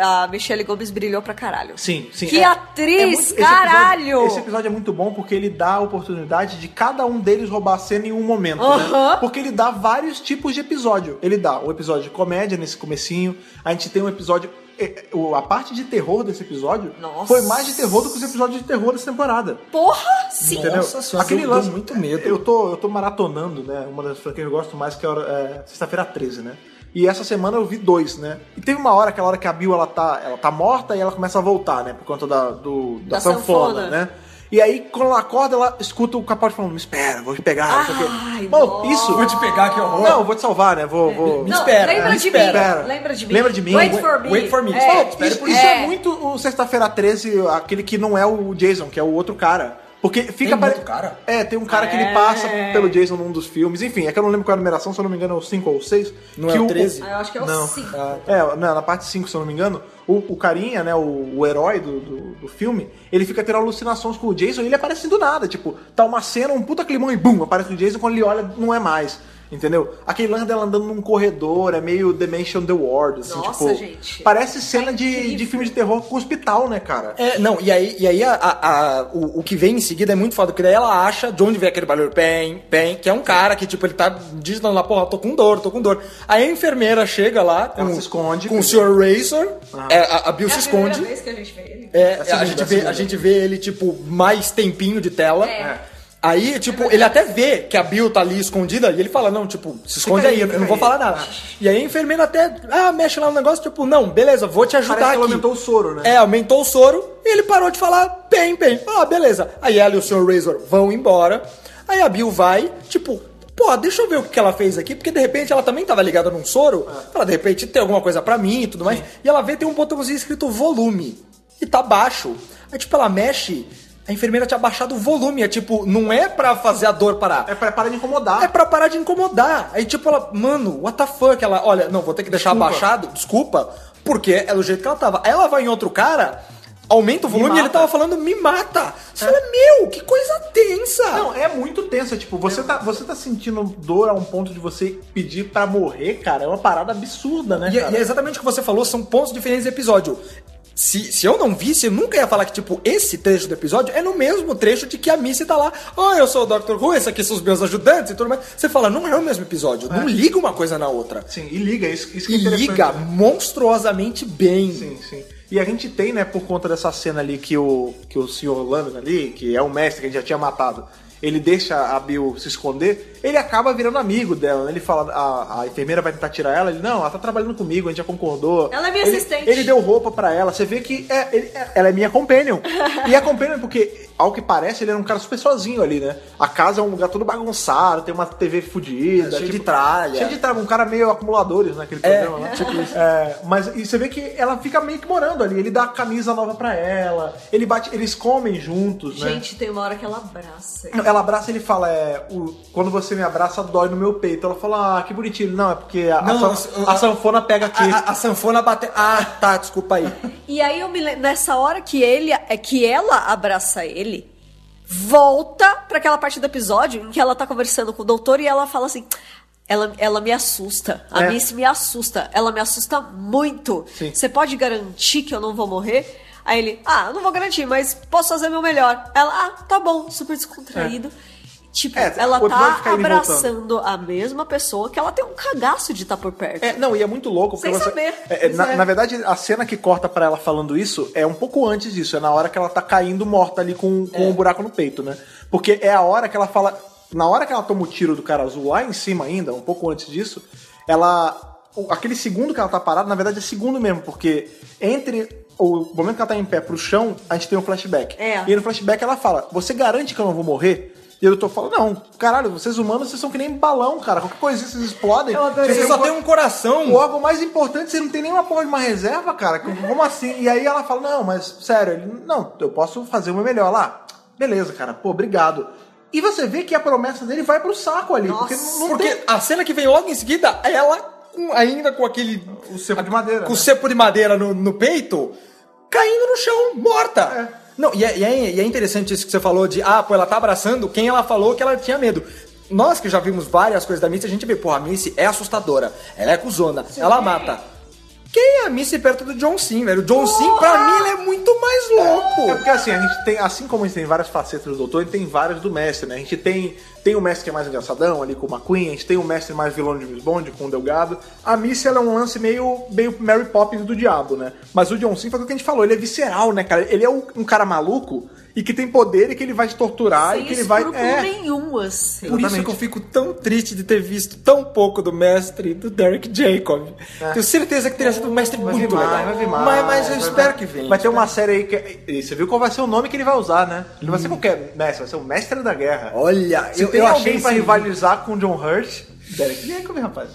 Speaker 4: a Michelle Gomes brilhou pra caralho.
Speaker 1: Sim, sim.
Speaker 4: Que
Speaker 1: é-
Speaker 4: atriz,
Speaker 1: é muito- esse
Speaker 4: caralho!
Speaker 1: Episódio, esse episódio é muito bom porque ele dá a oportunidade de cada um deles roubar a cena em um momento, né?
Speaker 4: Aham.
Speaker 1: Porque ele dá vários tipos de episódio. Ele dá um episódio de comédia nesse comecinho, a gente tem um episódio... é, o- A parte de terror desse episódio
Speaker 4: Nossa.
Speaker 1: foi mais de terror do que os episódios de terror dessa temporada.
Speaker 4: Porra, sim.
Speaker 1: Entendeu?
Speaker 3: Nossa senhora, deu- deu muito medo.
Speaker 1: Eu tô, eu tô maratonando, né? Uma das franquias que eu gosto mais, que é, é Sexta-feira 13, né? E essa semana eu vi dois, né? E teve uma hora, aquela hora que a Bill ela tá, ela tá morta e ela começa a voltar, né? Por conta da, do, da,
Speaker 4: Da
Speaker 1: sanfona,
Speaker 4: sanfona.
Speaker 1: né? E aí, quando ela acorda, ela escuta o Capaldi falando: Me espera, vou te pegar. não sei o quê.
Speaker 4: Ai,
Speaker 1: Bom, isso.
Speaker 3: Vou te pegar, que horror.
Speaker 1: Não, vou te salvar, né? Vou. vou...
Speaker 3: Me
Speaker 4: Não,
Speaker 3: espera,
Speaker 4: lembra
Speaker 3: me
Speaker 4: de
Speaker 1: espera.
Speaker 4: mim. Lembra de mim.
Speaker 1: Lembra de mim.
Speaker 4: Wait for me.
Speaker 3: wait for me.
Speaker 4: É.
Speaker 1: Isso, isso
Speaker 4: É.
Speaker 1: é muito o Sexta-feira 13, aquele que não é o Jason, que é o outro cara. Porque fica
Speaker 3: Tem
Speaker 1: pare-
Speaker 3: outro cara?
Speaker 1: É, tem um cara que ele
Speaker 4: É.
Speaker 1: passa pelo Jason num dos filmes. Enfim, é que eu não lembro qual é a numeração, se eu não me engano é o 5 ou o 6.
Speaker 3: Não
Speaker 1: que
Speaker 3: é o 13?
Speaker 4: Ah, eu acho que é o
Speaker 1: Não.
Speaker 4: 5.
Speaker 1: É, não, na parte 5, se eu não me engano, o, o carinha, né, o, o herói do, do, do filme, ele fica tendo alucinações com o Jason e ele aparece do nada. Tipo, tá uma cena, um puta climão e bum, aparece o Jason, quando ele olha, não é mais. Entendeu? Aquele lance dela andando num corredor, é meio Dimension The Ward, assim,
Speaker 4: Nossa,
Speaker 1: tipo.
Speaker 4: gente.
Speaker 1: Parece cena
Speaker 4: Tá
Speaker 1: de, de filme de terror com hospital, né, cara?
Speaker 3: É, não, e aí, e aí a, a- a- o, o que vem em seguida é muito foda, porque daí ela acha de onde vem aquele barulho, pen, pen, que é um cara que, tipo, ele tá digitando lá, porra, tô com dor, tô com dor. Aí a enfermeira chega lá com,
Speaker 1: Ela se esconde,
Speaker 3: com o? Sr. Razor, é, a, a Bill
Speaker 4: É
Speaker 3: se
Speaker 4: a primeira
Speaker 3: esconde.
Speaker 4: vez que a gente vê ele.
Speaker 3: É,
Speaker 1: a segunda,
Speaker 3: a, gente vê, a gente vê ele, tipo, mais tempinho de tela.
Speaker 4: É.
Speaker 3: Aí, tipo, ele até vê que a Bill tá ali escondida e ele fala, não, tipo, se esconde aí, eu não vou falar nada. E aí a enfermeira até, ah, mexe lá no negócio, tipo, não, beleza, vou te ajudar
Speaker 1: Parece
Speaker 3: aqui.
Speaker 1: aumentou o soro, né?
Speaker 3: É, aumentou o soro e ele parou de falar bem, bem. Ah, beleza. Aí ela e o Sr. Razor vão embora. Aí a Bill vai, tipo, pô, deixa eu ver o que ela fez aqui, porque de repente ela também tava ligada num soro. Ela, de repente, tem alguma coisa pra mim e tudo mais. E ela vê tem um botãozinho escrito volume. E tá baixo. Aí, tipo, ela mexe. A enfermeira tinha baixado o volume. É tipo, não é pra fazer a dor parar.
Speaker 1: É pra parar de incomodar.
Speaker 3: É pra parar de incomodar. Aí, tipo, ela, mano, what the fuck? Ela, olha, não, vou ter que deixar
Speaker 1: Desculpa.
Speaker 3: abaixado, desculpa, porque é do jeito que ela tava. Aí ela vai em outro cara, aumenta o volume
Speaker 1: Me
Speaker 3: e ele tava falando me mata. Você fala, meu, que coisa tensa.
Speaker 1: Não, é muito tenso. é Tipo, você tá, você tá sentindo dor a um ponto de você pedir pra morrer, cara. É uma parada absurda, né,
Speaker 3: E,
Speaker 1: cara?
Speaker 3: e é exatamente o que você falou, são pontos diferentes do episódio. Se, se eu não visse, eu nunca ia falar que, tipo, esse trecho do episódio é no mesmo trecho de que a Missy tá lá. Oh, eu sou o Dr. Who, esse aqui são os meus ajudantes e tudo mais. Você fala, não é o mesmo episódio. Não liga uma coisa na outra.
Speaker 1: Sim, e liga, isso, isso que é
Speaker 3: E liga
Speaker 1: né?
Speaker 3: monstruosamente bem.
Speaker 1: Sim, sim. E a gente tem, né, por conta dessa cena ali que o, que o Sr. Lambert ali, que é o mestre que a gente já tinha matado, ele deixa a Bill se esconder, ele acaba virando amigo dela. né? Ele fala, a, a enfermeira vai tentar tirar ela, ele, não, ela tá trabalhando comigo, a gente já concordou.
Speaker 4: Ela é minha
Speaker 1: Ele-
Speaker 4: assistente.
Speaker 1: Ele deu roupa pra ela, você vê que é, ele- é- ela é minha companion. e a companion, porque, ao que parece, ele era um cara super sozinho ali, né? A casa é um lugar todo bagunçado, tem uma TV fodida.
Speaker 3: É, cheio de tralha.
Speaker 1: Cheio de tralha, um cara meio acumuladores naquele
Speaker 3: É,
Speaker 1: programa lá. É, mas e você vê que ela fica meio que morando ali. Ele dá a camisa nova pra ela, ele bate, eles comem juntos, né?
Speaker 4: Gente, tem uma hora que ela abraça. ele.
Speaker 1: Ela abraça e ele fala, é, o- quando você me abraça, dói no meu peito. Ela fala, ah, que bonitinho. Não, é porque a,
Speaker 3: Não,
Speaker 1: a,
Speaker 3: o-
Speaker 1: a sanfona pega aqui.
Speaker 3: A, a- a sanfona bate. Ah, tá, desculpa aí.
Speaker 4: E aí eu me lembro, nessa hora que ele é que ela abraça ele, volta pra aquela parte do episódio em que ela tá conversando com o doutor e ela fala assim: ela, ela me assusta. A
Speaker 1: É.
Speaker 4: Miss me assusta. Ela me assusta muito. Você pode garantir que eu não vou morrer? Aí ele, ah, não vou garantir, mas posso fazer meu melhor. Ela, ah, tá bom, super descontraído. Tipo,
Speaker 1: É,
Speaker 4: ela tá abraçando a mesma pessoa que ela tem um cagaço de estar por perto.
Speaker 1: É, não, e é muito louco.
Speaker 4: Sem
Speaker 1: você-
Speaker 4: saber.
Speaker 1: é, é, na,
Speaker 4: é.
Speaker 1: na verdade, a cena que corta pra ela falando isso é um pouco antes disso. É na hora que ela tá caindo morta ali com, com um buraco no peito, né? Porque é a hora que ela fala. Na hora que ela toma o tiro do cara azul lá em cima ainda, um pouco antes disso, ela. Aquele segundo que ela tá parada, na verdade é segundo mesmo, porque entre o momento que ela tá em pé pro chão, a gente tem um flashback.
Speaker 4: É.
Speaker 1: E no flashback ela fala: Você garante que eu não vou morrer? E eu tô falando, não, caralho, vocês humanos, vocês são que nem balão, cara. Qualquer coisinha vocês explodem. Vocês
Speaker 3: Você só
Speaker 1: têm
Speaker 3: tem um coração.
Speaker 1: o órgão mais importante, você não tem nenhuma porra de uma reserva, cara. Como assim? E aí ela fala, não, mas sério, ele, não, eu posso fazer o meu melhor lá. Beleza, cara, pô, obrigado. E você vê que a promessa dele vai pro saco ali.
Speaker 4: Nossa,
Speaker 1: porque não,
Speaker 3: Porque
Speaker 1: tem
Speaker 3: a cena que vem logo em seguida, é ela ainda com aquele.
Speaker 1: o cepo de madeira.
Speaker 3: com o
Speaker 1: né?
Speaker 3: cepo de madeira no, no peito, caindo no chão, morta. Não, e é, e é- e é interessante isso que você falou de, ah, pô, ela tá abraçando quem ela falou que ela tinha medo. Nós que já vimos várias coisas da Missy, a gente vê, pô, a Missy é assustadora, ela é cuzona, ela mata. Quem é a Missy perto do John Sim, velho? O John Sim, pra mim, ele é muito mais
Speaker 1: É
Speaker 3: louco.
Speaker 1: porque assim, a gente tem, assim como a gente tem várias facetas do doutor, a gente tem várias do mestre, né? A gente tem, tem o mestre que é mais engraçadão ali com o McQueen, a gente tem o mestre mais vilão de James Bond com o Delgado. A Missy ela é um lance meio, meio Mary Poppins do diabo, né? Mas o John Sim foi o que a gente falou, ele é visceral, né, cara? Ele é um, um cara maluco e que tem poder e que ele vai te torturar
Speaker 4: Sem
Speaker 1: e que ele vai. É,
Speaker 4: nenhum, assim.
Speaker 3: Por isso que eu fico tão triste de ter visto tão pouco do mestre do Derek Jacob. Tenho certeza que teria sido um mestre
Speaker 1: É. Vai
Speaker 3: muito
Speaker 1: mais,
Speaker 3: legal.
Speaker 1: vai vir mais.
Speaker 3: mas, mas eu
Speaker 1: vai-
Speaker 3: espero que venha.
Speaker 1: Vai ter uma série aí que. e Você viu qual vai ser o nome que ele vai usar, né? Ele não vai ser qualquer mestre, vai ser o mestre da guerra.
Speaker 3: Olha,
Speaker 1: Se
Speaker 3: eu,
Speaker 1: tem
Speaker 3: eu
Speaker 1: alguém
Speaker 3: achei
Speaker 1: pra rivalizar com o John Hurt, Derek Jacob, rapaz.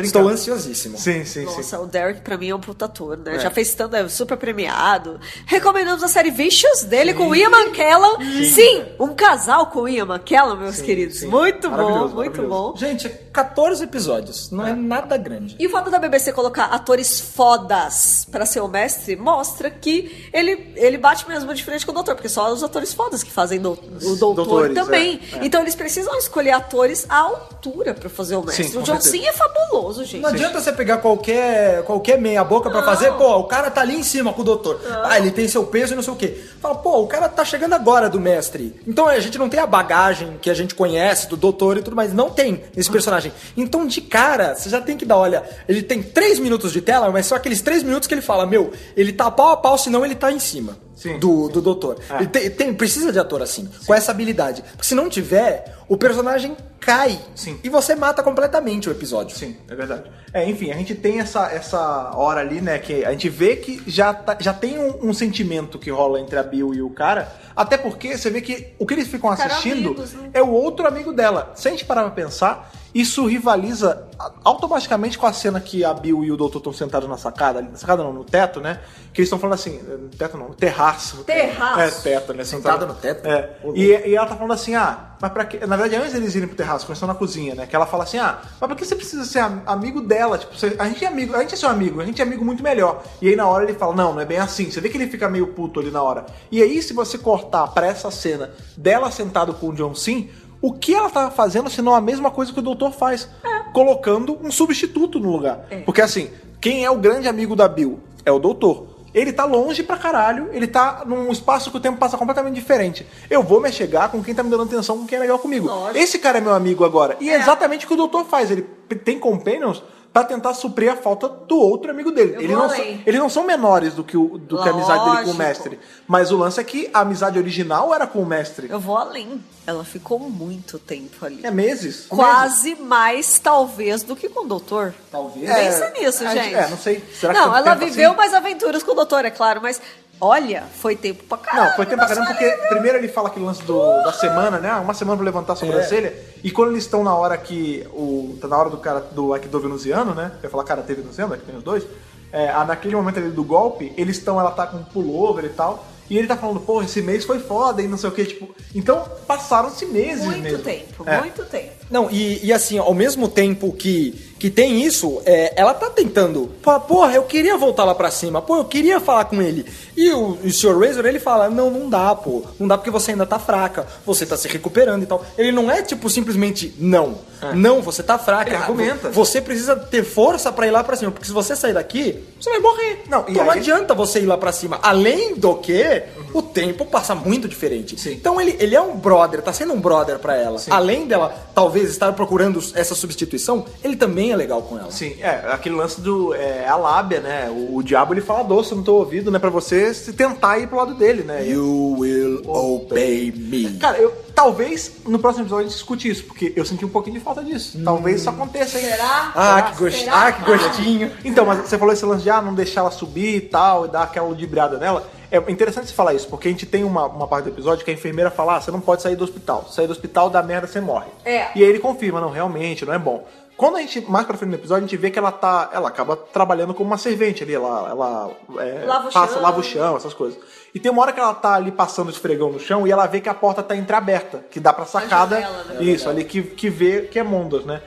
Speaker 3: Estou ansiosíssimo.
Speaker 1: Sim, sim, sim.
Speaker 4: Nossa, o Derek pra mim é um puta ator, né? Já fez tanto, é super premiado. Recomendamos a série Vicious dele com o Ian McKellen. Sim. um casal com o Ian McKellen, meus queridos.
Speaker 1: sim.
Speaker 4: Muito bom, muito bom.
Speaker 3: Gente, 14 episódios. Não é, nada grande.
Speaker 4: E o fato da BBC colocar atores fodas pra ser o mestre mostra que ele, ele bate mesmo de frente com o doutor, porque só os atores fodas que fazem do- o doutor
Speaker 1: doutores,
Speaker 4: também.
Speaker 1: é, é.
Speaker 4: Então eles precisam escolher atores à altura pra fazer o mestre.
Speaker 1: Sim,
Speaker 4: o
Speaker 1: com
Speaker 4: John. Sim é fabuloso, gente.
Speaker 3: Não adianta você pegar qualquer, qualquer meia boca pra fazer, pô, o cara tá ali em cima com o doutor. Ah, ele tem seu peso e não sei o quê. Fala, pô, o cara tá chegando agora do mestre. Então a gente não tem a bagagem que a gente conhece do doutor e tudo mais. Não tem esse personagem. Então, de cara, você já tem que dar, olha, ele tem três minutos de tela, mas só aqueles três minutos que ele fala, meu, ele tá pau a pau, senão ele tá em cima.
Speaker 1: Sim.
Speaker 3: Do, do doutor. Ele tem, tem- precisa de ator assim, com essa habilidade. Porque se não tiver, o personagem cai.
Speaker 1: Sim.
Speaker 3: E você mata completamente o episódio.
Speaker 1: Sim, é verdade. É, enfim, a gente tem essa, essa hora ali, né, que a gente vê que já, tá- já tem um, um sentimento que rola entre a Bill e o cara, até porque você vê que o que eles ficam assistindo
Speaker 4: amigos, né?
Speaker 1: é o outro amigo dela. Se a gente parar pra pensar, isso rivaliza automaticamente com a cena que a Bill e o doutor estão sentados na sacada, ali, na sacada não, no teto, né, que eles estão falando assim, no teto não, no terraço, terraço. É, teto, né?
Speaker 3: Sentada no teto?
Speaker 1: É. E, e ela tá falando assim, ah, mas pra quê? Na verdade, antes deles irem pro terraço, começando na cozinha, né? Que ela fala assim, ah, mas por que você precisa ser am- amigo dela? Tipo, você- a gente é amigo, a gente é seu amigo, a gente é amigo muito melhor. E aí na hora ele fala, não, não é bem assim. Você vê que ele fica meio puto ali na hora. E aí, se você cortar pra essa cena dela sentado com o John Sim, o que ela tava fazendo senão a mesma coisa que o doutor faz? Colocando um substituto no lugar. Porque assim, quem é o grande amigo da Bill? É o doutor. Ele tá longe pra caralho, ele tá num espaço que o tempo passa completamente diferente. Eu vou me chegar com quem tá me dando atenção, com quem é legal comigo.
Speaker 4: Lógico.
Speaker 1: Esse cara é meu amigo agora. E é, exatamente o que o doutor faz. Ele tem companions pra tentar suprir a falta do outro amigo dele.
Speaker 4: Eu
Speaker 1: Ele
Speaker 4: vou
Speaker 1: não, são- eles não são menores do que, o, do que a amizade dele com o mestre. Mas o lance é que a amizade original era com o mestre.
Speaker 4: Eu vou além. Ela ficou muito tempo ali.
Speaker 1: É meses. meses.
Speaker 4: Quase mais, talvez, do que com o doutor.
Speaker 3: Talvez.
Speaker 4: Pensa nisso,
Speaker 1: a
Speaker 4: gente.
Speaker 1: É, não sei. Será que
Speaker 4: não, ela viveu
Speaker 1: assim?
Speaker 4: mais aventuras com o doutor, é claro, mas olha, foi tempo pra caramba.
Speaker 1: Não, foi tempo pra caramba, porque primeiro ele fala aquele lance do- da semana, né? Uma semana pra levantar a sobrancelha. E quando eles estão na hora que. O, tá na hora do cara do Aikido venusiano, né? Eu ia falar cara teve venusiano, é que tem os dois. É, ah, naquele momento ali do golpe, eles estão, ela tá com um pullover e tal. E ele tá falando, pô, esse mês foi foda e não sei o que, tipo. Então passaram-se meses
Speaker 4: Muito
Speaker 1: mesmo.
Speaker 4: tempo,
Speaker 1: É.
Speaker 4: muito tempo.
Speaker 3: Não, e, e assim, ao mesmo tempo que, que tem isso, é, ela tá tentando. Porra, eu queria voltar lá pra cima, pô, eu queria falar com ele. E o, o Sr. Razor, ele fala: não, não dá, pô. Não dá porque você ainda tá fraca, você tá se recuperando e tal. Ele não é tipo simplesmente não. Não, você tá fraca.
Speaker 1: Ele argumenta.
Speaker 3: Você precisa ter força pra ir lá pra cima, porque se você sair daqui, você vai morrer.
Speaker 1: Não,
Speaker 3: então não
Speaker 1: aí-
Speaker 3: adianta você ir lá pra cima. Além do que, o tempo passa muito diferente.
Speaker 1: Sim.
Speaker 3: Então ele, ele é um brother, tá sendo um brother pra ela. Além dela talvez estar procurando essa substituição, ele também é legal com ela.
Speaker 1: Sim, é, aquele lance do. É, a lábia, né? O, o diabo ele fala doce no teu ouvido, né? Pra você se tentar ir pro lado dele, né? E-
Speaker 3: You will obey me.
Speaker 1: Cara, eu talvez no próximo episódio a gente discute isso, porque eu senti um pouquinho de falta disso. Talvez isso aconteça aí.
Speaker 4: Será?
Speaker 3: Ah, que, gost...
Speaker 4: Será?
Speaker 3: ah, que gostinho.
Speaker 1: Então, mas você falou esse lance de ah, não deixar ela subir e tal, e dar aquela ludibriada nela. É interessante você falar isso, porque a gente tem uma, uma parte do episódio que a enfermeira fala: ah, você não pode sair do hospital. Se sair do hospital, dá merda, você morre.
Speaker 4: É.
Speaker 1: E aí ele confirma: não, realmente, não é bom. Quando a gente, mais pra frente no episódio, a gente vê que ela tá. Ela acaba trabalhando como uma servente ali. Ela, ela é,
Speaker 4: Lava o
Speaker 1: passa,
Speaker 4: chão.
Speaker 1: lava o chão, essas coisas. E tem uma hora que ela tá ali passando esfregão no chão e ela vê que a porta tá entreaberta, que dá pra sacada.
Speaker 4: janela, né?
Speaker 1: Isso, ali que, que vê que é Mondas, né?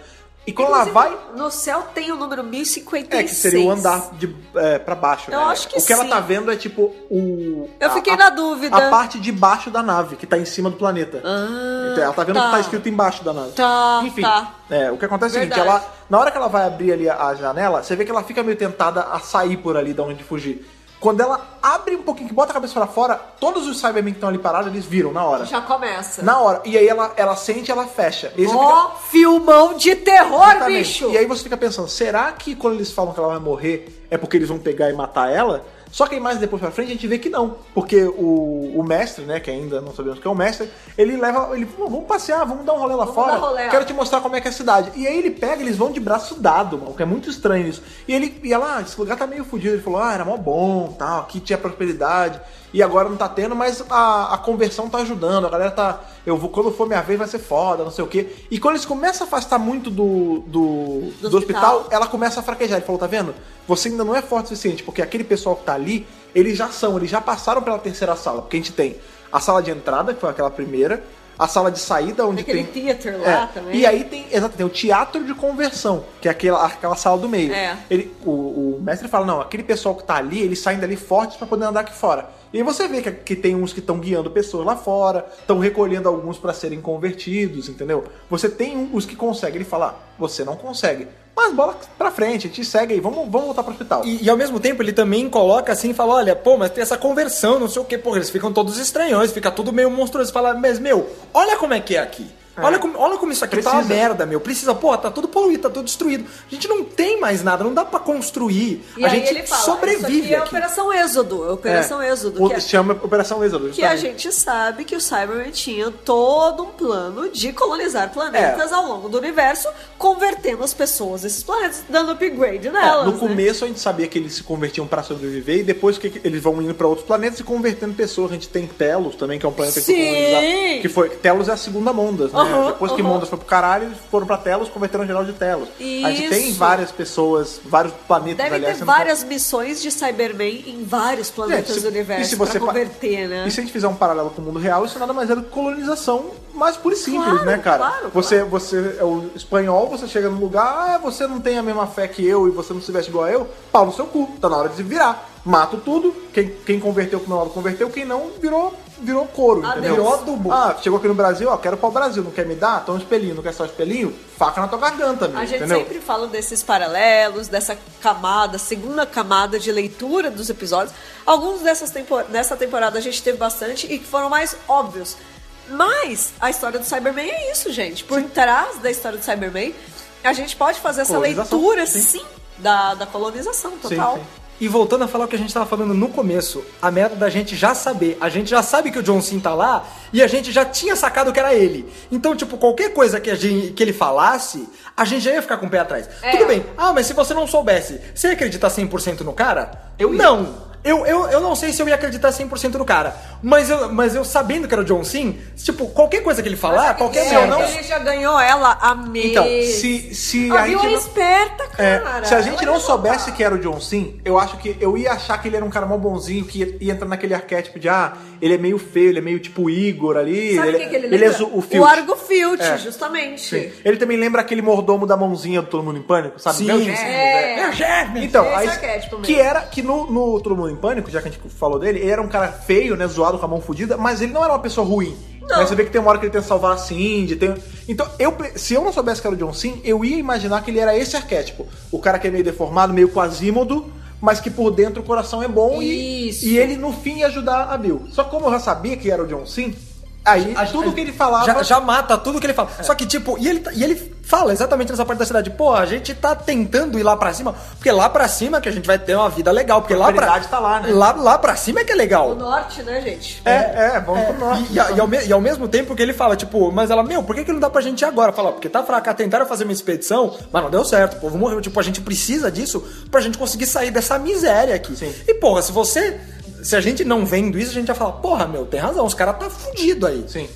Speaker 1: E quando ela vai.
Speaker 4: No céu tem o número 1056.
Speaker 1: É, que seria o andar de, é, pra baixo,
Speaker 4: Eu
Speaker 1: né?
Speaker 4: acho que
Speaker 1: o que ela
Speaker 4: sim.
Speaker 1: tá vendo é tipo o.
Speaker 4: Eu
Speaker 1: a-
Speaker 4: fiquei na dúvida.
Speaker 1: A parte de baixo da nave, que tá em cima do planeta.
Speaker 4: Ah,
Speaker 1: então, ela tá vendo o
Speaker 4: tá.
Speaker 1: que tá escrito embaixo da nave.
Speaker 4: Tá,
Speaker 1: Enfim,
Speaker 4: tá.
Speaker 1: é, o que acontece é o seguinte,
Speaker 4: Verdade.
Speaker 1: ela, na hora que ela vai abrir ali a, a janela, você vê que ela fica meio tentada a sair por ali de onde fugir. Quando ela abre um pouquinho, que bota a cabeça pra fora, todos os Cybermen que estão ali parados, eles viram na hora.
Speaker 4: Já começa.
Speaker 1: Na hora. E aí ela, ela sente e ela fecha. Você fica-
Speaker 4: Ó, filmão de terror,
Speaker 1: Exatamente.
Speaker 4: bicho!
Speaker 1: E aí você fica pensando, será que quando eles falam que ela vai morrer é porque eles vão pegar e matar ela? Só que mais depois pra frente a gente vê que não. Porque o, o mestre, né, que ainda não sabemos que é o mestre, ele leva. Ele "Pô, vamos passear, vamos dar um rolê lá
Speaker 4: Vamos
Speaker 1: fora.
Speaker 4: rolê, ó."
Speaker 1: Quero te mostrar como é que é a cidade. E aí ele pega, eles vão de braço dado, mano, que é muito estranho isso. E ele e ela, ah, esse lugar tá meio fudido. Ele falou, ah, era mó bom, tal, aqui tinha prosperidade. E agora não tá tendo, mas a, a conversão tá ajudando. A galera tá. Eu vou, quando for minha vez, vai ser foda, não sei o quê. E quando eles começam a afastar muito do, do,
Speaker 4: Do
Speaker 1: do hospital,
Speaker 4: hospital.
Speaker 1: ela começa a fraquejar. Ele falou, tá vendo? Você ainda não é forte o suficiente, porque aquele pessoal que tá ali, eles já são, eles já passaram pela terceira sala. Porque a gente tem a sala de entrada, que foi aquela primeira, a sala de saída, onde
Speaker 4: Aquele
Speaker 1: tem.
Speaker 4: theater lá
Speaker 1: É,
Speaker 4: também.
Speaker 1: E aí tem, exato, tem o teatro de conversão, que é aquela, aquela sala do meio.
Speaker 4: É.
Speaker 1: Ele, o, o mestre fala, não, aquele pessoal que tá ali, eles saem dali fortes pra poder andar aqui fora. E aí você vê que, que tem uns que estão guiando pessoas lá fora, estão recolhendo alguns pra serem convertidos, entendeu? Você tem os que conseguem, ele fala, ah, você não consegue. Mas bola pra frente, te segue aí, vamos, vamos voltar pro hospital.
Speaker 3: E, e ao mesmo tempo ele também coloca assim e fala: olha, pô, mas tem essa conversão, não sei o que, porra, eles ficam todos estranhões, fica tudo meio monstruoso. Fala, mas meu, olha como é que é aqui. Olha, como, olha como isso aqui tá uma
Speaker 1: Precisa.
Speaker 3: merda, meu. Precisa, pô, tá tudo poluído, tá tudo destruído. A gente não tem mais nada, não dá pra construir.
Speaker 4: E
Speaker 3: a gente
Speaker 4: fala,
Speaker 3: sobrevive
Speaker 4: isso aqui é
Speaker 3: aqui.
Speaker 4: Operação Êxodo, é Operação Êxodo.
Speaker 1: O,
Speaker 4: que é-
Speaker 1: se chama Operação Êxodo.
Speaker 4: Que a gente sabe que o Cybermen tinha todo um plano de colonizar planetas
Speaker 1: É.
Speaker 4: ao longo do universo, convertendo as pessoas desses planetas, dando upgrade
Speaker 1: É,
Speaker 4: nelas.
Speaker 1: no
Speaker 4: né?
Speaker 1: começo a gente sabia que eles se convertiam pra sobreviver e depois que eles vão indo pra outros planetas e convertendo pessoas. A gente tem Telos também, que é um planeta que foi
Speaker 4: Sim!
Speaker 1: colonizado. Que foi, Telos é a segunda Mondas, né?
Speaker 4: Aham,
Speaker 1: Depois que. Mondas foi pro caralho, eles foram pra Telos, converteram geral de Telos. A gente tem
Speaker 4: Isso.
Speaker 1: várias pessoas, vários planetas,
Speaker 4: Deve
Speaker 1: aliás.
Speaker 4: ter várias missões de Cyberman em vários planetas do universo
Speaker 1: e se
Speaker 4: pra
Speaker 1: você fa-
Speaker 4: converter, né?
Speaker 1: E se a gente fizer um paralelo com o mundo real, isso nada mais é do que colonização mais pura e simples,
Speaker 4: Claro,
Speaker 1: né, cara?
Speaker 4: claro,
Speaker 1: você, você é o espanhol, você chega num lugar, ah, você não tem a mesma fé que eu e você não se veste igual a eu, pau no seu cu, tá na hora de se virar. Mato tudo, quem, quem converteu pro meu lado converteu, quem não virou, virou couro,
Speaker 4: Adeus.
Speaker 1: entendeu?
Speaker 3: Virou adubo.
Speaker 1: Ah, chegou aqui no Brasil, ó, quero pau Brasil, não quer me dar? Então espelhinho, não quer só espelhinho? Faca na tua garganta, amigo,
Speaker 4: A gente
Speaker 1: entendeu?
Speaker 4: sempre fala desses paralelos, dessa camada, segunda camada de leitura dos episódios. Alguns dessas tempo- dessa temporada a gente teve bastante e que foram mais óbvios. Mas a história do Cyberman é isso, gente. Por trás da história do Cyberman, a gente pode fazer essa leitura,
Speaker 1: sim.
Speaker 4: sim, da, da colonização total.
Speaker 1: sim.
Speaker 3: E voltando a falar o que a gente tava falando no começo, a merda da gente já saber. A gente já sabe que o John Sim tá lá e a gente já tinha sacado que era ele. Então, tipo, qualquer coisa que, a gente, que ele falasse, a gente já ia ficar com o pé atrás.
Speaker 4: É.
Speaker 3: Tudo bem. Ah, mas se você não soubesse, você ia acreditar 100% no cara?
Speaker 1: Eu ia.
Speaker 3: Não. Eu, eu, eu não sei se eu ia acreditar 100% no cara. Mas eu, mas eu sabendo que era o John Sim, tipo, qualquer coisa que ele falar, qualquer
Speaker 1: se eu
Speaker 3: merda.
Speaker 1: não-
Speaker 4: Ele já ganhou ela há meses.
Speaker 1: Então, se, se
Speaker 4: a
Speaker 1: a gente
Speaker 4: é
Speaker 1: não-
Speaker 4: esperta,
Speaker 1: É,
Speaker 4: cara.
Speaker 1: se a gente
Speaker 4: Ela
Speaker 1: não soubesse
Speaker 4: voltar.
Speaker 1: que era o John Sim, eu acho que eu ia achar que ele era um cara mó bonzinho, que ia, ia entrar naquele arquétipo de ah, ele é meio feio, ele é meio tipo Igor ali.
Speaker 4: Sabe
Speaker 1: ele,
Speaker 4: o que, que ele
Speaker 1: ele
Speaker 4: lembra?
Speaker 1: é o
Speaker 4: o
Speaker 1: Filch.
Speaker 4: Argo Filch,
Speaker 1: É.
Speaker 4: justamente.
Speaker 1: Sim. Ele também lembra aquele mordomo da mãozinha do Todo Mundo em Pânico, sabe?
Speaker 3: Sim,
Speaker 1: Meu
Speaker 3: sim.
Speaker 1: Germes,
Speaker 4: É.
Speaker 1: né? Então,
Speaker 4: Esse
Speaker 1: aí,
Speaker 4: arquétipo mesmo.
Speaker 1: que era que no, no Todo Mundo em Pânico, já que a gente falou dele, ele era um cara feio, né, zoado com a mão fodida, mas ele não era uma pessoa ruim.
Speaker 4: Não.
Speaker 1: Né, Você vê que tem uma hora que ele tenta salvar a Cindy, tem... Então, eu, se eu não soubesse que era o John Sim, eu ia imaginar que ele era esse arquétipo. O cara que é meio deformado, meio quasímodo, mas que por dentro o coração é bom e,
Speaker 4: Isso.
Speaker 1: e ele no fim ia ajudar a Bill. Só que como eu já sabia que era o John Sim, aí
Speaker 3: A-
Speaker 1: tudo
Speaker 3: a-
Speaker 1: que ele falava...
Speaker 3: Já, já mata tudo que ele fala. Só que, tipo, e ele, tá- e ele fala exatamente nessa parte da cidade, pô, a gente tá tentando ir lá pra cima, porque lá pra cima que a gente vai ter uma vida legal, porque lá pra,
Speaker 1: tá lá, né?
Speaker 3: lá, lá pra cima é que é
Speaker 4: O
Speaker 3: legal.
Speaker 4: norte, né, gente?
Speaker 1: É, é, vamos pro norte.
Speaker 3: E, e, e ao, me- e ao mesmo tempo que ele fala, tipo, mas ela, meu, por que, que não dá pra gente ir agora? Fala, porque tá fraca, tentaram fazer uma expedição, mas não deu certo, o povo morreu. Tipo, a gente precisa disso pra gente conseguir sair dessa miséria aqui.
Speaker 1: Sim.
Speaker 3: E, porra, se você. Se a gente não vendo isso, a gente vai falar, porra, meu, tem razão, os caras tá fudido aí.
Speaker 1: Sim.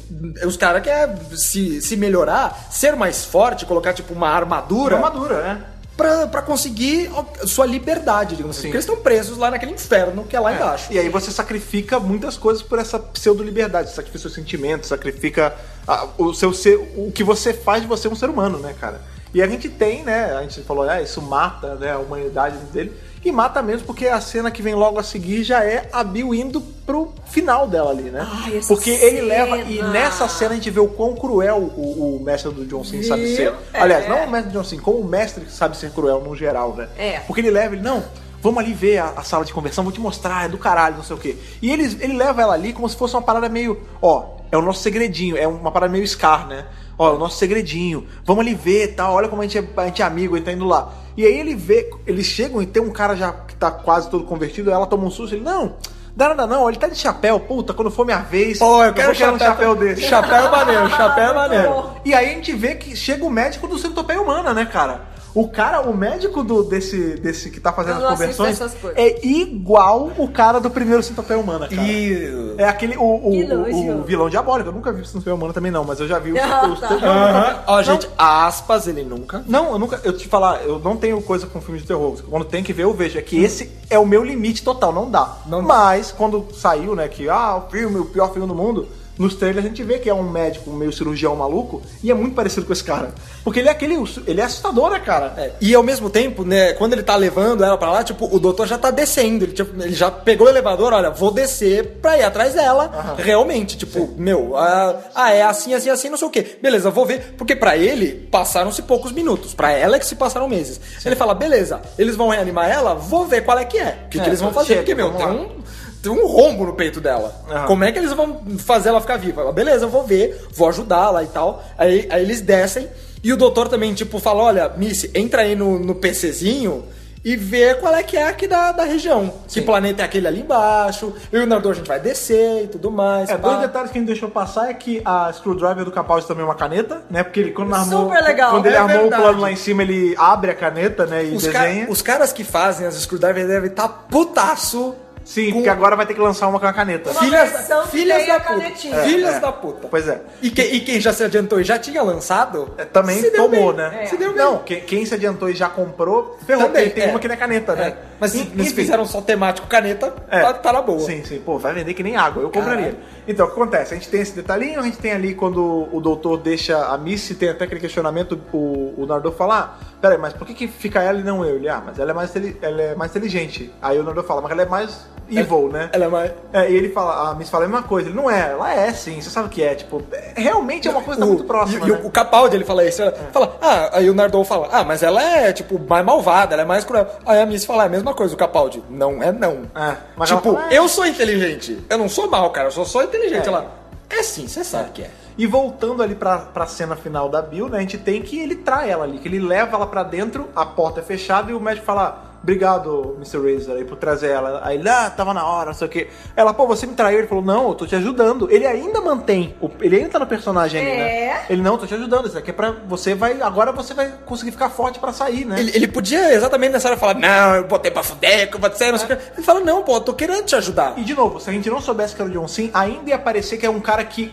Speaker 3: Os caras querem se, se melhorar, ser mais forte, colocar, tipo, uma armadura.
Speaker 1: Uma armadura, né?
Speaker 3: Pra, pra conseguir sua liberdade, digamos assim.
Speaker 1: Sim.
Speaker 3: Porque eles estão presos lá naquele inferno que é lá
Speaker 1: É.
Speaker 3: embaixo.
Speaker 1: E aí você sacrifica muitas coisas por essa pseudo-liberdade. Você sacrifica seus sentimentos, sacrifica ah, o seu ser, o que você faz de você um ser humano, né, cara? E a gente tem, né? A gente falou, ah, isso mata né, a humanidade dele. E mata mesmo porque a cena que vem logo a seguir já é a Bill indo pro final dela ali, né?
Speaker 4: Ai,
Speaker 1: porque ele
Speaker 4: cena.
Speaker 1: leva. E nessa cena a gente vê o quão cruel o, o mestre do John Sim sabe ser.
Speaker 4: É.
Speaker 1: Aliás, não o mestre do John Sim, como o mestre sabe ser cruel no geral, né?
Speaker 4: É.
Speaker 1: Porque ele leva, ele, não, vamos ali ver a, a sala de conversão, vou te mostrar, é do caralho, não sei o quê. E ele, ele leva ela ali como se fosse uma parada meio, ó, é o nosso segredinho, é uma parada meio Scar, né? Ó, o nosso segredinho, vamos ali ver tal, olha como a gente, é, a gente é amigo, ele tá indo lá. E aí ele vê, eles chegam e tem um cara já que tá quase todo convertido, ela toma um susto, ele, não, dá nada não, ele tá de chapéu, puta, quando for minha vez,
Speaker 3: Pô, eu quero
Speaker 1: vou querer um chapéu desse.
Speaker 3: Chapéu é maneiro, chapéu é maneiro.
Speaker 1: E aí a gente vê que chega o médico do Centopeia Humana, né, cara? O cara, o médico do, desse, desse que tá fazendo as conversões é igual o cara do primeiro Centopeia Humana, cara.
Speaker 3: E.
Speaker 1: É aquele, o, o, o- o vilão diabólico. Eu nunca vi o Centopeia Humana também não, mas eu já vi os...
Speaker 4: Ah,
Speaker 1: os-
Speaker 4: tá.
Speaker 3: Aham. Ó, gente, aspas, ele nunca.
Speaker 1: Não, eu nunca. Eu te falar, eu não tenho coisa com filme de terror. Quando tem que ver, eu vejo. É que esse é o meu limite total, não dá.
Speaker 3: Não dá.
Speaker 1: Mas, quando saiu, né, que, ah, o filme, o pior filme do mundo, nos trailers a gente vê que é um médico, um meio cirurgião maluco, e é muito parecido com esse cara. Porque ele é aquele. Ele é assustador, né, cara?
Speaker 3: É, E ao mesmo tempo, né, quando ele tá levando ela pra lá, tipo, o doutor já tá descendo. Ele, tipo, ele já pegou o elevador, olha, vou descer pra ir atrás dela. Realmente, tipo, meu, ah, ah, é assim, assim, assim, não sei o quê. Beleza, vou ver. Porque pra ele, passaram-se poucos minutos. Pra ela é que se passaram meses. Ele fala, beleza, eles vão reanimar ela, vou ver qual é que é. O que,
Speaker 1: É,
Speaker 3: que eles vão fazer.
Speaker 1: chega,
Speaker 3: porque, meu,
Speaker 1: vamos
Speaker 3: tem um. Tem um rombo no peito dela.
Speaker 1: Aham.
Speaker 3: Como é que eles vão fazer ela ficar viva? Ela, beleza, eu vou ver, vou ajudá-la e tal. Aí, aí eles descem e o doutor também, tipo, fala: olha, Missy, entra aí no, no PCzinho e vê qual é que é aqui da, da região. Que planeta é aquele ali embaixo, eu e o Nardor a gente vai descer e tudo mais.
Speaker 1: É,
Speaker 3: pá.
Speaker 1: dois detalhes que a gente deixou passar é que a screwdriver do Capaldi também é uma caneta, né? Porque ele quando armou,
Speaker 4: Super legal.
Speaker 1: quando ele
Speaker 3: É
Speaker 1: armou
Speaker 3: verdade.
Speaker 1: o plano lá em cima, ele abre a caneta, né, e
Speaker 3: Os, ca-
Speaker 1: desenha.
Speaker 3: os caras que fazem as screwdriver devem estar putaço
Speaker 1: Sim,
Speaker 3: com-
Speaker 1: porque agora vai ter que lançar uma com a caneta.
Speaker 4: Uma
Speaker 3: Filhas, filhas da puta.
Speaker 4: canetinha.
Speaker 3: Filhas
Speaker 1: É,
Speaker 3: da puta.
Speaker 1: Pois é.
Speaker 3: E, que- e quem já se adiantou e já tinha lançado,
Speaker 1: É, Também
Speaker 3: se deu
Speaker 1: tomou,
Speaker 3: bem.
Speaker 1: né?
Speaker 3: Se deu bem.
Speaker 1: Não, quem, quem se adiantou e já comprou, ferrou.
Speaker 3: Também,
Speaker 1: Tem,
Speaker 3: é.
Speaker 1: uma que nem a caneta, né?
Speaker 3: É. Mas se fizeram só temático caneta,
Speaker 1: É.
Speaker 3: tá, tá na boa.
Speaker 1: Sim, sim. Pô, vai vender que nem água. Eu compraria.
Speaker 3: Caralho.
Speaker 1: Então, o que acontece? A gente tem esse detalhinho, a gente tem ali quando o doutor deixa a Missy, tem até aquele questionamento, o, o Nardô fala, ah, peraí, mas por que, que fica ela e não eu? Ele, ah, mas ela é mais, ela é mais inteligente. Aí o Nardô fala, mas ela é mais evil, né?
Speaker 3: Ela é mais.
Speaker 1: É, e ele fala, a Miss fala a mesma coisa. Ele não é, ela é sim, você sabe o que é. Tipo, é- realmente é uma coisa que tá muito próxima.
Speaker 3: E,
Speaker 1: né?
Speaker 3: o Capaldi, ele fala isso. Ela fala, ah, aí o Nardou fala, ah, mas ela é, tipo, mais malvada, ela é mais cruel. Aí a Miss fala, é a mesma coisa, o Capaldi. Não é não.
Speaker 1: É,
Speaker 3: tipo,
Speaker 1: fala, "É."
Speaker 3: eu sou inteligente. Eu não sou mal, cara, eu sou só inteligente.
Speaker 1: É.
Speaker 3: Ela, é sim, você sabe que é.
Speaker 1: E voltando ali pra, pra cena final da Bill, né, a gente tem que ele trai ela ali, que ele leva ela pra dentro, a porta é fechada e o médico fala: Obrigado, Mr. Razor, aí por trazer ela. Aí ele, ah, tava na hora, não sei o quê. Ela, pô, você me traiu. Ele falou: Não, eu tô te ajudando. Ele ainda mantém, o- ele ainda tá no personagem ali,
Speaker 4: É.
Speaker 1: né? Ele, não, tô te ajudando. Isso aqui é pra. Você vai. Agora você vai conseguir ficar forte pra sair, né?
Speaker 3: Ele, ele podia exatamente nessa hora falar, não, eu botei pra fuder, que eu vou dizer, não sei o que. Ele fala, não, pô, eu tô querendo te ajudar.
Speaker 1: E de novo, se a gente não soubesse que era o John Cena, ainda ia parecer que é um cara que.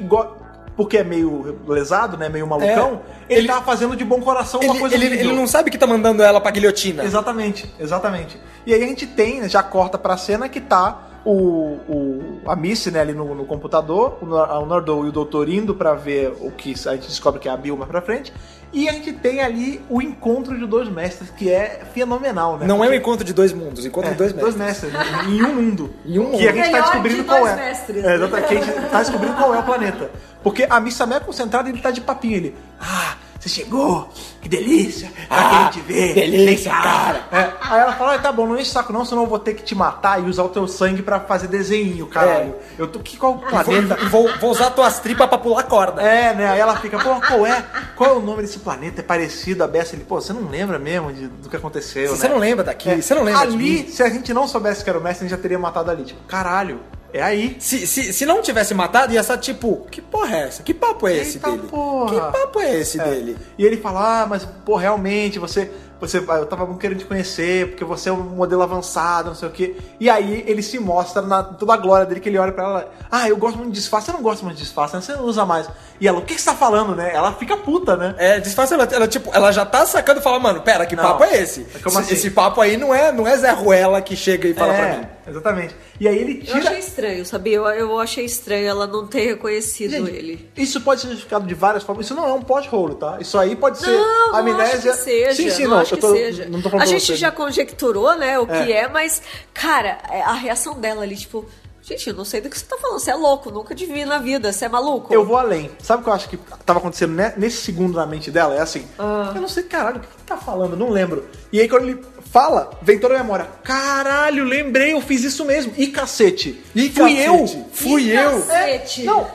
Speaker 1: Porque é meio lesado, né? Meio malucão.
Speaker 3: É.
Speaker 1: Ele,
Speaker 3: Ele-
Speaker 1: tava fazendo de bom coração uma
Speaker 3: Ele,
Speaker 1: coisa
Speaker 3: ele,
Speaker 1: horrível.
Speaker 3: ele não sabe que tá mandando ela pra guilhotina.
Speaker 1: Exatamente, exatamente. E aí a gente tem, já corta pra cena que tá o, o a Missy, né, ali no, no computador, o, o Nordou e o Doutor indo pra ver o que a gente descobre que é a Bill mais pra frente. E a gente tem ali o encontro de dois mestres, que é fenomenal, né?
Speaker 3: Não é um
Speaker 1: Porque-
Speaker 3: encontro de dois mundos, encontro
Speaker 1: é,
Speaker 3: de dois mestres.
Speaker 1: mestres, em um mundo.
Speaker 3: Em um
Speaker 1: Que a
Speaker 3: mundo.
Speaker 1: gente tá
Speaker 4: Melhor
Speaker 1: descobrindo
Speaker 4: de
Speaker 1: qual
Speaker 4: dois
Speaker 1: é.
Speaker 4: mestres.
Speaker 1: É, exatamente, que a gente tá descobrindo qual é o planeta. Porque a Miss Sam é concentrada e ele tá de papinho. Ele, ah, você chegou, que delícia, tá
Speaker 3: Ah,
Speaker 1: querendo te ver.
Speaker 3: delícia,
Speaker 1: Vem cá."
Speaker 3: cara.
Speaker 1: É, aí ela fala, ah, tá bom, não enche o saco não, senão eu vou ter que te matar e usar o teu sangue pra fazer desenho, caralho. Eu tô, que qual
Speaker 3: vou,
Speaker 1: planeta?
Speaker 3: e vou, vou usar tuas tripas pra pular corda.
Speaker 1: É, né? Aí ela fica, pô, qual é? Qual é o nome desse planeta? É parecido a Bessa? Ele, pô, você não lembra mesmo de- do que aconteceu,
Speaker 3: Você
Speaker 1: né?
Speaker 3: não lembra daqui,
Speaker 1: É,
Speaker 3: você não lembra de
Speaker 1: Ali,
Speaker 3: mim.
Speaker 1: se a gente não soubesse que era o mestre, a gente já teria matado ali. Tipo, caralho, é aí.
Speaker 3: Se, se, se não tivesse matado, ia ser tipo, que porra é essa? Que papo é esse
Speaker 1: Eita
Speaker 3: dele?
Speaker 1: porra.
Speaker 3: Que papo é esse
Speaker 1: É.
Speaker 3: dele?
Speaker 1: E ele fala, ah, mas, pô, realmente, você, você. Eu tava muito querendo te conhecer, porque você é um modelo avançado, não sei o quê. E aí ele se mostra na toda a glória dele, que ele olha pra ela, ah, eu gosto muito de disfarce, você não gosta muito de disfarce, né? Você não usa mais. E ela, o que que você tá falando, né? Ela fica puta, né?
Speaker 3: É, disfarça, ela, ela, tipo, ela já tá sacando e fala, mano, pera, que
Speaker 1: Não.
Speaker 3: papo é esse?
Speaker 1: Como
Speaker 3: esse,
Speaker 1: assim?
Speaker 3: esse papo aí não é, não é Zé Ruela que chega e fala
Speaker 1: é,
Speaker 3: pra mim.
Speaker 1: Exatamente. E aí ele
Speaker 4: Eu
Speaker 1: tira.
Speaker 4: achei estranho, sabia? Eu, eu achei estranho ela não ter reconhecido
Speaker 1: Gente,
Speaker 4: ele.
Speaker 1: Isso pode ser justificado de várias formas. Isso não é um plot-hole, tá? Isso aí pode ser
Speaker 4: Não, não
Speaker 1: amnésia.
Speaker 4: acho que seja.
Speaker 1: Sim, sim,
Speaker 4: não,
Speaker 1: não.
Speaker 4: acho
Speaker 1: eu
Speaker 4: que
Speaker 1: tô,
Speaker 4: seja.
Speaker 1: Não tô falando
Speaker 4: a gente
Speaker 1: você.
Speaker 4: já conjecturou, né, o
Speaker 1: É.
Speaker 4: que é, mas, cara, é, a reação dela ali, tipo, gente, eu não sei do que você tá falando. Você é louco, nunca te vi na vida, você é maluco.
Speaker 1: Eu vou além. Sabe o que eu acho que tava acontecendo ne- nesse segundo na mente dela? É assim,
Speaker 4: Ah.
Speaker 1: eu não sei, caralho, o que ele tá falando? Não lembro. E aí quando ele fala, vem toda a memória. Caralho, lembrei, eu fiz isso mesmo. E cacete.
Speaker 3: Ih,
Speaker 1: fui
Speaker 3: cacete.
Speaker 1: eu.
Speaker 3: Fui
Speaker 4: Ih,
Speaker 3: eu.
Speaker 4: cacete.
Speaker 1: Não.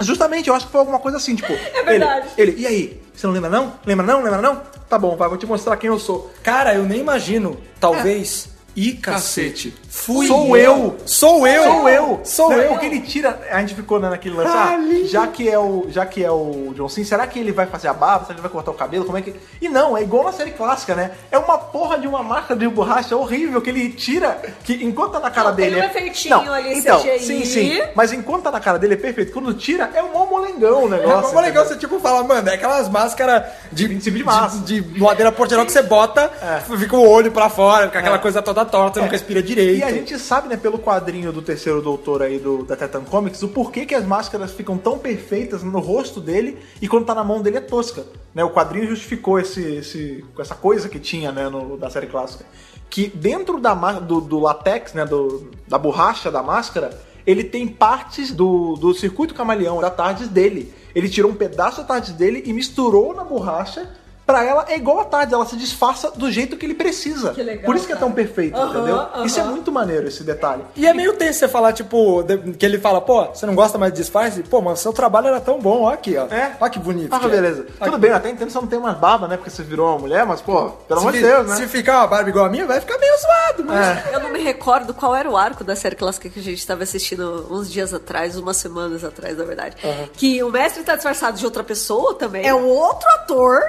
Speaker 1: Justamente, eu acho que foi alguma coisa assim, tipo. É
Speaker 4: verdade.
Speaker 1: Ele, ele, e aí? Você não lembra não? Lembra não? Lembra não? Tá bom, vai, vou te mostrar quem eu sou.
Speaker 3: Cara, eu nem imagino, talvez. Ih,
Speaker 1: Cacete.
Speaker 3: cacete. Fui
Speaker 1: Sou eu.
Speaker 3: Sou eu.
Speaker 1: Sou eu.
Speaker 3: Sou
Speaker 1: Né?
Speaker 3: eu.
Speaker 1: Porque ele tira. A gente ficou né, naquele lance. ah, já que é o, já que é o John Cena, será que ele vai fazer a barba? Será que ele vai cortar o cabelo? Como é que. E não, é igual na série clássica, né? É uma porra de uma marca de borracha horrível que ele tira. Que enquanto tá na cara
Speaker 4: Não, tem
Speaker 1: dele.
Speaker 4: um
Speaker 1: é-
Speaker 4: efeitinho
Speaker 1: não,
Speaker 4: ali,
Speaker 1: então,
Speaker 4: CGI.
Speaker 1: Sim, sim. Mas enquanto tá na cara dele é perfeito. Quando tira, é um mó molengão o
Speaker 3: É
Speaker 1: negócio.
Speaker 3: uma legal
Speaker 1: entendeu?
Speaker 3: você, tipo, falar, mano, é aquelas máscaras de,
Speaker 1: 25 de março.
Speaker 3: de, de madeira porteirão que você bota,
Speaker 1: É.
Speaker 3: fica o olho pra fora, fica aquela
Speaker 1: É.
Speaker 3: coisa toda torta, não respira direito.
Speaker 1: E a gente sabe, né, pelo quadrinho do terceiro doutor aí do, da Titan Comics, o porquê que as máscaras ficam tão perfeitas no rosto dele e quando tá na mão dele é tosca. Né? O quadrinho justificou esse, esse, essa coisa que tinha né, no, da série clássica. Que dentro da, do, do látex, né, do, da borracha da máscara, ele tem partes do, do circuito camaleão da tardes dele. Ele tirou um pedaço da tardes dele e misturou na borracha. Pra ela é igual a tarde, ela se disfarça do jeito que ele precisa.
Speaker 4: Que legal,
Speaker 1: Por isso que é
Speaker 4: cara.
Speaker 1: tão perfeito,
Speaker 4: Aham,
Speaker 1: entendeu?
Speaker 4: aham.
Speaker 1: Isso é muito maneiro, esse detalhe.
Speaker 3: E é meio tenso você falar, tipo, que ele fala, pô, você não gosta mais de disfarce? Pô, mas seu trabalho era tão bom, ó aqui, ó.
Speaker 1: É?
Speaker 3: Ó que bonito.
Speaker 1: Ah,
Speaker 3: que é.
Speaker 1: beleza.
Speaker 3: Ó
Speaker 1: Tudo
Speaker 3: que-
Speaker 1: bem, eu até entendo que você não tem mais barba, né? Porque você virou uma mulher, mas, pô, pelo amor de Deus, né?
Speaker 3: se ficar uma barba igual a minha, vai ficar meio zoado, mas...
Speaker 1: É.
Speaker 4: Eu não me recordo qual era o arco da série clássica que a gente estava assistindo uns dias atrás, umas semanas atrás, na verdade. Que o mestre tá disfarçado de outra pessoa também. É o outro ator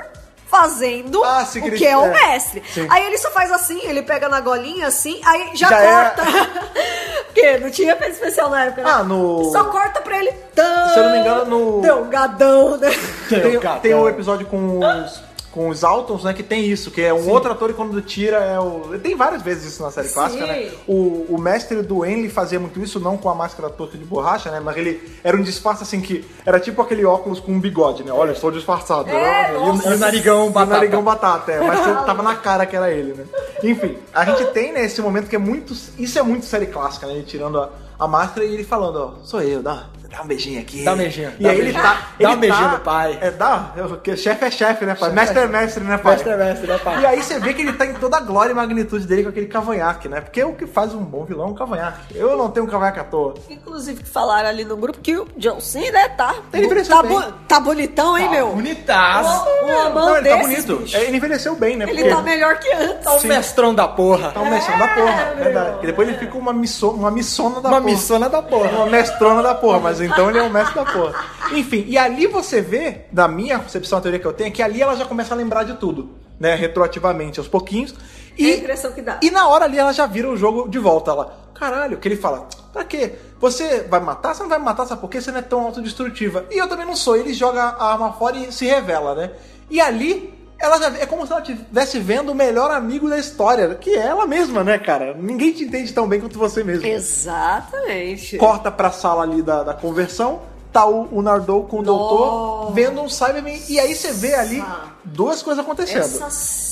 Speaker 4: fazendo
Speaker 1: Ah,
Speaker 4: o que é o
Speaker 1: é.
Speaker 4: mestre.
Speaker 1: Sim.
Speaker 4: Aí ele só faz assim, ele pega na golinha assim, aí já,
Speaker 1: Já é.
Speaker 4: corta. quê? Não tinha efeito especial na época, né?
Speaker 1: Ah, no-
Speaker 4: Só corta pra ele.
Speaker 1: Se eu não me engano, no-
Speaker 4: Delgadão, né?
Speaker 1: Tem, tem
Speaker 3: é.
Speaker 1: o episódio com os, com os Altons, né? Que tem isso, que é um outro ator e quando tira é o. Tem várias vezes isso na série
Speaker 4: Sim.
Speaker 1: clássica, né? O, o mestre do Enlil fazia muito isso, não com a máscara torta de borracha, né? Mas ele era um disfarce assim que era tipo aquele óculos com um bigode, né? Olha, estou disfarçado.
Speaker 4: É,
Speaker 1: né?
Speaker 3: E o, narigão
Speaker 1: E o
Speaker 3: batata.
Speaker 1: narigão batata, é, mas tava na cara que era ele, né? Enfim, a gente tem né, esse momento que é muito. Isso é muito série clássica, né? Ele tirando a, a máscara e ele falando, ó, sou eu, dá, dá um beijinho aqui.
Speaker 3: Dá um beijinho,
Speaker 1: E
Speaker 3: dá
Speaker 1: aí
Speaker 3: um
Speaker 1: ele
Speaker 3: beijinho.
Speaker 1: tá.
Speaker 3: Dá um beijinho
Speaker 1: tá-
Speaker 3: no pai.
Speaker 1: É, dá, é, porque chefe é chefe, né, pai? Mestre é mestre, né, pai?
Speaker 3: Mestre é mestre, né, pai?
Speaker 1: E aí você vê que ele tá em toda a glória e magnitude dele com aquele cavanhaque, né? Porque o que faz um bom vilão é um cavanhaque. Eu não tenho um cavanhaque à toa.
Speaker 4: Inclusive, que falaram ali no grupo que o John Cena, né, tá,
Speaker 1: Ele envelheceu
Speaker 4: tá,
Speaker 1: bem.
Speaker 4: bo- tá bonitão, hein, meu?
Speaker 3: Bonitaço.
Speaker 4: Um amão
Speaker 1: Não, ele tá
Speaker 4: desses,
Speaker 1: bonito.
Speaker 4: bicho.
Speaker 1: É, Ele envelheceu bem, né?
Speaker 4: Ele
Speaker 1: Porque
Speaker 4: tá melhor que antes.
Speaker 3: Tá o mestrão da porra.
Speaker 1: tá um mestrão da porra,
Speaker 4: É,
Speaker 1: verdade.
Speaker 4: meu.
Speaker 1: E depois ele fica uma, misso, uma missona da
Speaker 3: Uma
Speaker 1: porra.
Speaker 3: missona da porra.
Speaker 1: Uma mestrona da porra, mas então ele é o mestre da porra. Enfim, e ali você vê, da minha concepção, a teoria que eu tenho, é que ali ela já começa a lembrar de tudo, né? Retroativamente, aos pouquinhos. E,
Speaker 4: É a impressão que dá.
Speaker 1: E na hora ali ela já vira o jogo de volta. Ela, caralho, que ele fala, pra quê? Você vai matar? Você não vai me matar, sabe por quê? Você não é tão autodestrutiva. E eu também não sou. Ele joga a arma fora e se revela, né? E ali, ela já é como se ela estivesse vendo o melhor amigo da história, que é ela mesma, né, cara? Ninguém te entende tão bem quanto você mesmo.
Speaker 4: Exatamente.
Speaker 1: Corta pra sala ali da, da conversão, tá o, o Nardou com o doutor vendo um Cyberman. E aí você vê ali duas coisas acontecendo.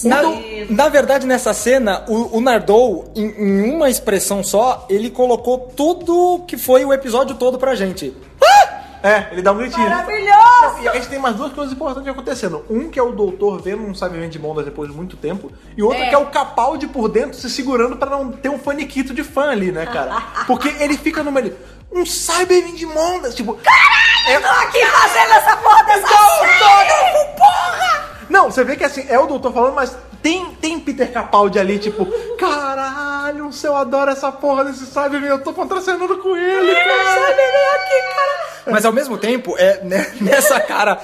Speaker 3: Na, na verdade, nessa cena, o, o Nardou, em, em uma expressão só, ele colocou tudo que foi o episódio todo pra gente.
Speaker 1: É, ele dá um gritinho.
Speaker 4: Maravilhoso!
Speaker 1: E a gente tem mais duas coisas importantes acontecendo. Um que é o doutor vendo um Cyberman de Mondas depois de muito tempo. E outro
Speaker 4: É.
Speaker 1: que é o Capaldi por dentro se segurando pra não ter um faniquito de fã ali, né, cara? Porque ele fica numa... ele, Um Cyberman de Mondas, tipo...
Speaker 4: Eu tô aqui fazendo essa porra dessa série!
Speaker 1: porra! Não, você vê que assim, é o doutor falando, mas tem, tem Peter Capaldi ali, tipo, caralho, eu adoro essa porra desse Cyberman, eu tô contracenando com ele, cara.
Speaker 4: aqui, cara.
Speaker 3: Mas ao mesmo tempo, é né, nessa cara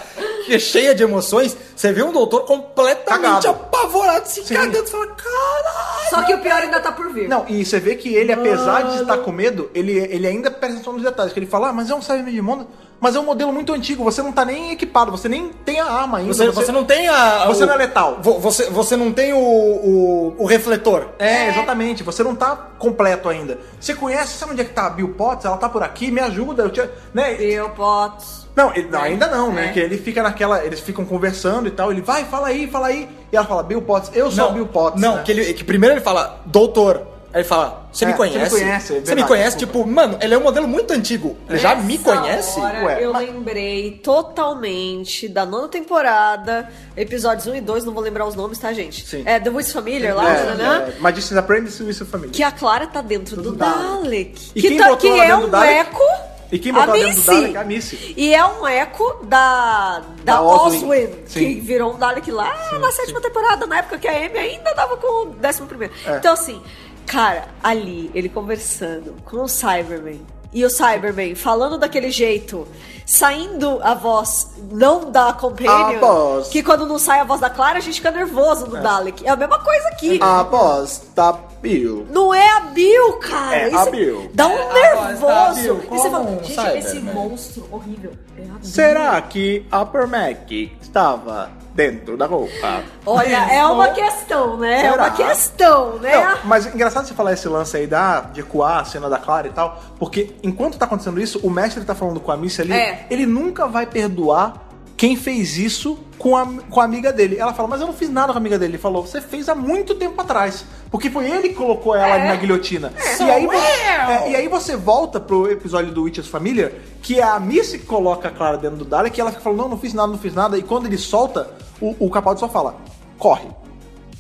Speaker 3: que é cheia de emoções, você vê um doutor completamente
Speaker 1: Cagado.
Speaker 3: apavorado, se
Speaker 1: Sim.
Speaker 3: cagando, você fala, caralho!
Speaker 4: Só que o pior ainda tá por vir.
Speaker 1: Não, e você vê que ele, apesar de estar com medo, ele, ele ainda presta atenção nos detalhes. Que ele fala, ah, mas é um Cyberman de Mondas, mas é um modelo muito antigo, você não tá nem equipado, você nem tem a arma ainda.
Speaker 3: Você, você não tem a.
Speaker 1: Você
Speaker 3: o-
Speaker 1: não é letal.
Speaker 3: vo- Você, você não tem o, o, o refletor.
Speaker 1: É, exatamente. Você não tá completo ainda. Você conhece, sabe onde é que tá a Bill Potts? Ela tá por aqui, me ajuda. Eu te... né?
Speaker 4: Bill Potts.
Speaker 1: Não, ele- não, ainda não, né?
Speaker 4: É.
Speaker 1: Que ele fica naquela. Eles ficam conversando e tal. Ele vai, fala aí, fala aí. E ela fala, Bill Potts, eu sou o Bill Potts.
Speaker 3: Não,
Speaker 1: né?
Speaker 3: que, ele, que primeiro ele fala, doutor. Aí ele fala, você
Speaker 1: É,
Speaker 3: me conhece?
Speaker 1: você me conhece, é
Speaker 3: Você me
Speaker 1: verdade,
Speaker 3: conhece? Tipo, mano, ele é um modelo muito antigo. Ele já me conhece?
Speaker 4: hora,
Speaker 1: Ué,
Speaker 4: eu
Speaker 1: mas-
Speaker 4: lembrei totalmente da nona temporada, episódios 1 e 2, não vou lembrar os nomes, tá, gente?
Speaker 1: Sim.
Speaker 4: É The Wiz Familiar lá,
Speaker 1: É,
Speaker 4: né?
Speaker 1: é, Magician's Apprentice e sua família.
Speaker 4: Que a Clara tá dentro do,
Speaker 1: Do Dalek.
Speaker 4: Dalek.
Speaker 1: E
Speaker 4: que
Speaker 1: quem
Speaker 4: tá- que é um
Speaker 1: Dalek?
Speaker 4: eco.
Speaker 1: E quem botou
Speaker 4: a
Speaker 1: dentro do. Dalek? A Missy.
Speaker 4: E é um eco da, da,
Speaker 1: Da
Speaker 4: Oswin, que
Speaker 1: Sim.
Speaker 4: virou um Dalek lá na sétima temporada, na época que a Amy ainda tava com o décimo primeiro.
Speaker 1: É.
Speaker 4: Então, assim, cara, ali, ele conversando com o Cyberman. E o Cyberman falando daquele jeito, saindo a voz não da Companion,
Speaker 1: A voz.
Speaker 4: que quando não sai a voz da Clara, a gente fica nervoso no Dalek. É a mesma coisa aqui.
Speaker 1: A voz da Bill.
Speaker 4: Não é a Bill, cara.
Speaker 1: É
Speaker 4: Isso
Speaker 1: a Bill.
Speaker 4: Dá um
Speaker 3: É a voz da
Speaker 4: nervoso.
Speaker 3: Bill,
Speaker 4: e você fala, gente,
Speaker 3: Cyberman.
Speaker 4: esse monstro horrível é a Bill.
Speaker 1: Será que Upper Mac estava dentro da roupa?
Speaker 4: Olha, é uma questão, né? É
Speaker 1: Será?
Speaker 4: uma questão, né?
Speaker 1: Não, mas engraçado você falar esse lance aí da, de ecoar a cena da Clara e tal, porque enquanto tá acontecendo isso, o mestre tá falando com a Missy ali,
Speaker 4: É.
Speaker 1: ele nunca vai perdoar quem fez isso com a, com a amiga dele. Ela fala, mas eu não fiz nada com a amiga dele. Ele falou, você fez há muito tempo atrás. Porque foi ele que colocou ela
Speaker 4: É.
Speaker 1: na guilhotina.
Speaker 3: Sou
Speaker 1: E, aí, é, e aí você volta pro episódio do Witches Família, que é a Missy que coloca a Clara dentro do Dalek, e ela fica falando, não, não fiz nada, não fiz nada. E quando ele solta, o, o Capaldi só fala, corre.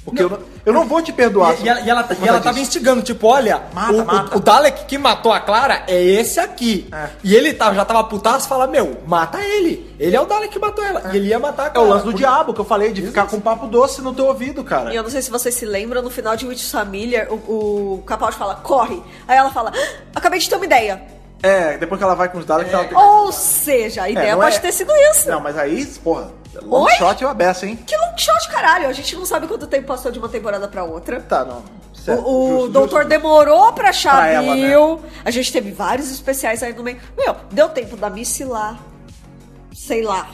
Speaker 1: Porque eu, não, eu não vou te perdoar.
Speaker 3: E, e ela, e ela, e ela tava instigando, tipo, olha,
Speaker 1: Mata,
Speaker 3: o, o-
Speaker 1: mata.
Speaker 3: o Dalek que matou a Clara é esse aqui.
Speaker 1: É.
Speaker 3: E ele tava, já tava putaço, fala, meu, mata ele. Ele é o Dalek que matou ela. E ele ia matar a
Speaker 1: É
Speaker 3: Clara.
Speaker 1: o lance do
Speaker 3: Por-
Speaker 1: diabo que eu falei, de ficar com papo doce no teu ouvido, cara.
Speaker 4: E eu não sei se vocês se lembram, no final de Witch Familiar, o, o Capaldi fala, corre. Aí ela fala, "Ah, acabei de ter uma ideia.
Speaker 1: É, depois que ela vai com os Daleks, ela tem...
Speaker 4: Ou seja, a
Speaker 1: É,
Speaker 4: ideia
Speaker 1: não
Speaker 4: pode
Speaker 1: é-
Speaker 4: ter sido isso.
Speaker 1: Não, mas aí, porra, long
Speaker 4: Oi?
Speaker 1: shot eu abeço, hein?
Speaker 4: Que long shot, caralho. A gente não sabe quanto tempo passou de uma temporada pra outra.
Speaker 1: Tá, não. Certo,
Speaker 4: o o
Speaker 1: justo,
Speaker 4: doutor
Speaker 1: justo.
Speaker 4: demorou pra achar
Speaker 1: Pra né?
Speaker 4: Bill. A gente teve vários especiais aí no meio. Meu, deu tempo da Missy lá. Sei lá.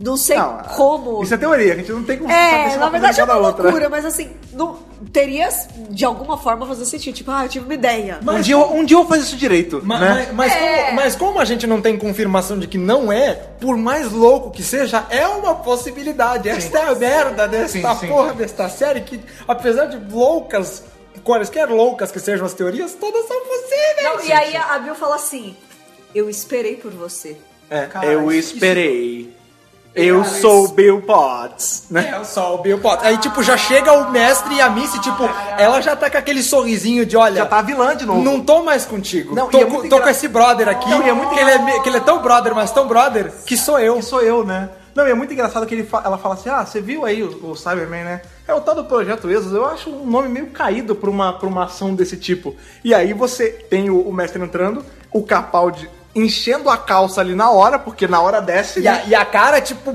Speaker 4: Não sei
Speaker 1: Não,
Speaker 4: como.
Speaker 1: Isso é teoria, a gente não tem como saber se
Speaker 4: É, na verdade é uma
Speaker 1: na outra.
Speaker 4: loucura, mas assim, não, teria de alguma forma fazer sentido. Tipo, ah, eu tive uma ideia.
Speaker 1: Um dia, eu- um dia eu vou fazer isso direito,
Speaker 3: Ma-
Speaker 1: né?
Speaker 3: Mas, mas
Speaker 4: É.
Speaker 3: como, mas como a gente não tem confirmação de que não é, por mais louco que seja, é uma possibilidade. Esta é a merda desta
Speaker 1: Sim, sim.
Speaker 3: porra desta série que, apesar de loucas, quaisquer loucas que sejam as teorias, todas são possíveis.
Speaker 4: Não, e aí a Bill fala assim: Eu esperei por você.
Speaker 1: É,
Speaker 3: Cara,
Speaker 1: eu
Speaker 3: isso-
Speaker 1: esperei. Eu sou
Speaker 3: isso-
Speaker 1: Bill Potts, né?
Speaker 3: É, só o Bill Potts. Aí, tipo, já chega o mestre e a Missy, tipo, ela já tá com aquele sorrisinho de, olha...
Speaker 1: Já tá vilã de novo.
Speaker 3: Não tô mais contigo.
Speaker 1: Não,
Speaker 3: tô
Speaker 1: é
Speaker 3: tô
Speaker 1: engra-
Speaker 3: com esse brother aqui.
Speaker 1: Não, e é muito
Speaker 3: que, ele é, que ele é tão brother, mas tão brother, que sou eu.
Speaker 1: que sou eu, né? Não, e é muito engraçado que ele fa- ela fala assim: ah, você viu aí o, o Cyberman, né? É o tal do Projeto Exos. Eu acho um nome meio caído pra uma, pra uma ação desse tipo. E aí você tem o, o mestre entrando, o Capaldi enchendo a calça ali na hora, porque na hora desce.
Speaker 3: E a, e a cara, tipo,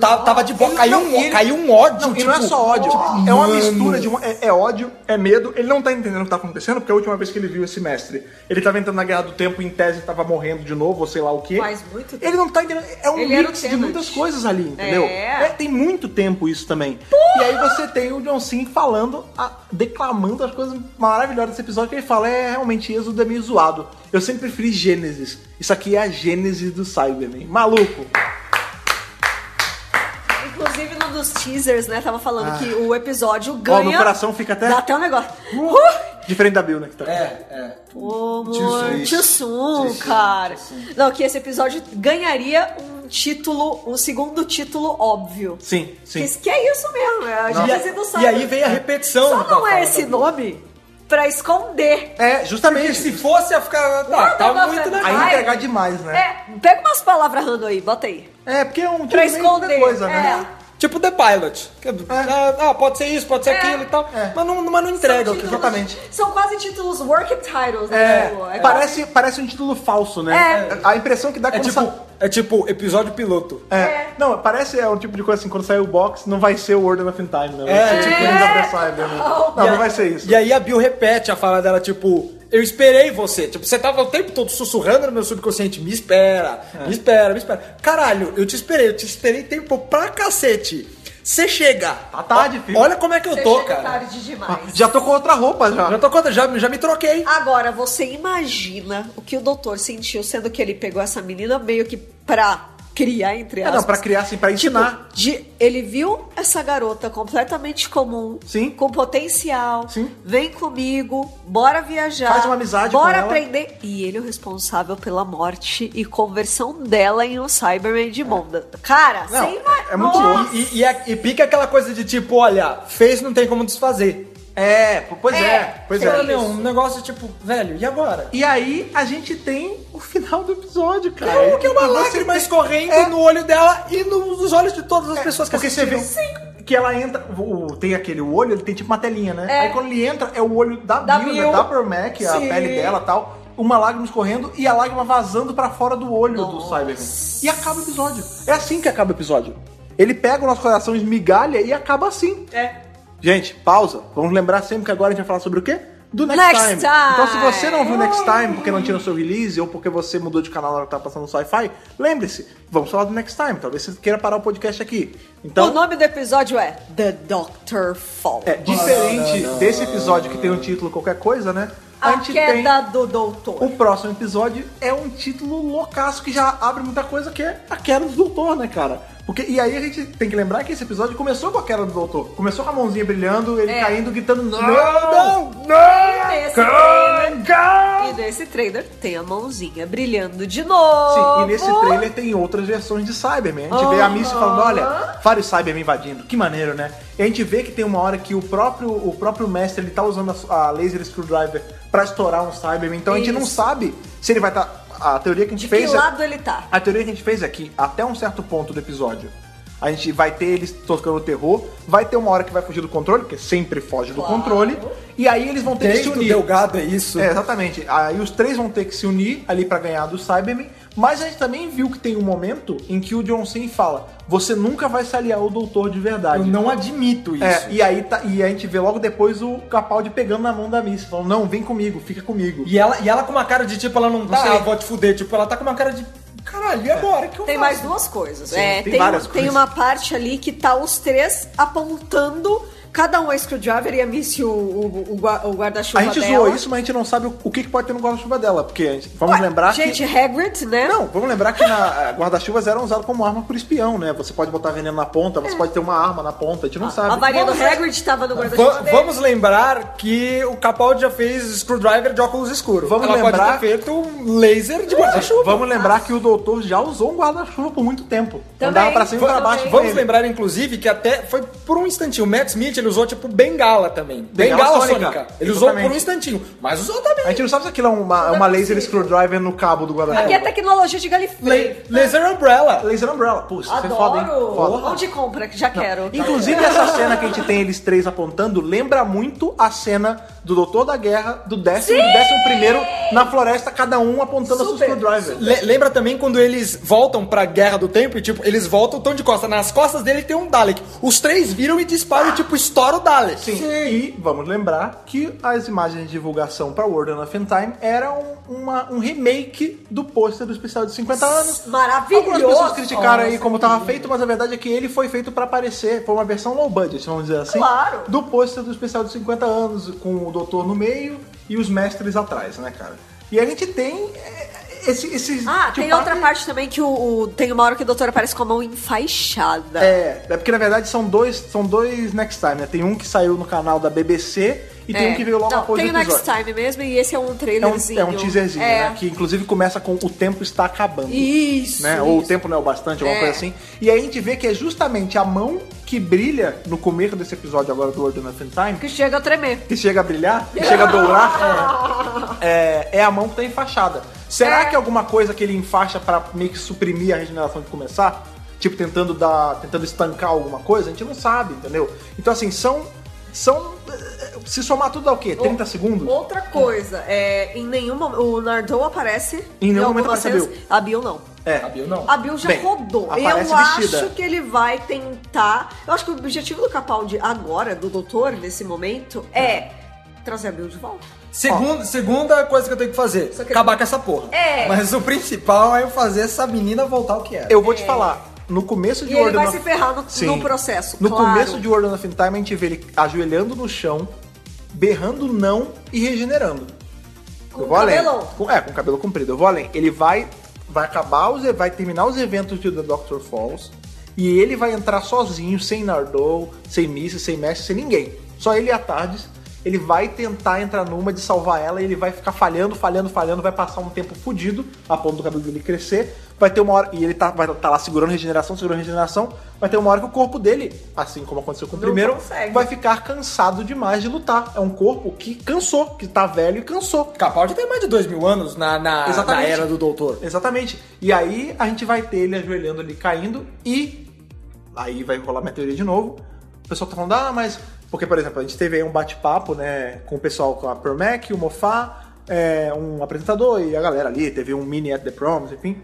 Speaker 3: tá- tava de boa.
Speaker 1: Ele-
Speaker 3: Caiu,
Speaker 1: não,
Speaker 3: um,
Speaker 1: ele-
Speaker 3: caiu um ódio,
Speaker 1: Não,
Speaker 3: tipo.
Speaker 1: e não é só ódio,
Speaker 3: tipo,
Speaker 1: é uma mistura de. uma- é, é ódio, é medo. Ele não tá entendendo o que tá acontecendo, porque a última vez que ele viu esse mestre, ele tava entrando na Guerra do Tempo, em tese tava morrendo de novo, ou sei lá o quê.
Speaker 4: Faz muito tempo.
Speaker 1: Ele não tá entendendo. É um
Speaker 4: Ele
Speaker 1: mix de muitas coisas ali, entendeu?
Speaker 4: É.
Speaker 1: tem muito tempo isso também. E aí você tem o John Cena falando, a- declamando as coisas maravilhosas desse episódio, que ele fala, é realmente Êxodo é meio zoado. Eu sempre preferi Gênesis. Isso aqui é a Gênesis do Cyberman. Maluco.
Speaker 4: Inclusive, num dos teasers, né, tava falando que o episódio
Speaker 1: Ó,
Speaker 4: ganha.
Speaker 1: meu coração fica até
Speaker 4: Dá até um negócio. Uh!
Speaker 1: diferente da Bill, né? que tá-
Speaker 3: É, é.
Speaker 4: Pô, amor,
Speaker 3: Tio
Speaker 4: Tio Sun, cara. Não, que esse episódio ganharia um título, um segundo título óbvio.
Speaker 1: Sim, sim.
Speaker 4: Que, que é isso mesmo, é a
Speaker 3: E,
Speaker 4: Gênesis do
Speaker 3: a-
Speaker 4: Cyber.
Speaker 3: e aí vem a repetição.
Speaker 4: Só não é esse nome pra esconder.
Speaker 1: É,
Speaker 3: Porque
Speaker 1: justamente.
Speaker 3: se fosse, ia ficar. Tá, tá
Speaker 4: não,
Speaker 3: muito
Speaker 4: não,
Speaker 3: legal.
Speaker 1: Aí entregar demais, né?
Speaker 4: É, pega umas palavras random aí, bota aí.
Speaker 1: É, porque é um tipo
Speaker 4: Pra esconder.
Speaker 1: coisa, né?
Speaker 4: É.
Speaker 3: Tipo The Pilot. Que- Ah, pode ser isso, pode ser
Speaker 4: É.
Speaker 3: aquilo e tal.
Speaker 1: É.
Speaker 3: Mas, não, mas não entrega o que
Speaker 4: Títulos-
Speaker 1: exatamente.
Speaker 4: São quase títulos working titles, né?
Speaker 1: É,
Speaker 4: Tipo, é
Speaker 1: parece, parece um título falso, né?
Speaker 4: É.
Speaker 1: A impressão que dá
Speaker 3: É
Speaker 1: quando
Speaker 3: tipo,
Speaker 1: sa-
Speaker 3: é tipo episódio piloto.
Speaker 1: É.
Speaker 4: É.
Speaker 1: Não, parece é um tipo de coisa assim, quando sair o box, não vai ser o World of Time, né? Vai
Speaker 3: É.
Speaker 1: ser tipo End of the Cyber, né? Não, não
Speaker 3: aí-
Speaker 1: vai ser isso.
Speaker 3: E aí a Bill repete a fala dela, tipo, eu esperei você. Tipo, você tava o tempo todo sussurrando no meu subconsciente, me espera,
Speaker 1: É.
Speaker 3: me espera, me espera. Caralho, eu te esperei, eu te esperei tempo pra cacete. Você chega.
Speaker 1: Tá tarde, filho.
Speaker 3: Olha como é que eu
Speaker 4: Você
Speaker 3: tô,
Speaker 4: chega
Speaker 3: cara.
Speaker 4: tarde demais.
Speaker 1: Já tô com outra roupa já.
Speaker 3: Já tô conta, já, já me troquei.
Speaker 4: Agora, você imagina o que o doutor sentiu, sendo que ele pegou essa menina meio que pra criar, entre
Speaker 1: É,
Speaker 4: aspas.
Speaker 1: não, pra criar assim, pra
Speaker 4: Tipo,
Speaker 1: ensinar.
Speaker 4: de- ele viu essa garota completamente comum,
Speaker 1: Sim.
Speaker 4: com potencial.
Speaker 1: Sim.
Speaker 4: Vem comigo, bora viajar.
Speaker 1: Faz uma amizade
Speaker 4: bora aprender. E ele é o responsável pela morte e conversão dela em um Cyberman de Monda. Cara,
Speaker 1: Não,
Speaker 4: sem vai.
Speaker 1: é muito louco.
Speaker 3: E, e, é- e pica aquela coisa de tipo, olha, fez não tem como desfazer.
Speaker 1: É, pois é,
Speaker 4: É,
Speaker 1: pois é.
Speaker 3: Meu, um negócio tipo, velho, e agora?
Speaker 1: E aí a gente tem o final do episódio, cara.
Speaker 3: É que é uma lágrima
Speaker 1: tem-
Speaker 3: escorrendo
Speaker 1: É.
Speaker 3: no olho dela e nos olhos de todas as pessoas que
Speaker 1: Porque você vê
Speaker 3: assistiram.
Speaker 1: que ela entra, tem aquele olho, ele tem tipo uma telinha, né?
Speaker 4: É.
Speaker 1: Aí quando ele entra, é o olho da,
Speaker 4: Da
Speaker 1: Bill, né? da Pearl Mac, a
Speaker 3: Sim.
Speaker 1: pele dela e tal. Uma lágrima escorrendo e a lágrima vazando pra fora do olho do
Speaker 4: Nossa.
Speaker 1: Cyberman. E acaba o episódio. É assim que acaba o episódio. Ele pega o nosso coração, esmigalha e acaba assim.
Speaker 4: É.
Speaker 1: Gente, pausa. Vamos lembrar sempre que agora a gente vai falar sobre o quê? Do Next,
Speaker 4: Next
Speaker 1: time.
Speaker 4: Time.
Speaker 1: Então, se você não viu Next Time porque não tinha o seu release ou porque você mudou de canal na hora que tá passando no Sci-Fi, lembre-se, vamos falar do Next Time. Talvez você queira parar o podcast aqui. Então,
Speaker 4: o nome do episódio é The Doctor Fall.
Speaker 1: é diferente desse episódio que tem um título qualquer coisa, né?
Speaker 4: A,
Speaker 1: gente
Speaker 4: queda
Speaker 1: tem
Speaker 4: do doutor.
Speaker 1: o próximo episódio é um título loucaço que já abre muita coisa que é a queda do doutor, né, cara? Porque, e aí a gente tem que lembrar que esse episódio começou com a queda do doutor. Começou com a mãozinha brilhando, ele
Speaker 4: É.
Speaker 1: caindo, gritando não,
Speaker 3: não,
Speaker 4: E nesse trailer, e nesse trailer tem a mãozinha brilhando de novo.
Speaker 1: Sim, e nesse trailer tem outras versões de Cyberman. A gente vê a Missy falando, olha, vários Cybermen invadindo. Que maneiro, né? E a gente vê que tem uma hora que o próprio, o próprio mestre ele tá usando a, a laser screwdriver pra estourar um Cyberman. Então a gente não
Speaker 4: Isso.
Speaker 1: sabe se ele vai estar... A teoria que a gente
Speaker 4: De que
Speaker 1: fez... é-
Speaker 4: lado ele tá?
Speaker 1: A teoria que a gente fez é que até um certo ponto do episódio a gente vai ter eles tocando o terror, vai ter uma hora que vai fugir do controle, porque sempre foge do controle, e aí eles vão ter que se
Speaker 3: Desde o
Speaker 1: unir.
Speaker 3: Delgado é isso.
Speaker 1: É, exatamente. Aí os três vão ter que se unir ali pra ganhar do Cyberman, Mas a gente também viu que tem um momento em que o John Sim fala: Você nunca vai se aliar ao doutor de verdade.
Speaker 3: Eu não admito isso.
Speaker 1: É, e aí tá, e a gente vê logo depois o Capaldi pegando na mão da Miss, falando: Não, vem comigo, fica comigo.
Speaker 3: E ela, e ela com uma cara de tipo, ela não tá,
Speaker 1: sei.
Speaker 3: ah, vou te fuder. Tipo, ela tá com uma cara de. Caralho, e agora? que eu
Speaker 4: Tem
Speaker 3: faço?
Speaker 4: mais duas coisas.
Speaker 1: Sim,
Speaker 4: é,
Speaker 1: tem
Speaker 4: tem,
Speaker 1: várias
Speaker 4: tem
Speaker 1: coisas.
Speaker 4: uma parte ali que tá os três apontando. Cada um é screwdriver e a Missy o, o, o gua- o guarda-chuva
Speaker 1: A gente
Speaker 4: dela.
Speaker 1: zoou isso, mas a gente não sabe o, o que, que pode ter no guarda-chuva dela. Porque gente- vamos
Speaker 4: Ué,
Speaker 1: lembrar
Speaker 4: gente,
Speaker 1: que.
Speaker 4: Hagrid, né?
Speaker 1: Não, vamos lembrar que na, guarda-chuvas eram usados como arma por espião, né? Você pode botar veneno na ponta, você pode ter uma arma na ponta, a gente não sabe.
Speaker 4: A varinha do
Speaker 3: Vamos-
Speaker 4: Hagrid tava no guarda-chuva
Speaker 3: Va-
Speaker 4: dele.
Speaker 3: vamos lembrar que o Capaldi já fez screwdriver de óculos escuros.
Speaker 1: Vamos
Speaker 3: ela
Speaker 1: lembrar-
Speaker 3: pode ter feito um laser de guarda-chuva.
Speaker 1: Vamos lembrar que o doutor já usou um guarda-chuva por muito tempo.
Speaker 4: Também,
Speaker 1: Andava pra cima e pra baixo.
Speaker 3: Vamos lembrar, inclusive, que até foi por um instantinho. O Matt Smith ele usou tipo bengala também.
Speaker 1: Bengala
Speaker 3: Bengala,
Speaker 1: sônica.
Speaker 3: sônica. Ele usou
Speaker 1: Exatamente.
Speaker 3: por um instantinho. Mas usou também.
Speaker 1: A gente não sabe se aquilo é uma,
Speaker 4: Não é
Speaker 1: uma laser screwdriver no cabo do guarda-chuva.
Speaker 4: Aqui é tecnologia de Galifrey.
Speaker 3: La- laser Umbrella.
Speaker 1: Laser Umbrella. Pô, isso é
Speaker 4: Adoro.
Speaker 1: foda, hein? Foda.
Speaker 4: Onde compra? Que já quero.
Speaker 1: Inclusive, essa cena que a gente tem eles três apontando lembra muito a cena do Doutor da Guerra, do décimo e do décimo primeiro na floresta, cada um apontando a sua
Speaker 4: Super.
Speaker 1: screwdriver.
Speaker 3: Le- lembra também quando eles voltam pra Guerra do Tempo e, tipo, eles voltam, tão de costa. Nas costas dele tem um Dalek. Os três viram e disparam tipo, estoura o Dalek.
Speaker 1: Sim. E vamos lembrar que as imagens de divulgação para World of Time eram uma- um remake do pôster do especial de 50 anos.
Speaker 4: Maravilhoso.
Speaker 1: Algumas pessoas criticaram aí
Speaker 4: Nossa,
Speaker 1: como estava feito, mas a verdade é que ele foi feito para aparecer, foi uma versão low budget, vamos dizer assim,
Speaker 4: Claro.
Speaker 1: do pôster do especial de 50 anos, com o doutor no meio e os mestres atrás, né, cara? E a gente tem é, esse, esse
Speaker 4: Ah, tem outra parte também que o, o- tem uma hora que o doutor aparece com a mão enfaixada.
Speaker 1: É, é porque na verdade são dois, são dois Next Time, né? Tem um que saiu no canal da BBC e tem
Speaker 4: É.
Speaker 1: um que veio logo
Speaker 4: Não,
Speaker 1: após
Speaker 4: tem
Speaker 1: o
Speaker 4: o Next
Speaker 1: episódio.
Speaker 4: Time mesmo e esse é um
Speaker 1: É um,
Speaker 4: trailerzinho.
Speaker 1: é um teaserzinho,
Speaker 4: É.
Speaker 1: né? Que inclusive começa com o tempo está acabando.
Speaker 4: Isso.
Speaker 1: né? Ou o
Speaker 4: isso.
Speaker 1: tempo não é o bastante, alguma
Speaker 4: É.
Speaker 1: coisa assim. E aí a gente vê que é justamente a mão que brilha no começo desse episódio agora do World of Time,
Speaker 4: Que chega a tremer.
Speaker 1: que chega a brilhar, que chega a dourar, é, é a mão que tá enfaixada. Será
Speaker 4: É.
Speaker 1: que é alguma coisa que ele enfaixa pra meio que suprimir a regeneração de começar? Tipo, tentando dar. tentando estancar alguma coisa? A gente não sabe, entendeu? Então assim, são. São. eh, Se somar tudo dá o quê? 30 segundos?
Speaker 4: Outra coisa, é, em nenhum momento. O Nardou aparece.
Speaker 1: Em nenhum momento
Speaker 4: algumas
Speaker 1: aparece a
Speaker 4: cenas. A Bill não.
Speaker 1: É.
Speaker 3: A Bill não.
Speaker 4: A Bill já
Speaker 1: Bem,
Speaker 4: rodou. Eu
Speaker 1: vestida.
Speaker 4: acho que ele vai tentar. Eu acho que o objetivo do Capaldi agora, do doutor, nesse momento, é trazer a Bill de volta.
Speaker 3: Segunda, segunda coisa que eu tenho que fazer,
Speaker 4: que-
Speaker 3: acabar com essa porra.
Speaker 4: É.
Speaker 3: Mas o principal é eu fazer essa menina voltar ao que era.
Speaker 1: Eu vou te falar, no começo de.
Speaker 4: E ele
Speaker 1: World
Speaker 4: vai
Speaker 1: of-
Speaker 4: se ferrar no,
Speaker 1: Sim.
Speaker 4: no processo.
Speaker 1: No
Speaker 4: claro.
Speaker 1: começo de World of Time, a gente vê ele ajoelhando no chão, berrando não e regenerando.
Speaker 4: Com
Speaker 1: eu vou além.
Speaker 4: cabelão.
Speaker 1: Com- é, com cabelo comprido. Eu vou além. Ele vai, vai acabar os, vai terminar os eventos de The Doctor Falls e ele vai entrar sozinho, sem Nardou, sem Missy, sem Mestre, sem ninguém. Só ele e a Tardes. Ele vai tentar entrar numa de salvar ela e ele vai ficar falhando, falhando, falhando, vai passar um tempo fudido, a ponto do cabelo dele crescer. Vai ter uma hora. E ele tá, vai estar lá segurando regeneração, segurando regeneração. Vai ter uma hora que o corpo dele, assim como aconteceu com o
Speaker 4: Não
Speaker 1: primeiro,
Speaker 4: consegue.
Speaker 1: vai ficar cansado demais de lutar. É um corpo que cansou, que tá velho e cansou.
Speaker 3: Capaldi tem mais de dois mil anos na, na, na era do doutor.
Speaker 1: Exatamente. E aí a gente vai ter ele ajoelhando ali, caindo, e aí vai rolar minha teoria de novo. O pessoal tá falando, ah, mas. Porque, por exemplo, a gente teve aí um bate-papo, né, com o pessoal com a Permac, o Mofá, é, um apresentador e a galera ali, teve um mini at the proms, enfim.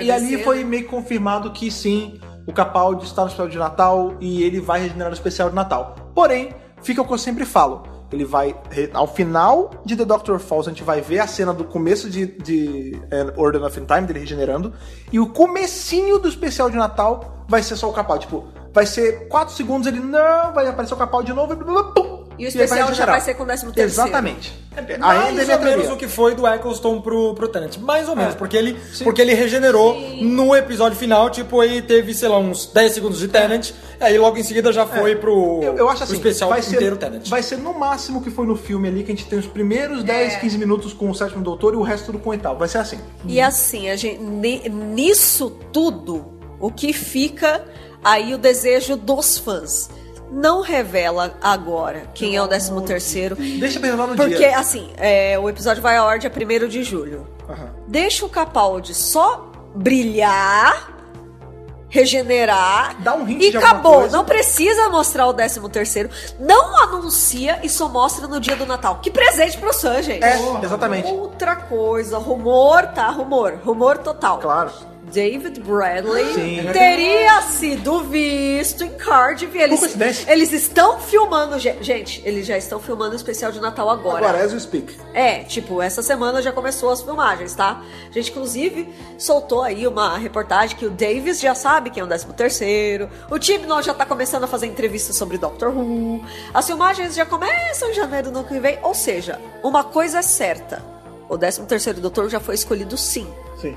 Speaker 1: E ali foi
Speaker 4: né?
Speaker 1: meio confirmado que sim, o Capaldi está no especial de Natal e ele vai regenerar o especial de Natal. Porém, fica o que eu sempre falo. Ele vai. Ao final de The Doctor Falls, a gente vai ver a cena do começo de, de é, Order of Time, dele regenerando. E o comecinho do especial de Natal vai ser só o Capaldi. Tipo, vai ser 4 segundos, ele não, vai aparecer o Capaldi de novo e. blá, blá, blá, pum,
Speaker 4: E o especial já
Speaker 1: regenerar.
Speaker 4: vai ser com o 13 terceiro.
Speaker 1: Exatamente.
Speaker 3: Mais
Speaker 1: Ainda é
Speaker 3: ou
Speaker 1: minha
Speaker 3: menos o que foi do Eccleston pro, pro Tennant. Mais ou menos,
Speaker 1: É.
Speaker 3: porque, ele,
Speaker 1: Sim.
Speaker 3: porque ele regenerou no episódio final, tipo, aí teve, sei lá, uns 10 segundos de Tennant, aí logo em seguida já foi pro,
Speaker 1: É. Eu, eu acho
Speaker 3: pro
Speaker 1: assim,
Speaker 3: especial
Speaker 1: vai ser,
Speaker 3: inteiro Tennant.
Speaker 1: vai ser no máximo o que foi no filme ali, que a gente tem os primeiros
Speaker 4: É.
Speaker 1: 10, 15 minutos com o sétimo doutor e o resto tudo com o oitavo. Vai ser assim.
Speaker 4: E assim, a gente, ni- nisso tudo, o que fica aí o desejo dos fãs. Não revela agora quem é o 13 terceiro.
Speaker 1: Deixa pra revelar no
Speaker 4: Porque,
Speaker 1: dia.
Speaker 4: assim, é, o episódio vai ao ar dia 1 de julho.
Speaker 1: Aham.
Speaker 4: Deixa o Capaldi só brilhar regenerar.
Speaker 1: Dá um hint
Speaker 4: E acabou. Não precisa mostrar o 13 terceiro. Não anuncia e só mostra no dia do Natal. Que presente pro Sam, gente.
Speaker 1: É, exatamente.
Speaker 4: Outra coisa. Rumor, tá? Rumor. Rumor total.
Speaker 1: Claro.
Speaker 4: David Bradley
Speaker 1: Sim.
Speaker 4: teria sido visto em Cardiff. Eles, eles estão filmando. ge- Gente, eles já estão filmando o especial de Natal agora.
Speaker 1: Agora, as we speak.
Speaker 4: É, tipo, essa semana já começou as filmagens, tá? A gente, inclusive, soltou aí uma reportagem que o Davis já sabe quem é o 13 terceiro. O Tibnon já tá começando a fazer entrevistas sobre Doctor Who. As filmagens já começam em janeiro do ano que vem. Ou seja, uma coisa é certa. O 13 terceiro doutor já foi escolhido sim.
Speaker 1: Sim.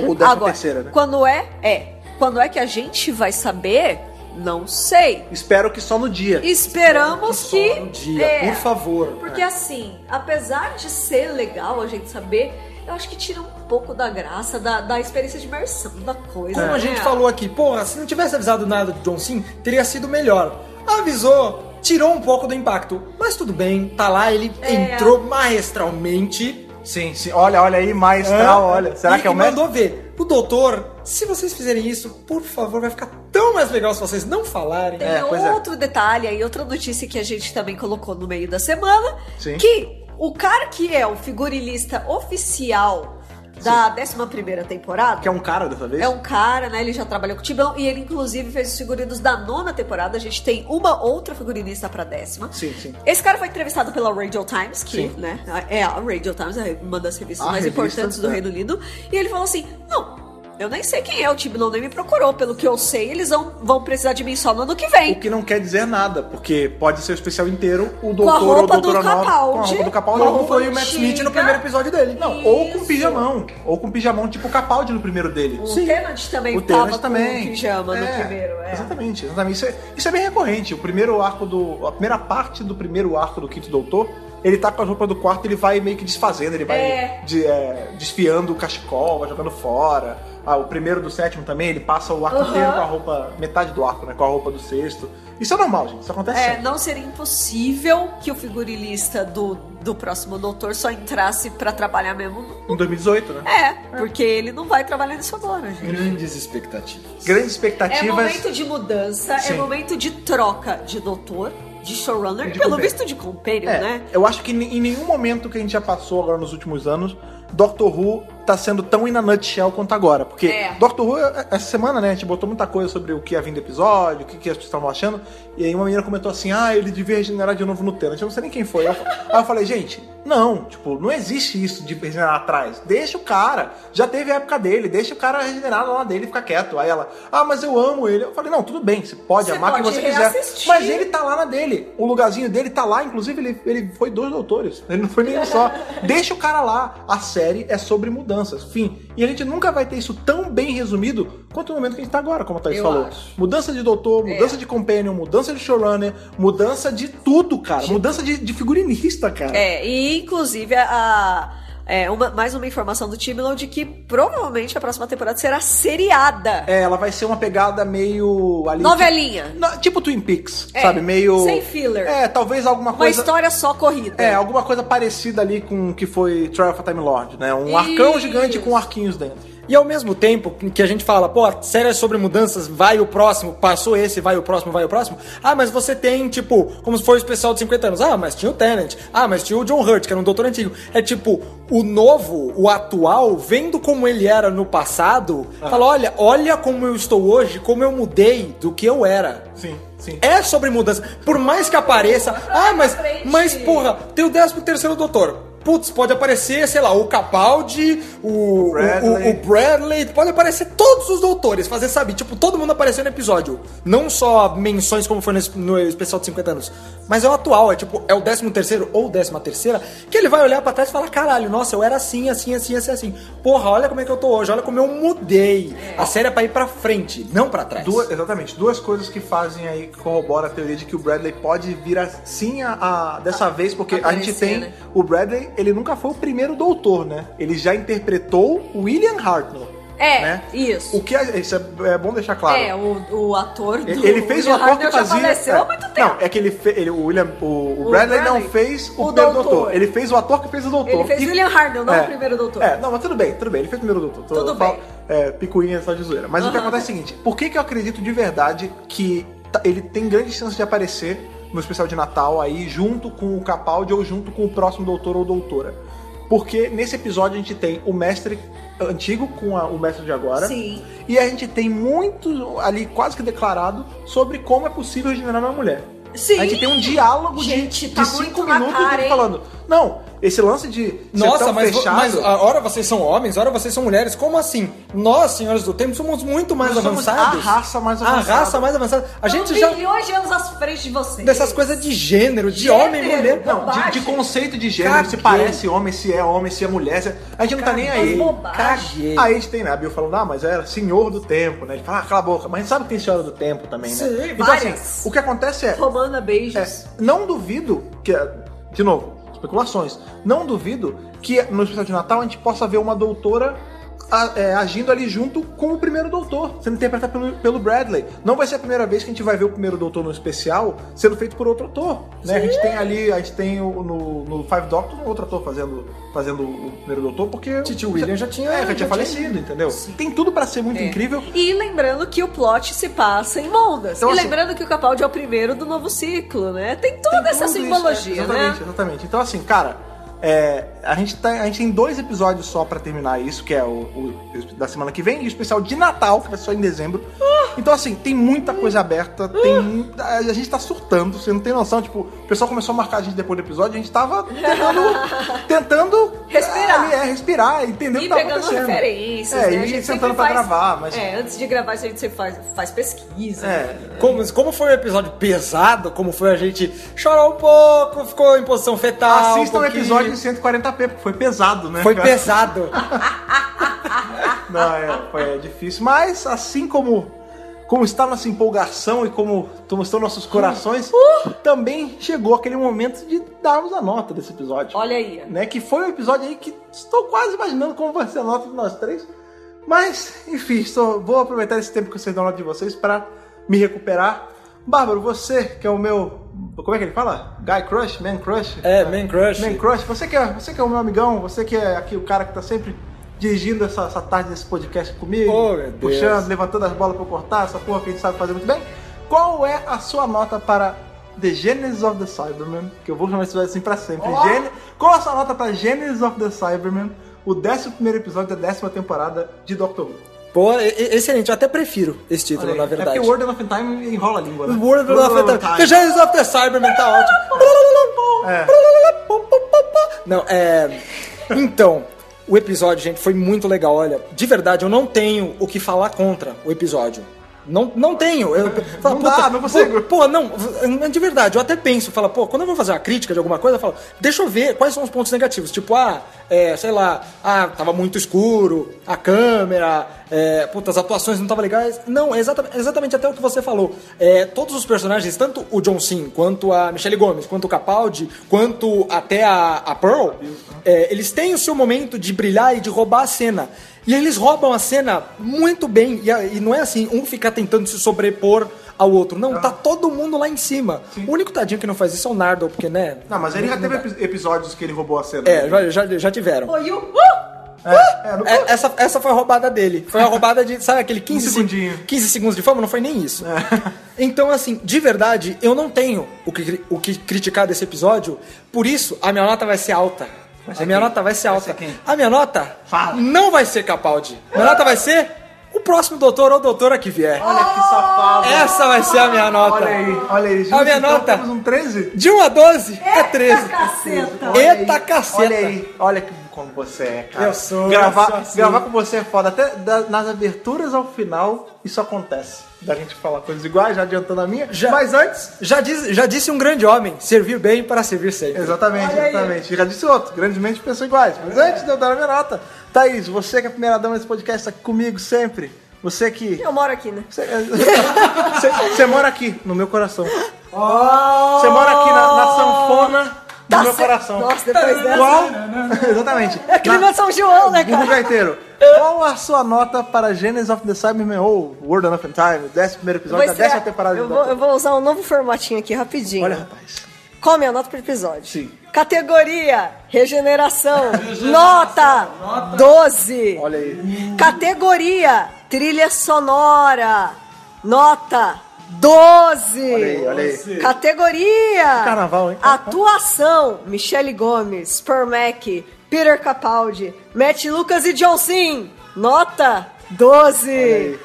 Speaker 1: Ou décima
Speaker 4: Agora,
Speaker 1: terceira, né?
Speaker 4: quando é, é. Quando é que a gente vai saber? Não sei.
Speaker 1: Espero que só no dia.
Speaker 4: Esperamos
Speaker 3: Só
Speaker 4: que.
Speaker 3: no dia,
Speaker 4: é,
Speaker 3: por favor.
Speaker 4: Porque assim, apesar de ser legal a gente saber, eu acho que tira um pouco da graça, da, da experiência de imersão da coisa.
Speaker 3: Como a
Speaker 4: né?
Speaker 3: gente falou aqui, porra, se não tivesse avisado nada de John Sim, teria sido melhor. Avisou, tirou um pouco do impacto. Mas tudo bem, tá lá, ele
Speaker 4: É.
Speaker 3: entrou maestralmente.
Speaker 1: Sim, sim. Olha, olha aí, maestral,
Speaker 3: Ah,
Speaker 1: olha. Será
Speaker 3: e,
Speaker 1: que é o mestre?
Speaker 3: mandou ver. O doutor, se vocês fizerem isso, por favor, vai ficar tão mais legal se vocês não falarem.
Speaker 4: Tem
Speaker 1: É, é.
Speaker 4: outro detalhe aí, outra notícia que a gente também colocou no meio da semana,
Speaker 1: Sim.
Speaker 4: que o cara que é o figurinista oficial da 11 primeira temporada,
Speaker 1: Que é um cara dessa vez?
Speaker 4: É um cara, né? Ele já trabalhou com o Tibão e ele, inclusive, fez os figurinos da nona temporada. A gente tem uma outra figurinista pra décima.
Speaker 1: Sim, sim.
Speaker 4: Esse cara foi entrevistado pela Radio Times, que,
Speaker 1: Sim.
Speaker 4: né? É a Radio Times, é uma das revistas
Speaker 1: A
Speaker 4: mais
Speaker 1: revista,
Speaker 4: importantes do
Speaker 1: é.
Speaker 4: Reino Unido. E ele falou assim: não. Eu nem sei quem é, o Tibnon nem me procurou. Pelo que eu sei, eles vão, vão precisar de mim só no ano que
Speaker 1: O
Speaker 4: vem.
Speaker 1: que não quer dizer nada, porque pode ser o especial inteiro, o doutor ou
Speaker 4: roupa
Speaker 1: a doutora
Speaker 4: do
Speaker 1: nova.
Speaker 4: Capaldi.
Speaker 1: Com a roupa do Capaldi.
Speaker 4: Com a
Speaker 1: ou
Speaker 4: roupa
Speaker 1: foi
Speaker 3: o Matt. Smith no primeiro episódio dele.
Speaker 1: Não, ou com
Speaker 4: Isso.
Speaker 1: pijamão. Ou com pijamão tipo o Capaldi no primeiro dele.
Speaker 4: O Tenant também
Speaker 1: O Tenant
Speaker 4: com
Speaker 1: também.
Speaker 4: pijama
Speaker 1: É,
Speaker 4: no primeiro. É.
Speaker 1: Exatamente, exatamente. Isso é, isso é bem recorrente. O primeiro arco do. A primeira parte do primeiro arco do Quinto Doutor, ele tá com a roupa do quarto, ele vai meio que desfazendo, ele vai
Speaker 4: É.
Speaker 1: de- é, desfiando o cachecol, vai jogando fora. Ah, o primeiro do sétimo também, ele passa o arco
Speaker 4: Aham.
Speaker 1: inteiro com a roupa. metade do arco, né? Com a roupa do sexto. Isso é normal, gente. Isso acontece
Speaker 4: É,
Speaker 1: sempre.
Speaker 4: não seria impossível que o figurinista do, do próximo doutor só entrasse pra trabalhar mesmo. no-
Speaker 1: Em 2018, né?
Speaker 4: É, porque ele não vai trabalhar nisso agora, gente.
Speaker 3: Grandes expectativas.
Speaker 1: Grandes
Speaker 4: É
Speaker 1: expectativas.
Speaker 4: momento de mudança, é
Speaker 1: Sim.
Speaker 4: momento de troca de doutor, de showrunner,
Speaker 1: De
Speaker 4: pelo
Speaker 1: companion.
Speaker 4: visto de companion,
Speaker 1: É,
Speaker 4: né?
Speaker 1: eu acho que em nenhum momento que a gente já passou agora nos últimos anos, Doctor Who tá sendo tão in a nutshell quanto agora. Porque
Speaker 4: É.
Speaker 1: Doctor Who, essa semana, né, a gente botou muita coisa sobre o que ia vir do episódio, o que, que as pessoas estavam achando, e aí uma menina comentou assim, ah, ele devia regenerar de novo no Tenant. Eu não sei nem quem foi. Aí eu, aí eu falei, gente, não, tipo, não existe isso de regenerar atrás. Deixa o cara. Já teve a época dele, deixa o cara regenerar lá dele e ficar quieto. Aí ela, ah, mas eu amo ele. Eu falei, não, tudo bem, você pode
Speaker 4: Você
Speaker 1: amar quem
Speaker 4: pode
Speaker 1: você quiser.
Speaker 4: reassistir.
Speaker 1: Mas ele tá lá na dele. O lugarzinho dele tá lá, inclusive ele, ele foi dois doutores. Ele não foi nenhum só. Deixa o cara lá. A série é sobre mudanças. Fim. E a gente nunca vai ter isso tão bem resumido quanto no momento que a gente tá agora, como a Thaís
Speaker 4: Eu
Speaker 1: falou.
Speaker 4: acho.
Speaker 1: Mudança de doutor, mudança de companion, mudança de showrunner, mudança de tudo, cara. Mudança de, de figurinista, cara.
Speaker 4: É, e inclusive a. é, uma- mais uma informação do Tibnon de que provavelmente a próxima temporada será seriada.
Speaker 1: É, ela vai ser uma pegada meio ali.
Speaker 4: Novelinha.
Speaker 1: Tipo, tipo Twin Peaks,
Speaker 4: É,
Speaker 1: sabe? Meio.
Speaker 4: sem filler.
Speaker 1: É, talvez alguma
Speaker 4: Uma
Speaker 1: coisa.
Speaker 4: história só corrida.
Speaker 1: É, alguma coisa parecida ali com o que foi Trial of a Time Lord, né? Um arcão
Speaker 4: Isso.
Speaker 1: gigante com arquinhos dentro.
Speaker 3: E ao mesmo tempo que a gente fala, pô, a série é sobre mudanças, vai o próximo, passou esse, vai o próximo, vai o próximo. Ah, mas você tem, tipo, como se fosse o especial de 50 anos. Ah, mas tinha o Tennant. Ah, mas tinha o John Hurt, que era um doutor antigo. É tipo, o novo, o atual, vendo como ele era no passado, fala, olha, olha como eu estou hoje, como eu mudei do que eu era.
Speaker 1: Sim, sim.
Speaker 3: É sobre mudança. Por mais que apareça. Ah, mas. Mas, porra, tem o 13 terceiro doutor. Putz, pode aparecer, sei lá, o Capaldi, o, o,
Speaker 1: Bradley.
Speaker 3: o, o Bradley, pode aparecer todos os doutores, fazer, sabe, tipo, todo mundo apareceu no episódio. Não só menções como foi no, no especial de 50 anos. Mas é o atual, é tipo, é o 13 terceiro ou 13 terceira, que ele vai olhar pra trás e falar, caralho, nossa, eu era assim, assim, assim, assim, assim. Porra, olha como é que eu tô hoje, olha como eu mudei. A série é pra ir pra frente, não pra trás.
Speaker 1: Duas, exatamente, duas coisas que fazem aí, que corroboram a teoria de que o Bradley pode vir assim a, a- dessa vez, porque a gente
Speaker 4: Aparecer,
Speaker 1: tem.
Speaker 4: né?
Speaker 1: O Bradley, ele nunca foi o primeiro doutor, né? Ele já interpretou o William Hartnell.
Speaker 4: É,
Speaker 1: né?
Speaker 4: isso.
Speaker 1: O que é, isso é, é bom deixar claro.
Speaker 4: É, o, o ator do
Speaker 1: Ele fez o ator que
Speaker 4: Hartnell já
Speaker 1: fazia. é.
Speaker 4: há muito tempo.
Speaker 1: Não, é que ele, fe, ele o William, o, o
Speaker 4: O
Speaker 1: Bradley, não
Speaker 4: Bradley.
Speaker 1: fez o,
Speaker 4: O
Speaker 1: primeiro
Speaker 4: doutor.
Speaker 1: doutor. Ele fez o ator que fez o doutor.
Speaker 4: Ele fez
Speaker 1: E-
Speaker 4: William Hartnell, não o primeiro doutor.
Speaker 1: É, não, mas tudo bem, tudo bem. Ele fez o primeiro doutor.
Speaker 4: Tudo bem.
Speaker 1: É, picuinha só de zoeira. Mas o que acontece é o seguinte: por que, que eu acredito de verdade que ele tem grande chance de aparecer no especial de Natal aí, junto com o Capaldi ou junto com o próximo doutor ou doutora? Porque nesse episódio a gente tem o mestre antigo com a- o mestre de agora.
Speaker 4: Sim.
Speaker 1: E a gente tem muito ali quase que declarado sobre como é possível regenerar uma mulher.
Speaker 4: Sim.
Speaker 1: A gente tem um diálogo de-
Speaker 4: Gente,
Speaker 1: de,
Speaker 4: tá
Speaker 1: cinco
Speaker 4: muito na
Speaker 1: minutos
Speaker 4: cara,
Speaker 1: falando. Não, esse lance de ser
Speaker 3: Nossa,
Speaker 1: tão
Speaker 3: mas,
Speaker 1: fechado.
Speaker 3: mas a hora vocês são homens, a hora vocês são mulheres. Como assim? Nós, senhores do tempo, somos muito mais
Speaker 1: Nós somos
Speaker 3: avançados.
Speaker 1: a raça mais
Speaker 3: A
Speaker 1: avançada.
Speaker 3: raça mais avançada. A gente já.
Speaker 4: milhões de anos à frente de vocês.
Speaker 3: Dessas coisas de gênero, de
Speaker 4: Gênero.
Speaker 3: homem e mulher.
Speaker 1: Não, de, de conceito de gênero, se
Speaker 3: Caguei.
Speaker 1: parece homem, se é homem, se é mulher. se- A gente não tá nem aí.
Speaker 3: Caguei.
Speaker 1: Aí a gente tem né, a Bill falando, ah, mas era senhor do tempo, né? Ele fala, ah, cala a boca. Mas a gente sabe que tem senhora do tempo também, né?
Speaker 3: Sim,
Speaker 1: então,
Speaker 4: várias.
Speaker 1: assim, o que acontece é,
Speaker 4: Romana, beijos.
Speaker 1: É, não duvido que. De novo, especulações. Não duvido que no especial de Natal a gente possa ver uma doutora a- é, agindo ali junto com o primeiro doutor, sendo interpretado pelo, pelo Bradley. Não vai ser a primeira vez que a gente vai ver o primeiro doutor no especial sendo feito por outro ator. Né? A gente tem ali, a gente tem o- no, no Five Doctors um outro ator fazendo, fazendo o primeiro doutor, porque.
Speaker 3: Titio William já tinha-
Speaker 1: É, já
Speaker 3: já
Speaker 1: tinha
Speaker 3: tinha
Speaker 1: falecido, entendeu? Tem tudo pra ser muito
Speaker 4: É.
Speaker 1: incrível.
Speaker 4: E lembrando que o plot se passa em Mondas.
Speaker 1: Então,
Speaker 4: e
Speaker 1: assim-
Speaker 4: lembrando que o Capaldi é o primeiro do novo ciclo, né? Tem toda
Speaker 1: Tem
Speaker 4: essa
Speaker 1: tudo isso,
Speaker 4: simbologia,
Speaker 1: é, exatamente,
Speaker 4: né?
Speaker 1: exatamente. Então, assim, cara, é, a, gente tá, a gente tem dois episódios só pra terminar isso, que é o, o da semana que vem, e o especial de Natal, que vai ser só em dezembro. Então, assim, tem muita coisa aberta, tem. A, a gente tá surtando, você não tem noção. Tipo, o pessoal começou a marcar a gente depois do episódio, a gente tava tentando. tentando
Speaker 4: Respirar.
Speaker 1: ali, é, respirar, entender o
Speaker 4: E
Speaker 1: que tá
Speaker 4: pegando
Speaker 1: acontecendo.
Speaker 4: referências,
Speaker 1: É,
Speaker 4: né? A
Speaker 1: e
Speaker 4: gente
Speaker 1: sentando pra
Speaker 4: faz-
Speaker 1: gravar, mas.
Speaker 4: É, antes de gravar, a gente sempre faz, faz pesquisa.
Speaker 1: É,
Speaker 3: Como, como foi um episódio pesado, como foi a gente chorar um pouco, ficou em posição fetal.
Speaker 1: Assistam
Speaker 3: um
Speaker 1: o episódio em 140p, porque foi pesado, né?
Speaker 3: Foi
Speaker 1: cara?
Speaker 3: pesado.
Speaker 1: Não, é, foi é difícil. Mas assim como, como está nossa empolgação e como, como estão nossos corações, também chegou aquele momento de darmos a nota desse episódio.
Speaker 4: Olha aí.
Speaker 1: Né? Que foi um episódio aí que estou quase imaginando como vai ser a nota de nós três. Mas, enfim, estou, vou aproveitar esse tempo que vocês dão a nota de vocês para me recuperar. Bárbaro, você que é o meu. Como é que ele fala? Guy Crush? Man Crush?
Speaker 3: É, Man Crush.
Speaker 1: Man Crush, você que, é, você que é o meu amigão, você que é aqui o cara que tá sempre dirigindo essa, essa tarde desse podcast comigo,
Speaker 3: Oh,
Speaker 1: puxando, levantando as bolas pra eu cortar, essa porra que a gente sabe fazer muito bem. Qual é a sua nota para The Genesis of the Cybermen? Que eu vou chamar isso assim pra sempre. Gene- Qual a sua nota para Genesis of the Cybermen? O 11 episódio da décima temporada de Doctor Who.
Speaker 3: Pô, excelente. Eu até prefiro esse título, na verdade.
Speaker 1: É porque Word of Time enrola a língua, né?
Speaker 3: World of the The Genesis of the Cyberman tá ótimo.
Speaker 1: É.
Speaker 3: Não, é. Então, o episódio, gente, foi muito legal. Olha, de verdade, eu não tenho o que falar contra o episódio. Não, não tenho. Eu, falo,
Speaker 1: Não dá,
Speaker 3: puta,
Speaker 1: não consigo.
Speaker 3: Pô, pô, não, de verdade, eu até penso, falo, pô, quando eu vou fazer uma crítica de alguma coisa, eu falo, deixa eu ver quais são os pontos negativos. Tipo, ah, é, sei lá, ah, tava muito escuro, a câmera, é, puta, as atuações não estavam legais. Não, é exatamente, exatamente até o que você falou. É, todos os personagens, tanto o John Sim, quanto a Michelle Gomes, quanto o Capaldi, quanto até a, a Pearl, é, eles têm o seu momento de brilhar e de roubar a cena. E eles roubam a cena muito bem. E, e não é assim, um ficar tentando se sobrepor ao outro. Não, tá todo mundo lá em cima. O único tadinho que não faz isso é o Nardo, porque, né?
Speaker 1: Não, mas ele já teve epi- episódios que ele roubou a cena.
Speaker 3: É, já, já, já tiveram.
Speaker 4: Oi, o...
Speaker 1: É, no-
Speaker 3: É, essa, essa foi a roubada dele. Foi a roubada de, sabe, aquele 15,
Speaker 1: Um segundinho. É.
Speaker 3: se- 15 segundos de fama? Não foi nem isso. Então, assim, de verdade, eu não tenho o que, o que criticar desse episódio. Por isso, a minha nota vai ser alta.
Speaker 1: Ser
Speaker 3: a minha
Speaker 1: quem?
Speaker 3: nota vai ser
Speaker 1: Vai
Speaker 3: alta.
Speaker 1: ser quem?
Speaker 3: A minha nota
Speaker 1: Fala.
Speaker 3: não vai ser Capaldi. Minha nota vai ser o próximo doutor ou doutora que vier.
Speaker 1: Olha que safado.
Speaker 3: Essa vai ser a minha nota.
Speaker 1: Olha aí, olha aí.
Speaker 3: A minha
Speaker 1: então
Speaker 3: nota.
Speaker 1: Temos um 13?
Speaker 3: De 1 a 12 é 13.
Speaker 4: caceta.
Speaker 1: Olha
Speaker 3: Eita
Speaker 1: aí,
Speaker 3: caceta.
Speaker 1: Olha aí, olha que, como você é, cara.
Speaker 3: Eu sou,
Speaker 1: gravar,
Speaker 3: eu sou assim.
Speaker 1: gravar com você é foda. Até da- nas aberturas ao final, isso acontece. Da gente falar coisas iguais, já adiantando a minha.
Speaker 3: Já.
Speaker 1: Mas antes.
Speaker 3: Já, diz, já disse um grande homem, servir bem para servir sempre.
Speaker 1: Exatamente,
Speaker 4: Olha aí.
Speaker 1: exatamente. Já disse outro, grandemente pessoas iguais. Mas antes de eu dar a minha nota, Thaís, você que é a primeira dama desse podcast, tá aqui comigo sempre. Você que.
Speaker 4: Eu moro aqui, né?
Speaker 1: Você, você- você mora aqui, no meu coração. Você mora aqui na, na sanfona do
Speaker 4: Tá
Speaker 1: meu
Speaker 4: certo.
Speaker 1: coração.
Speaker 4: Nossa, depois dessa...
Speaker 1: Qual? Exatamente.
Speaker 4: É clima de São João, né,
Speaker 1: Google
Speaker 4: cara?
Speaker 1: Gaiteiro. Qual a sua nota para Genesis of the Cybermen ou World of Time, o 11 primeiro episódio da décima temporada
Speaker 4: eu
Speaker 1: do
Speaker 4: vou, eu vou usar um novo formatinho aqui, rapidinho.
Speaker 1: Olha, rapaz.
Speaker 4: Qual a minha nota pro episódio?
Speaker 1: Sim.
Speaker 4: Categoria Regeneração. Nota 12.
Speaker 1: Olha aí.
Speaker 4: Categoria Trilha Sonora. Nota 12.
Speaker 1: Olha aí, olha aí.
Speaker 4: Categoria
Speaker 1: Carnaval, hein?
Speaker 4: Atuação Michele Gomes, Permac, Peter Capaldi, Matt Lucas e John Sim. Nota 12.
Speaker 1: aí.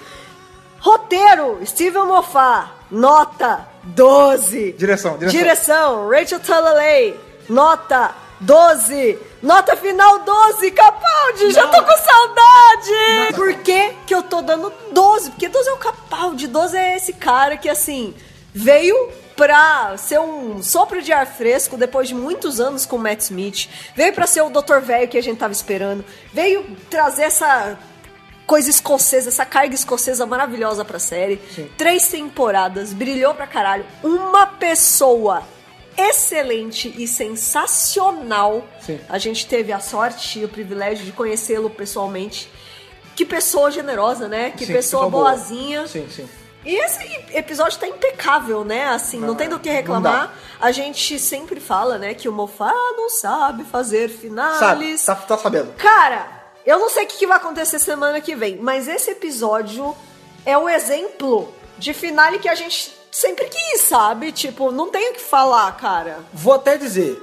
Speaker 4: Roteiro Steven Moffat. Nota 12.
Speaker 1: Direção, direção.
Speaker 4: Direção, Rachel Talalay. Nota 12. Nota final 12, Capaldi. Já tô com saudade. Por que que eu tô dando 12? Porque 12 é o Capaldi. 12 é esse cara que, assim, veio pra ser um sopro de ar fresco depois de muitos anos com o Matt Smith. Veio pra ser o Dr. Velho que a gente tava esperando. Veio trazer essa coisa escocesa, essa carga escocesa maravilhosa pra série. Três temporadas, brilhou pra caralho. Uma pessoa excelente e sensacional.
Speaker 1: Sim.
Speaker 4: A gente teve a sorte e o privilégio de conhecê-lo pessoalmente. Que pessoa generosa, né? Que
Speaker 1: Sim,
Speaker 4: pessoa
Speaker 1: pessoa boa.
Speaker 4: boazinha.
Speaker 1: Sim, sim.
Speaker 4: E esse episódio tá impecável, né? Assim, não,
Speaker 1: Não,
Speaker 4: tem do que reclamar. A gente sempre fala, né, que o Mofá não sabe fazer
Speaker 1: Sabe,
Speaker 4: finales.
Speaker 1: tá, tá sabendo.
Speaker 4: Cara, eu não sei o que, que vai acontecer semana que vem, mas esse episódio é o exemplo de finale que a gente sempre quis, sabe? Tipo, não tem o que falar, cara.
Speaker 3: Vou até dizer,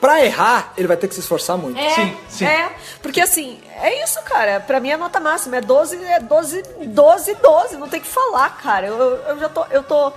Speaker 3: pra errar, ele vai ter que se esforçar muito.
Speaker 4: É,
Speaker 1: Sim, sim.
Speaker 4: é. Porque assim, é isso, cara. Pra mim a nota máxima é 12, é 12, 12, 12. Não tem o que falar, cara. Eu, eu- eu já tô. Eu tô.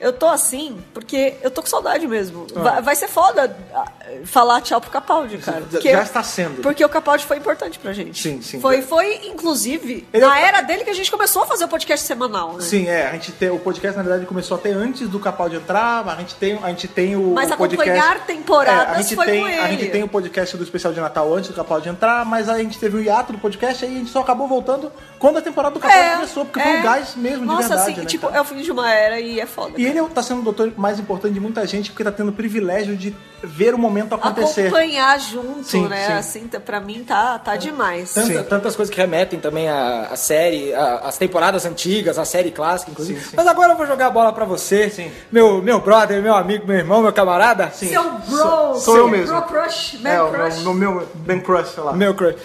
Speaker 4: Eu tô assim, porque eu tô com saudade mesmo. Vai, vai ser foda ah, falar tchau pro Capaldi, cara.
Speaker 1: Já-
Speaker 4: Porque-
Speaker 1: já está sendo.
Speaker 4: Porque o Capaldi foi importante pra gente.
Speaker 1: Sim, sim.
Speaker 4: Foi, foi inclusive,
Speaker 1: Ele
Speaker 4: na
Speaker 1: é-
Speaker 4: era dele que a gente começou a fazer o podcast semanal, né?
Speaker 1: Sim, é. A gente tem, o podcast, na verdade, começou até antes do Capaldi entrar, mas a gente tem, a gente tem o,
Speaker 4: Mas
Speaker 1: o podcast...
Speaker 4: acompanhar temporadas
Speaker 1: É, a gente
Speaker 4: foi
Speaker 1: tem,
Speaker 4: com
Speaker 1: A gente
Speaker 4: ele.
Speaker 1: tem o podcast do especial de Natal antes do Capaldi entrar, mas a gente teve o hiato do podcast aí a gente só acabou voltando quando a temporada do Capaldi começou, porque foi
Speaker 4: é.
Speaker 1: um gás mesmo, de
Speaker 4: Nossa,
Speaker 1: verdade,
Speaker 4: assim,
Speaker 1: né,
Speaker 4: tipo,
Speaker 1: cara?
Speaker 4: é o fim de uma era e é foda.
Speaker 1: E ele tá sendo o doutor mais importante de muita gente, porque tá tendo o privilégio de ver o momento acontecer.
Speaker 4: acompanhar junto,
Speaker 1: Sim,
Speaker 4: né?
Speaker 1: sim.
Speaker 4: Assim, tá- pra mim tá, tá demais.
Speaker 3: Tanta- tantas coisas que remetem também à, à série, à- às temporadas antigas, à série clássica, inclusive.
Speaker 1: Sim, sim.
Speaker 3: Mas agora eu vou jogar a bola pra você,
Speaker 1: Sim.
Speaker 3: meu, meu brother, meu amigo, meu irmão, meu camarada.
Speaker 1: Sim.
Speaker 4: Seu bro,
Speaker 1: Sou- sou
Speaker 4: seu
Speaker 1: eu mesmo.
Speaker 4: Bro crush, man
Speaker 1: É,
Speaker 4: crush.
Speaker 1: meu, meu, meu Ben Crush, sei lá.
Speaker 3: Meu crush.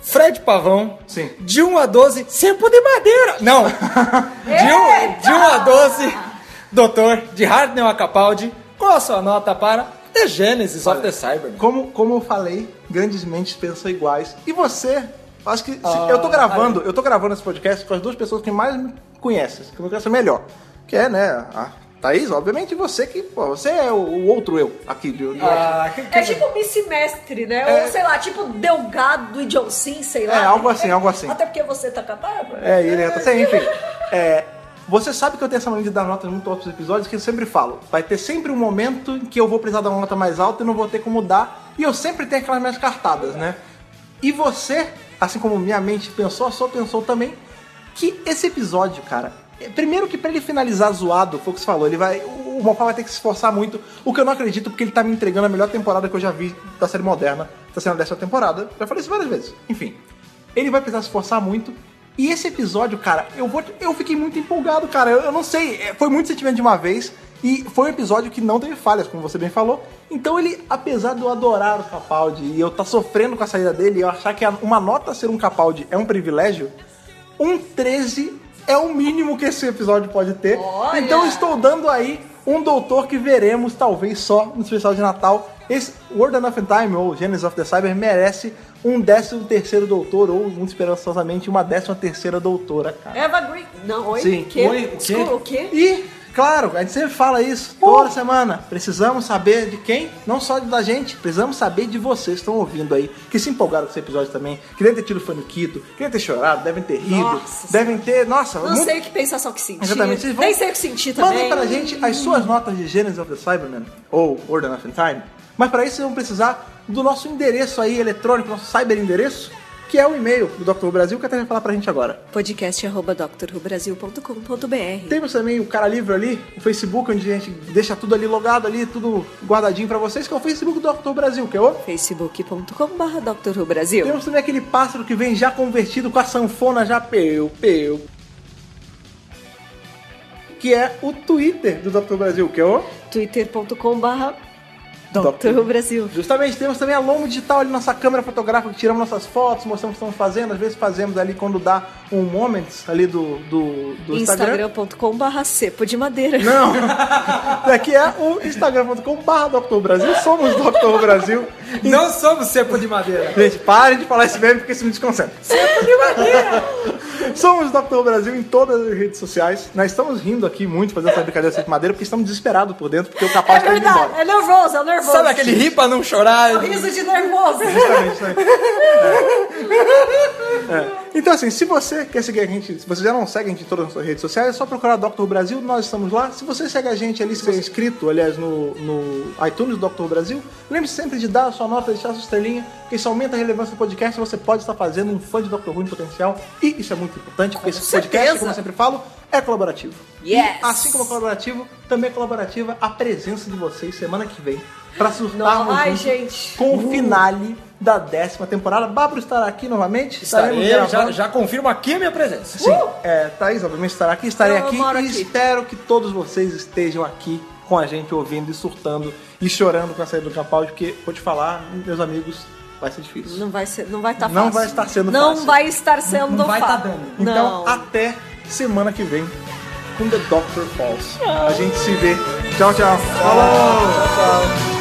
Speaker 3: Fred Pavão,
Speaker 1: Sim.
Speaker 3: de 1 a 12, cepo de madeira. Não, de 1, de 1 a 12, doutor, de Hardnell a Capaldi, qual a sua nota para The Genesis of the Cybermen?
Speaker 1: Como, como eu falei, grandes mentes pensam iguais. E você? Acho que se-
Speaker 3: Ah,
Speaker 1: eu tô gravando, eu tô gravando esse podcast com as duas pessoas que mais me conhecem, que me conhecem melhor. Que é, né, a Thaís, obviamente, e você que, pô, você é o, o outro eu aqui de, de
Speaker 3: Ah, que- que-
Speaker 4: É tipo Mestre, né? Ou sei lá, tipo Delgado e John Sim, sei lá.
Speaker 1: É, algo assim, algo assim.
Speaker 4: Até porque você tá com a barba.
Speaker 1: É, ele tá sem, enfim. É, você sabe que eu tenho essa mania de dar notas muito altas episódios, que eu sempre falo. Vai ter sempre um momento em que eu vou precisar dar uma nota mais alta e não vou ter como dar. E eu sempre tenho aquelas minhas cartadas, né? E você, assim como minha mente pensou, a sua pensou também, que esse episódio, cara. é- Primeiro que pra ele finalizar zoado, foi o que você falou, ele vai. O Mofá vai ter que se esforçar muito, o que eu não acredito, porque ele tá me entregando a melhor temporada que eu já vi da série moderna. Tá sendo a décima temporada. Já falei isso várias vezes. Enfim. Ele vai precisar se esforçar muito. E esse episódio, cara, eu vou. Eu fiquei muito empolgado, cara. Eu, eu não sei, é, foi muito sentimento de uma vez. E foi um episódio que não teve falhas, como você bem falou. Então ele, apesar de eu adorar o Capaldi e eu tá sofrendo com a saída dele, e eu achar que uma nota ser um Capaldi é um privilégio, um 13 é o mínimo que esse episódio pode ter.
Speaker 4: Olha!
Speaker 1: Então estou dando aí um doutor que veremos talvez só no especial de Natal. Esse World Enough in Time, ou Genesis of the Cyber, merece um 13 terceiro doutor, ou muito esperançosamente uma 13 terceira doutora, cara.
Speaker 4: Eva Green. Não, oi?
Speaker 1: Sim.
Speaker 4: O quê?
Speaker 3: Oi, o quê?
Speaker 4: O quê?
Speaker 1: E, claro, a gente sempre fala isso toda semana. Precisamos saber de quem? Não só da gente, precisamos saber de vocês que estão ouvindo aí, que se empolgaram com esse episódio também, que devem ter tido faniquito, que devem ter chorado, devem ter rido,
Speaker 4: Nossa
Speaker 1: devem ter. Nossa,
Speaker 4: Não
Speaker 1: muito-
Speaker 4: sei o que pensar, só o que sentir.
Speaker 1: Exatamente. Vocês vão...
Speaker 4: Nem sei o que sentir também.
Speaker 1: Mandem pra gente as suas notas de Genesis of the Cybermen, ou Order of Time. Mas para isso vocês vão precisar do nosso endereço aí eletrônico, nosso cyber endereço, que é o e-mail do Dr. Brasil, que até vai falar pra gente agora.
Speaker 4: Podcast arroba drrubrasil.com.br
Speaker 1: Temos também o Cara Livre ali, o Facebook, onde a gente deixa tudo ali logado ali, tudo guardadinho pra vocês, que é o Facebook do Dr. Brasil, que é o...
Speaker 4: facebook.com.br drrubrasil
Speaker 1: Temos também aquele pássaro que vem já convertido com a sanfona já peu, peu. Que é o Twitter do Dr. Brasil, que é o...
Speaker 4: twitter.com.br Dr. Who Brasil.
Speaker 1: Justamente, temos também a Lomo Digital ali, nossa câmera fotográfica, que tiramos nossas fotos, mostramos o que estamos fazendo. Às vezes fazemos ali quando dá um moments ali do, do, do Instagram.
Speaker 4: Instagram.com.br cepo de madeira.
Speaker 1: Não! Daqui é o instagram.com.br Dr. Brasil. Somos Dr. Brasil.
Speaker 3: Não somos cepo de madeira.
Speaker 1: Gente, parem de falar esse meme porque isso me desconcentra. Somos Dr. Brasil em todas as redes sociais. Nós estamos rindo aqui muito fazendo essa brincadeira de madeira porque estamos desesperados por dentro porque o capaz
Speaker 4: É
Speaker 1: está indo
Speaker 4: verdade,
Speaker 1: embora.
Speaker 4: é nervoso, é nervoso.
Speaker 3: Sabe aquele ri pra não chorar?
Speaker 4: riso de nervoso?
Speaker 1: Justamente, né? É. Então, assim, se você quer seguir a gente, se você já não segue a gente em todas as redes sociais, é só procurar Dr. Brasil, nós estamos lá. Se você segue a gente ali, se você é inscrito, aliás, no, no iTunes do Dr. Brasil, lembre-se sempre de dar a sua nota, deixar a sua estrelinha, porque isso aumenta a relevância do podcast. Você pode estar fazendo um fã de Dr. Who em potencial, e isso é muito importante, porque esse podcast,
Speaker 4: certeza.
Speaker 1: como eu sempre falo, é colaborativo.
Speaker 4: Yes.
Speaker 1: E, assim como é colaborativo, também é colaborativa a presença de vocês semana que vem, para surtarmos
Speaker 4: Ai, gente.
Speaker 1: com o finale da décima temporada. Bárbaro estará aqui novamente. Estaremos
Speaker 3: Estarei, já, já confirmo aqui a minha presença.
Speaker 1: Sim, é, Thaís, obviamente, estará aqui. Estarei
Speaker 4: Eu
Speaker 1: aqui e
Speaker 4: aqui.
Speaker 1: espero que todos vocês estejam aqui com a gente, ouvindo e surtando e chorando com a saída do Capaldi, porque, vou te falar, meus amigos, vai ser difícil.
Speaker 4: Não vai ser, não vai estar
Speaker 1: Não
Speaker 4: fácil.
Speaker 1: vai estar sendo
Speaker 4: Não
Speaker 1: fácil.
Speaker 4: vai estar sendo
Speaker 3: Não vai tá
Speaker 4: fácil.
Speaker 3: dando.
Speaker 1: Então,
Speaker 4: Não.
Speaker 1: até semana que vem com The Doctor Falls. A gente se vê. Tchau, tchau. Falou! Tchau, tchau.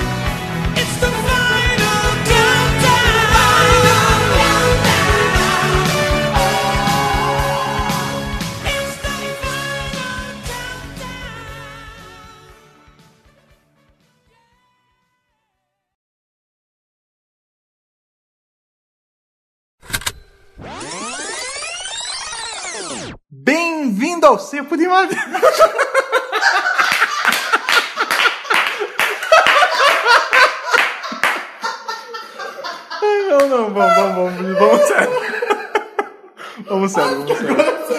Speaker 1: Bem-vindo ao Cepo de Madeira. Não, não, vamos, vamos, vamos, vamos sério. Vamos sério, vamos sério.